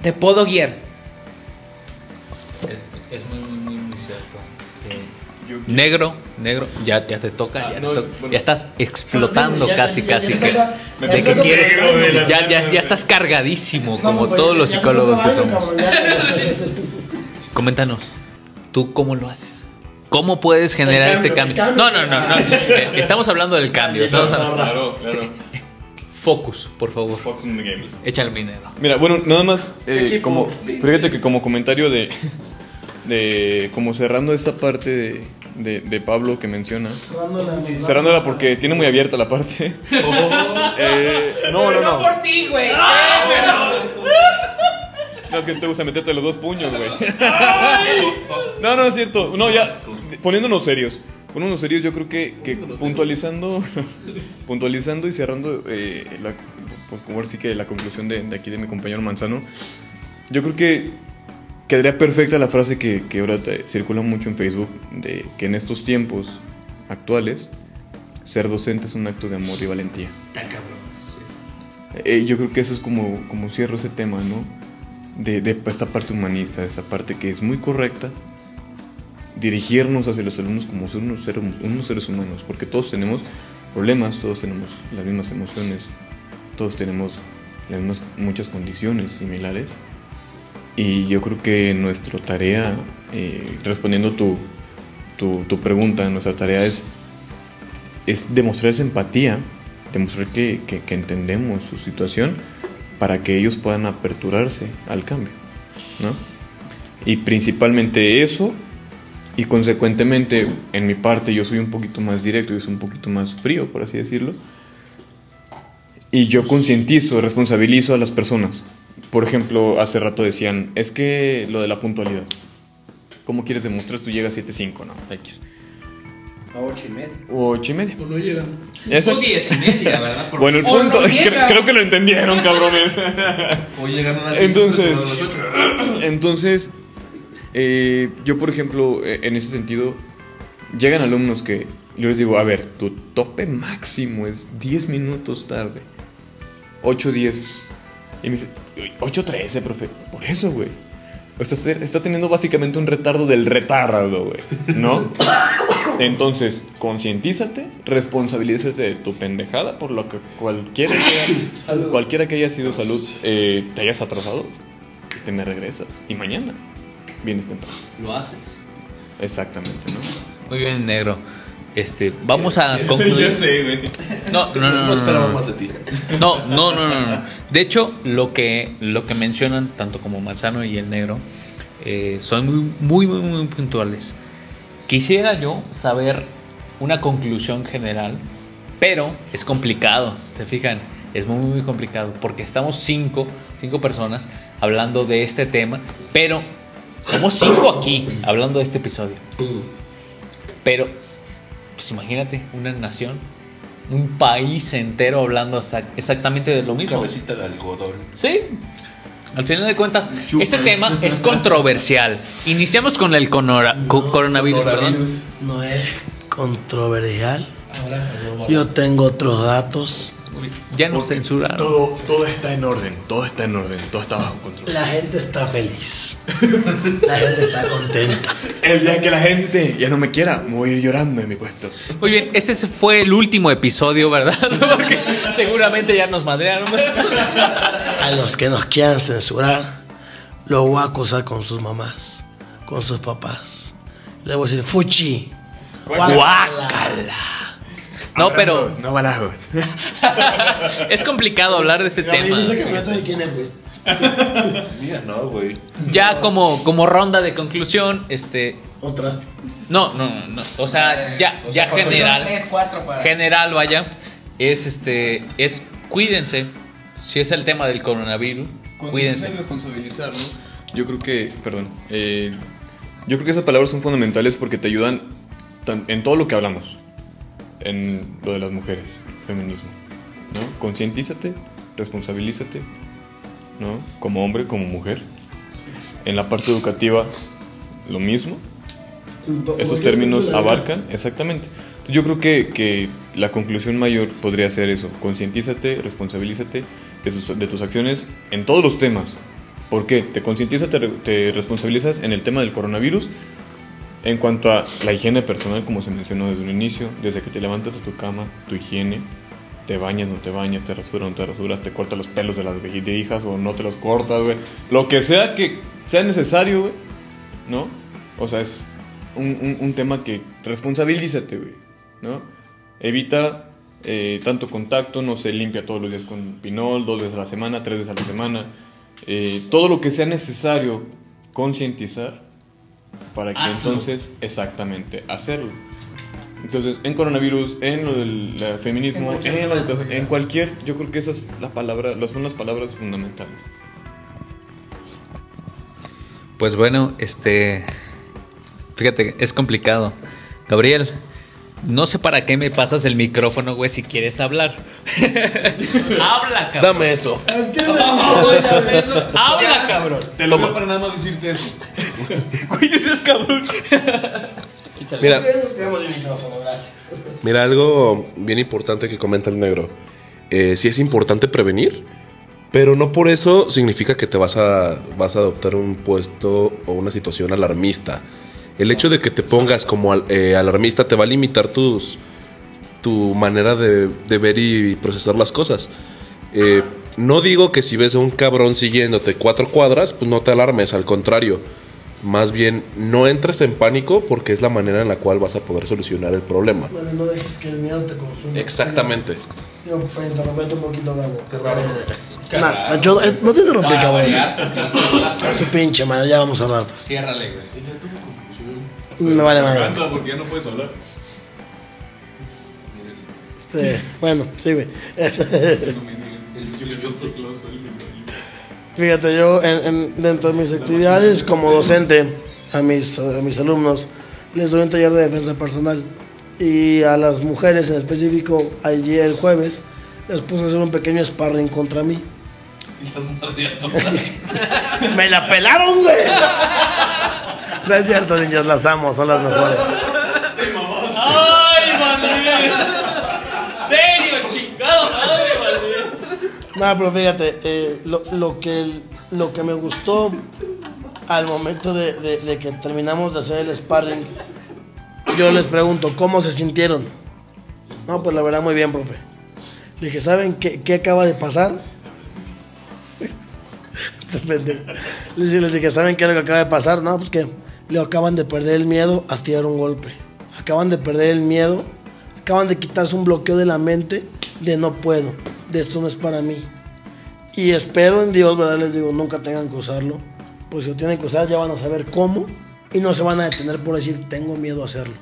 Te puedo guiar. Es muy, muy, muy, muy cierto. Negro, negro, ya, ya te toca, Ah, ya, no, te toca. bueno. Ya estás explotando Ya, casi, ya, casi ya que, de que quieres, negro, ya, ya, estás cargadísimo, como No, pues, todos los psicólogos que somos. Coméntanos, ¿tú cómo lo haces? ¿Cómo puedes generar cambio, este cambio? el cambio. No, no, no, no. eh, Estamos hablando del cambio. Estamos hablando- Claro, claro. Focus, por favor. Fox on the game. Échale mi negro. Mira, bueno, nada más, eh, como, fíjate que como comentario de, de, como cerrando esta parte de, de, de Pablo que menciona, Cerrándola, cerrándola porque tiene muy abierta la parte. Eh, no, no, no. por ti, güey. No, es que te gusta meterte los dos puños, güey. No, no, es cierto. No, ya, poniéndonos serios. Poniéndonos serios, yo creo que, que puntualizando, puntualizando y cerrando, eh, la, pues como ahora sí que la conclusión de, de aquí de mi compañero Manzano, yo creo que quedaría perfecta la frase que, que ahora te circula mucho en Facebook, de que en estos tiempos actuales, ser docente es un acto de amor y valentía. Eh, yo creo que eso es como, como cierro ese tema, ¿no? De, de esta parte humanista, esa parte que es muy correcta, dirigirnos hacia los alumnos como ser unos seres, unos seres humanos, porque todos tenemos problemas, todos tenemos las mismas emociones, todos tenemos las mismas, muchas condiciones similares. Y yo creo que nuestra tarea, eh, respondiendo tu, tu, tu pregunta, nuestra tarea es, es demostrar esa empatía, demostrar que, que- entendemos su situación para que ellos puedan aperturarse al cambio, ¿no? Y principalmente eso, y consecuentemente, en mi parte, yo soy un poquito más directo, yo soy un poquito más frío, por así decirlo, y yo concientizo, responsabilizo a las personas. Por ejemplo, hace rato decían, es que lo de la puntualidad. ¿Cómo quieres demostrar? Tú llegas a 7.5, no, X. A ocho y media. O 8 y media. Pues no llegan. Exacto. diez y media, ¿verdad? Por- Bueno, el O punto, no cre- creo que lo entendieron, cabrones. O llegan a las Entonces, las entonces eh, yo por ejemplo, eh, en ese sentido, llegan alumnos que yo les digo, a ver, tu tope máximo es 10 minutos tarde. 8.10. Y me dice, 8.13, profe. Por eso, güey. O sea, está, teniendo básicamente un retardo del retardo, güey. ¿No? Entonces, concientízate, responsabilízate de tu pendejada por lo que cualquiera que haya, cualquiera que haya sido salud, eh, te hayas atrasado, te me regresas. Y mañana vienes temprano. Lo haces. Exactamente, ¿no? Muy bien, negro. Este, vamos a concluir. sé, güey. No, no, no, no, No esperaba no, más de ti. No, no, no, no, no. De hecho, lo que, lo que mencionan tanto como Manzano y el negro eh, son muy, muy, muy, muy puntuales. Quisiera yo saber una conclusión general, pero es complicado, si se fijan, es muy, muy complicado, porque estamos cinco, cinco personas hablando de este tema, pero somos cinco aquí hablando de este episodio. Pero, pues imagínate, una nación, un país entero hablando exac- exactamente de lo mismo. Cabecita de algodón. Sí. Al final de cuentas, este tema es controversial. Iniciamos con el conora- co- coronavirus, perdón. No es controversial. Yo tengo otros datos. Ya nos censuraron. Todo, todo está en orden, todo está en orden, todo está bajo control. La gente está feliz. La gente está contenta. El día que la gente ya no me quiera, me voy a ir llorando en mi puesto. Muy bien, este fue el último episodio, ¿verdad? Porque seguramente ya nos madrearon. A los que nos quieran censurar, los voy a acusar con sus mamás, con sus papás. Les voy a decir, fuchi. Guácala. No, pero No balajos. es complicado hablar de este tema. De quién es, güey. Mira, no, güey. Ya como, como ronda de conclusión, este. Otra. No, no, no, no. O sea, ya, ya general. Tres, cuatro para. general, vaya, es este, es cuídense, Si es el tema del coronavirus, cuídense. Responsabilizar, ¿no? Yo creo que, perdón, eh, yo creo que esas palabras son fundamentales porque te ayudan tan- en todo lo que hablamos, en lo de las mujeres, feminismo, ¿no? Concientízate, responsabilízate, ¿no? Como hombre, como mujer. En la parte educativa, lo mismo. Esos términos abarcan, exactamente. Yo creo que, que la conclusión mayor podría ser eso, concientízate, responsabilízate de, sus- de tus acciones en todos los temas. ¿Por qué? Te concientizas, te, te responsabilizas en el tema del coronavirus, en cuanto a la higiene personal, como se mencionó desde un inicio, desde que te levantas de tu cama, tu higiene, te bañas, no te bañas, te rasuras, no te rasuras, te cortas los pelos de las hijas o no te los cortas, güey. Lo que sea que sea necesario, güey, ¿no? O sea, es un, un- un tema que responsabilízate, güey, ¿no? Evita eh, tanto contacto, no se limpia todos los días con pinol, dos veces a la semana, tres veces a la semana. Eh, todo lo que sea necesario concientizar para que Hazlo. entonces exactamente hacerlo. Entonces, en coronavirus, en lo del la feminismo, En la educación, en cualquier, yo creo que esas la palabra, las son las palabras fundamentales. Pues bueno, este. Fíjate, es complicado. Gabriel, no sé para qué me pasas el micrófono, güey, si quieres hablar. Habla, cabrón. Dame eso. Habla, cabrón. Te lo para nada más decirte eso. Güey, ese es cabrón. Mira, quedamos sin micrófono, gracias. mira, algo bien importante que comenta el negro. Eh, sí es importante prevenir, pero no por eso significa que te vas a, vas a adoptar un puesto o una situación alarmista. El hecho de que te pongas como al- eh, alarmista te va a limitar tus, tu manera de, de ver y procesar las cosas. Eh, no digo que si ves a un cabrón siguiéndote cuatro cuadras, pues no te alarmes, al contrario. Más bien, no entres en pánico porque es la manera en la cual vas a poder solucionar el problema. Bueno, no dejes que el miedo te consuma. Exactamente. Digo, para interrumpirte un poquito, Gabo. Qué raro. Nah, yo, eh, no te interrumpí, cabrón. Su pinche madre, ya vamos a hablar. pues. Ciérrale, güey. Me vale madre. porque ya no puedes hablar. Este, bueno, sí, güey. Fíjate, yo en, en- dentro de mis actividades como docente a mis, a mis alumnos les doy un taller de defensa personal y a las mujeres en específico ayer el jueves les puse a hacer un pequeño sparring contra mí. Me la pelaron, güey. No es cierto, niñas, las amo, son las mejores. ¡Ay, Manuel! ¡Serio, chingado madre, Manuel! No, pero fíjate, eh, lo, lo que, lo que me gustó al momento de, de- de que terminamos de hacer el sparring, yo les pregunto, ¿cómo se sintieron? No, pues la verdad muy bien, profe. Le dije, ¿saben qué, qué acaba de pasar? Dije- les dije, ¿saben qué es lo que acaba de pasar? No, pues que le acaban de perder el miedo a tirar un golpe. Acaban de perder el miedo, acaban de quitarse un bloqueo de la mente de no puedo, de esto no es para mí. Y espero en Dios, ¿verdad? Les digo, nunca tengan que usarlo. Pues si lo tienen que usar ya van a saber cómo y no se van a detener por decir, tengo miedo a hacerlo.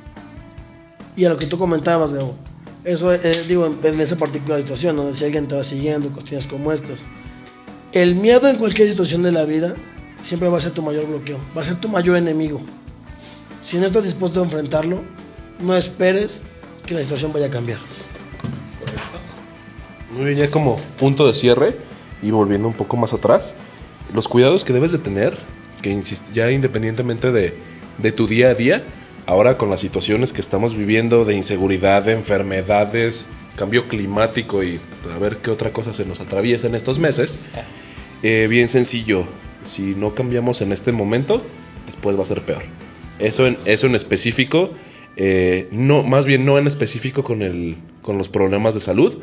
Y a lo que tú comentabas, Gabo, eso eh, digo en, en esa particular situación, donde si alguien te va siguiendo, cuestiones como estas. El miedo en cualquier situación de la vida siempre va a ser tu mayor bloqueo, va a ser tu mayor enemigo. Si no estás dispuesto a enfrentarlo, no esperes que la situación vaya a cambiar. Muy bien, ya como punto de cierre y volviendo un poco más atrás, los cuidados que debes de tener, que insisto, ya independientemente de, de tu día a día, ahora con las situaciones que estamos viviendo de inseguridad, de enfermedades, cambio climático y a ver qué otra cosa se nos atraviesa en estos meses, eh, bien sencillo, si no cambiamos en este momento, después va a ser peor. Eso en, eso en específico, eh, no, más bien no en específico con, el, con los problemas de salud,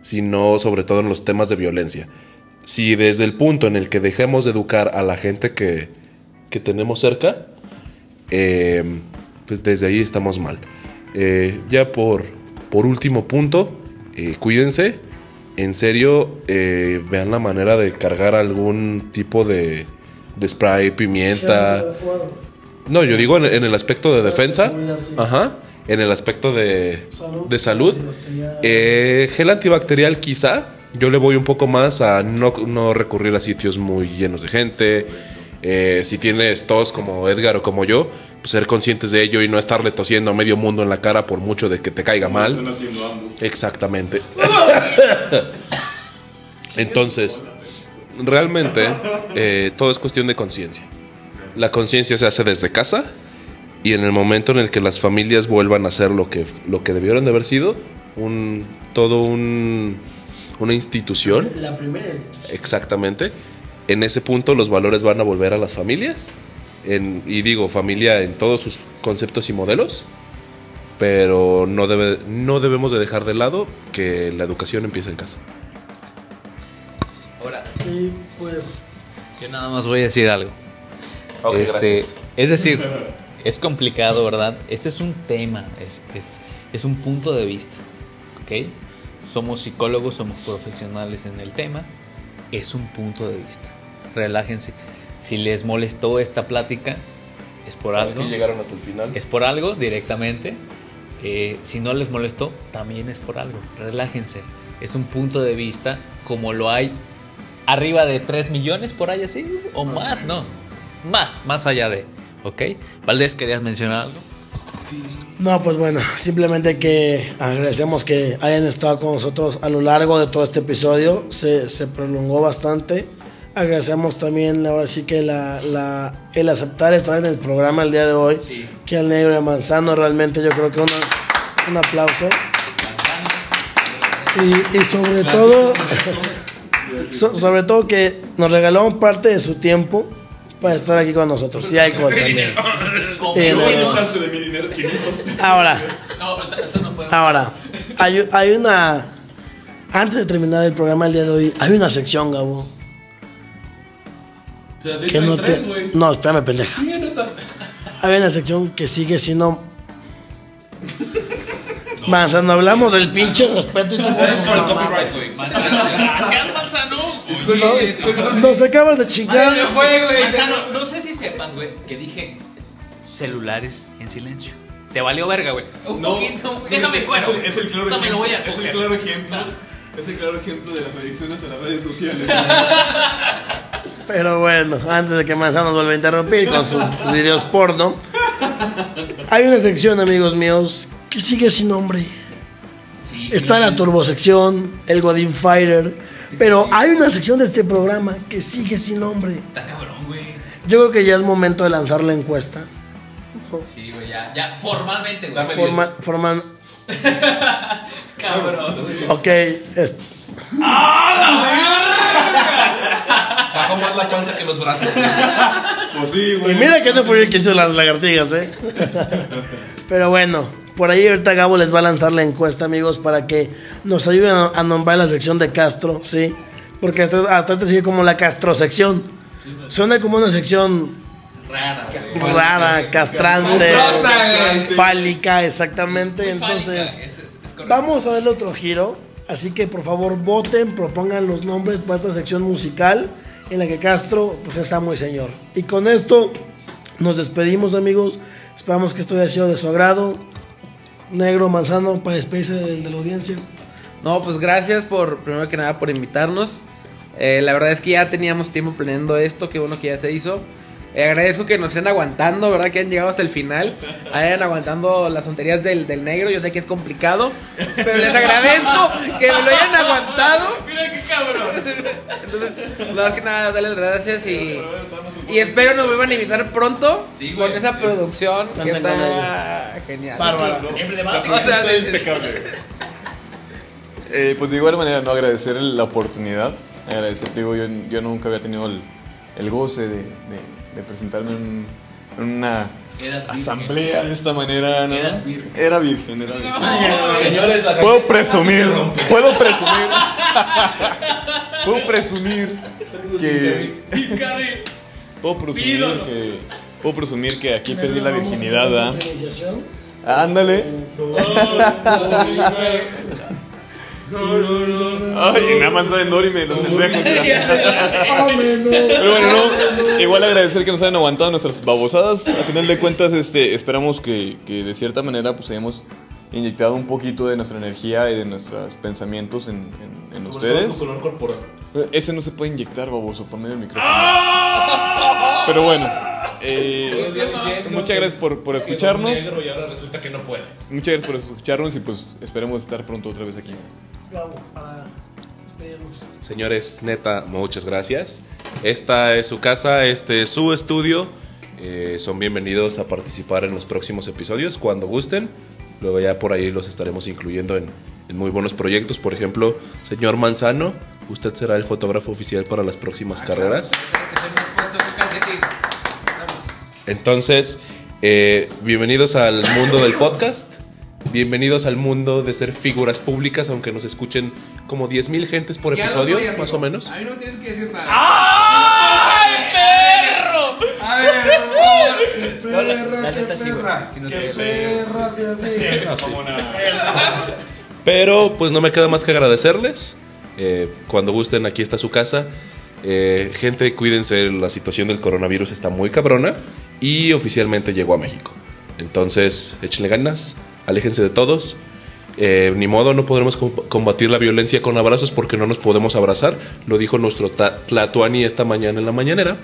sino sobre todo en los temas de violencia. Si desde el punto en el que dejemos de educar a la gente que, que tenemos cerca, eh, pues desde ahí estamos mal. Eh, ya por, por último punto, cuídense. En serio, eh, vean la manera de cargar algún tipo de, de spray, pimienta. No, yo digo en, en el aspecto de defensa. Ajá. En el aspecto de Salud. de salud. Eh, gel antibacterial quizá, Yo le voy un poco más a no, no recurrir a sitios muy llenos de gente. Eh, si tienes tos como Edgar o como yo, ser conscientes de ello y no estarle tosiendo a medio mundo en la cara por mucho de que te caiga mal. Exactamente. Entonces, realmente eh, todo es cuestión de conciencia. La conciencia se hace desde casa y en el momento en el que las familias vuelvan a ser lo que, lo que debieron de haber sido, un, todo un, una institución, La primera institución. exactamente, en ese punto los valores van a volver a las familias, en, y digo familia en todos sus conceptos y modelos, pero no, debe, no debemos de dejar de lado que la educación empieza en casa. Ahora, Y pues, yo nada más voy a decir algo. Ok, Este, gracias. es decir, es complicado, ¿verdad? Este es un tema, es, es, es un punto de vista, ¿ok? Somos psicólogos, somos profesionales en el tema, es un punto de vista. Relájense. Si les molestó esta plática, es por algo. llegaron hasta el final. Es por algo directamente. Eh, si no les molestó, también es por algo. Relájense. Es un punto de vista como lo hay arriba de 3 millones por ahí así. O más, no. Más, más allá de. ¿Ok? Valdés, ¿querías mencionar algo? no, pues bueno, simplemente que agradecemos que hayan estado con nosotros a lo largo de todo este episodio. Se, se prolongó bastante. Agradecemos también, ahora sí que la, la- el aceptar estar en el programa el día de hoy. Que al negro de Manzano, realmente yo creo que una- un aplauso. Y, y sobre todo, so- sobre todo que nos regaló parte de su tiempo para estar aquí con nosotros. Y alcohol también. Ahora, ahora, hay, hay una. Antes de terminar el programa el día de hoy, hay una sección, Gabo. Que no te. No, espérame, pendeja. Hay una sección que sigue siendo. Manzano, hablamos del pinche respeto y tú Gracias, Manzano. No, Nos acabas de chingar. Manzano, no sé si sepas, güey, que dije celulares en silencio. Te valió verga, güey. Un No, poquito. Déjame fuera. Es el, claro No me lo voy a ejemplo, es el claro ejemplo. Es el claro ejemplo de las adicciones a las redes sociales. Pero bueno, antes de que Manzano nos vuelva a interrumpir con sus videos porno, hay una sección, amigos míos, que sigue sin nombre. Sí, Está la turbosección, el Godin Fighter, pero hay una sección de este programa que sigue sin nombre. Está cabrón, güey. Yo creo que ya es momento de lanzar la encuesta. Sí, güey, ya, ya, formalmente, güey. Forma, forman, Cabrón. ok, es- Bajó más la panza que los brazos. Pues sí, y güey. mira que no fue el que hizo las lagartijas, eh. Pero bueno, por ahí ahorita Gabo les va a lanzar la encuesta, amigos, para que nos ayuden a, nombrar la sección de Castro, ¿sí? Porque hasta, hasta ahorita sigue como la Castro sección. Suena como una sección Rara, güey. rara, castrante, Castrante. fálica, exactamente. Entonces, vamos a darle otro giro. Así que por favor voten, propongan los nombres para esta sección musical en la que Castro pues está muy señor. Y con esto nos despedimos amigos. Esperamos que esto haya sido de su agrado. Negro Manzano para despedirse de, de la audiencia. No, pues gracias por, primero que nada, por invitarnos. Eh, la verdad es que ya teníamos tiempo planeando esto, qué bueno que ya se hizo. Eh, agradezco que nos estén aguantando, ¿verdad? Que han llegado hasta el final. Hayan aguantando las tonterías del, del negro. Yo sé que es complicado, pero les agradezco que me lo hayan aguantado. Mira qué cabrón. Entonces, más que nada, darles gracias y, y espero nos vuelvan a invitar pronto Sí, güey. con esa producción que está genial. Bárbara. Emblemático. O sea, Está sí, sí. impecable. Eh, pues de igual manera, no agradecer la oportunidad. Agradecer, digo, yo, yo nunca había tenido el, el goce de, de- de presentarme en, en una asamblea de esta manera, ¿no? Eras virgen. Era virgen, era virgen. Señores, la Puedo presumir, puedo presumir, puedo presumir que, puedo presumir que, puedo presumir que aquí perdí la virginidad. Ándale. Ay, nada más saben Nori me los pendejos. Pero bueno, no, igual agradecer que nos hayan aguantado nuestras babosadas. A final de cuentas, este, esperamos que, que de cierta manera pues hayamos inyectado un poquito de nuestra energía y de nuestros pensamientos en, en- en ustedes. color corporal. Eh, Ese no se puede inyectar, baboso, por medio del micrófono. Pero bueno, eh, muchas gracias por, por escucharnos. Negro y ahora resulta que no puede. Muchas gracias por escucharnos y pues esperemos estar pronto otra vez aquí. Bravo, para despedirnos. Señores, neta, muchas gracias. Esta es su casa, este es su estudio. Eh, son bienvenidos a participar en los próximos episodios cuando gusten. Luego ya por ahí los estaremos incluyendo en, en muy buenos proyectos. Por ejemplo, señor Manzano, usted será el fotógrafo oficial para las próximas carreras. Entonces, eh, bienvenidos al mundo del podcast. Bienvenidos al mundo de ser figuras públicas, aunque nos escuchen como 10.000 gentes por Ya episodio, soy, más o menos. A mí no me tienes que decir nada. ¡Ay, perro! A ver, por favor. La- Qué perra. Pero pues no me queda más que agradecerles. Eh, cuando gusten, aquí está su casa. Eh, gente, cuídense, la situación del coronavirus está muy cabrona y oficialmente llegó a México. Entonces, échenle ganas, aléjense de todos. Eh, ni modo, no podremos com- combatir la violencia con abrazos porque no nos podemos abrazar. Lo dijo nuestro ta- Tlatuani esta mañana en la mañanera.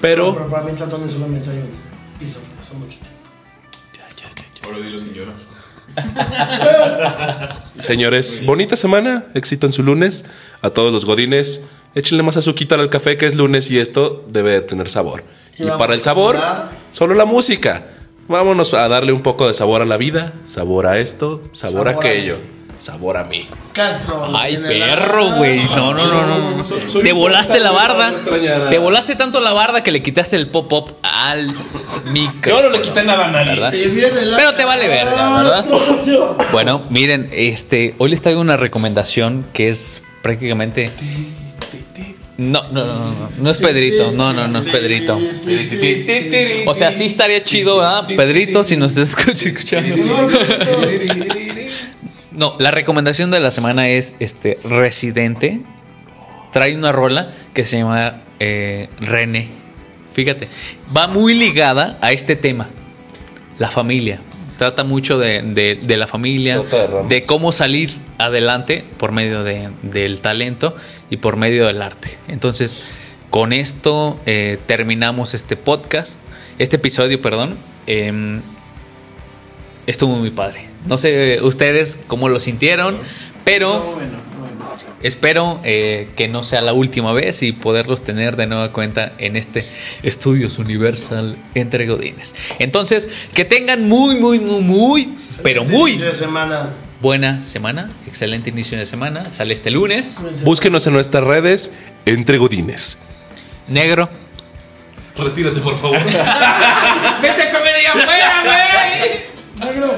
Pero... Pero para mí Tlatón es solamente hay un piso, son mucho tiempo. Ahora dilo sin llorar. Señores, bonita semana, éxito en su lunes. A todos los godines, échenle más azuquita al café que es lunes y esto debe de tener sabor. Y Y para el sabor, solo la música. Vámonos a darle un poco de sabor a la vida, sabor a esto, sabor, a Sabor a aquello, sabor a mí. Castro. Ay, perro, güey. No, no, no, no. Soy Te volaste la barda. no. Te volaste tanto la barda que le quitaste el pop-up al micro. Yo no le quité nada a nadie. Pero te vale verga, ¿verdad? Bueno, miren, este, hoy les traigo una recomendación que es prácticamente. No, no, no, no, no es Pedrito, no, no, no es Pedrito. O sea, sí estaría chido, ¿verdad? Pedrito, si nos estás escuchando. No, la recomendación de la semana es este Residente. Trae una rola que se llama eh, René. Fíjate, va muy ligada a este tema, la familia. Trata mucho de, de- de la familia, de cómo salir adelante por medio de- del talento y por medio del arte. Entonces, con esto eh, terminamos este podcast, este episodio, perdón. Em, estuvo muy padre. No sé ustedes cómo lo sintieron, pero espero eh, que no sea la última vez y poderlos tener de nueva cuenta en este Estudios Universal entre Godines. Entonces, que tengan muy, muy, muy, muy, pero muy Inicio de semana. buena semana, excelente inicio de semana. Sale este lunes. Búsquenos en nuestras redes, entre godines. Negro. Retírate, por favor. ¡Vete a comer allá afuera, güey! Negro,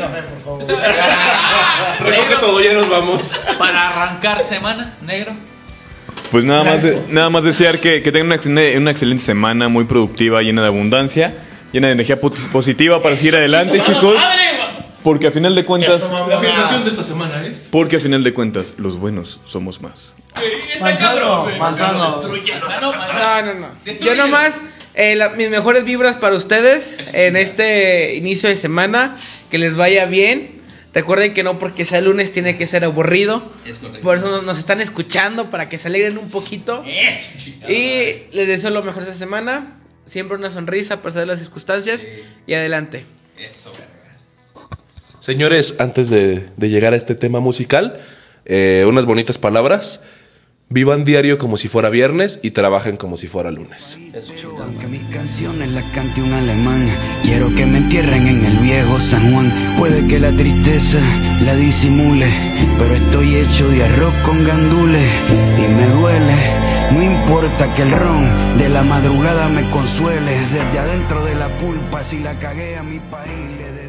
café, por favor. Recoge todo, ya nos vamos. Para arrancar semana, negro. Pues nada más, nada más desear que, que tengan una excelente, una excelente semana, muy productiva, llena de abundancia, llena de energía pos- positiva para seguir adelante, chicos. Porque a final de cuentas, La afirmación de esta semana es... porque a final de cuentas, los buenos somos más. Manzano, manzano. No, no, no. Yo nomás, eh, la- mis mejores vibras para ustedes en este inicio de semana. Que les vaya bien. Recuerden que no porque sea lunes tiene que ser aburrido. Es correcto. Por eso nos- nos están escuchando para que se alegren un poquito. Chingada. Y les deseo lo mejor esta semana. Siempre una sonrisa a pesar de las circunstancias. Y adelante. Eso. Señores, antes de, de llegar a este tema musical, eh, unas bonitas palabras. Vivan diario como si fuera viernes y trabajen como si fuera lunes. Aunque mis canciones las cante un alemán, quiero que me entierren en el viejo San Juan. Puede que la tristeza la disimule, pero estoy hecho de arroz con gandules y me duele. No importa que el ron de la madrugada me consuele, desde adentro de la pulpa, si la cagué a mi país le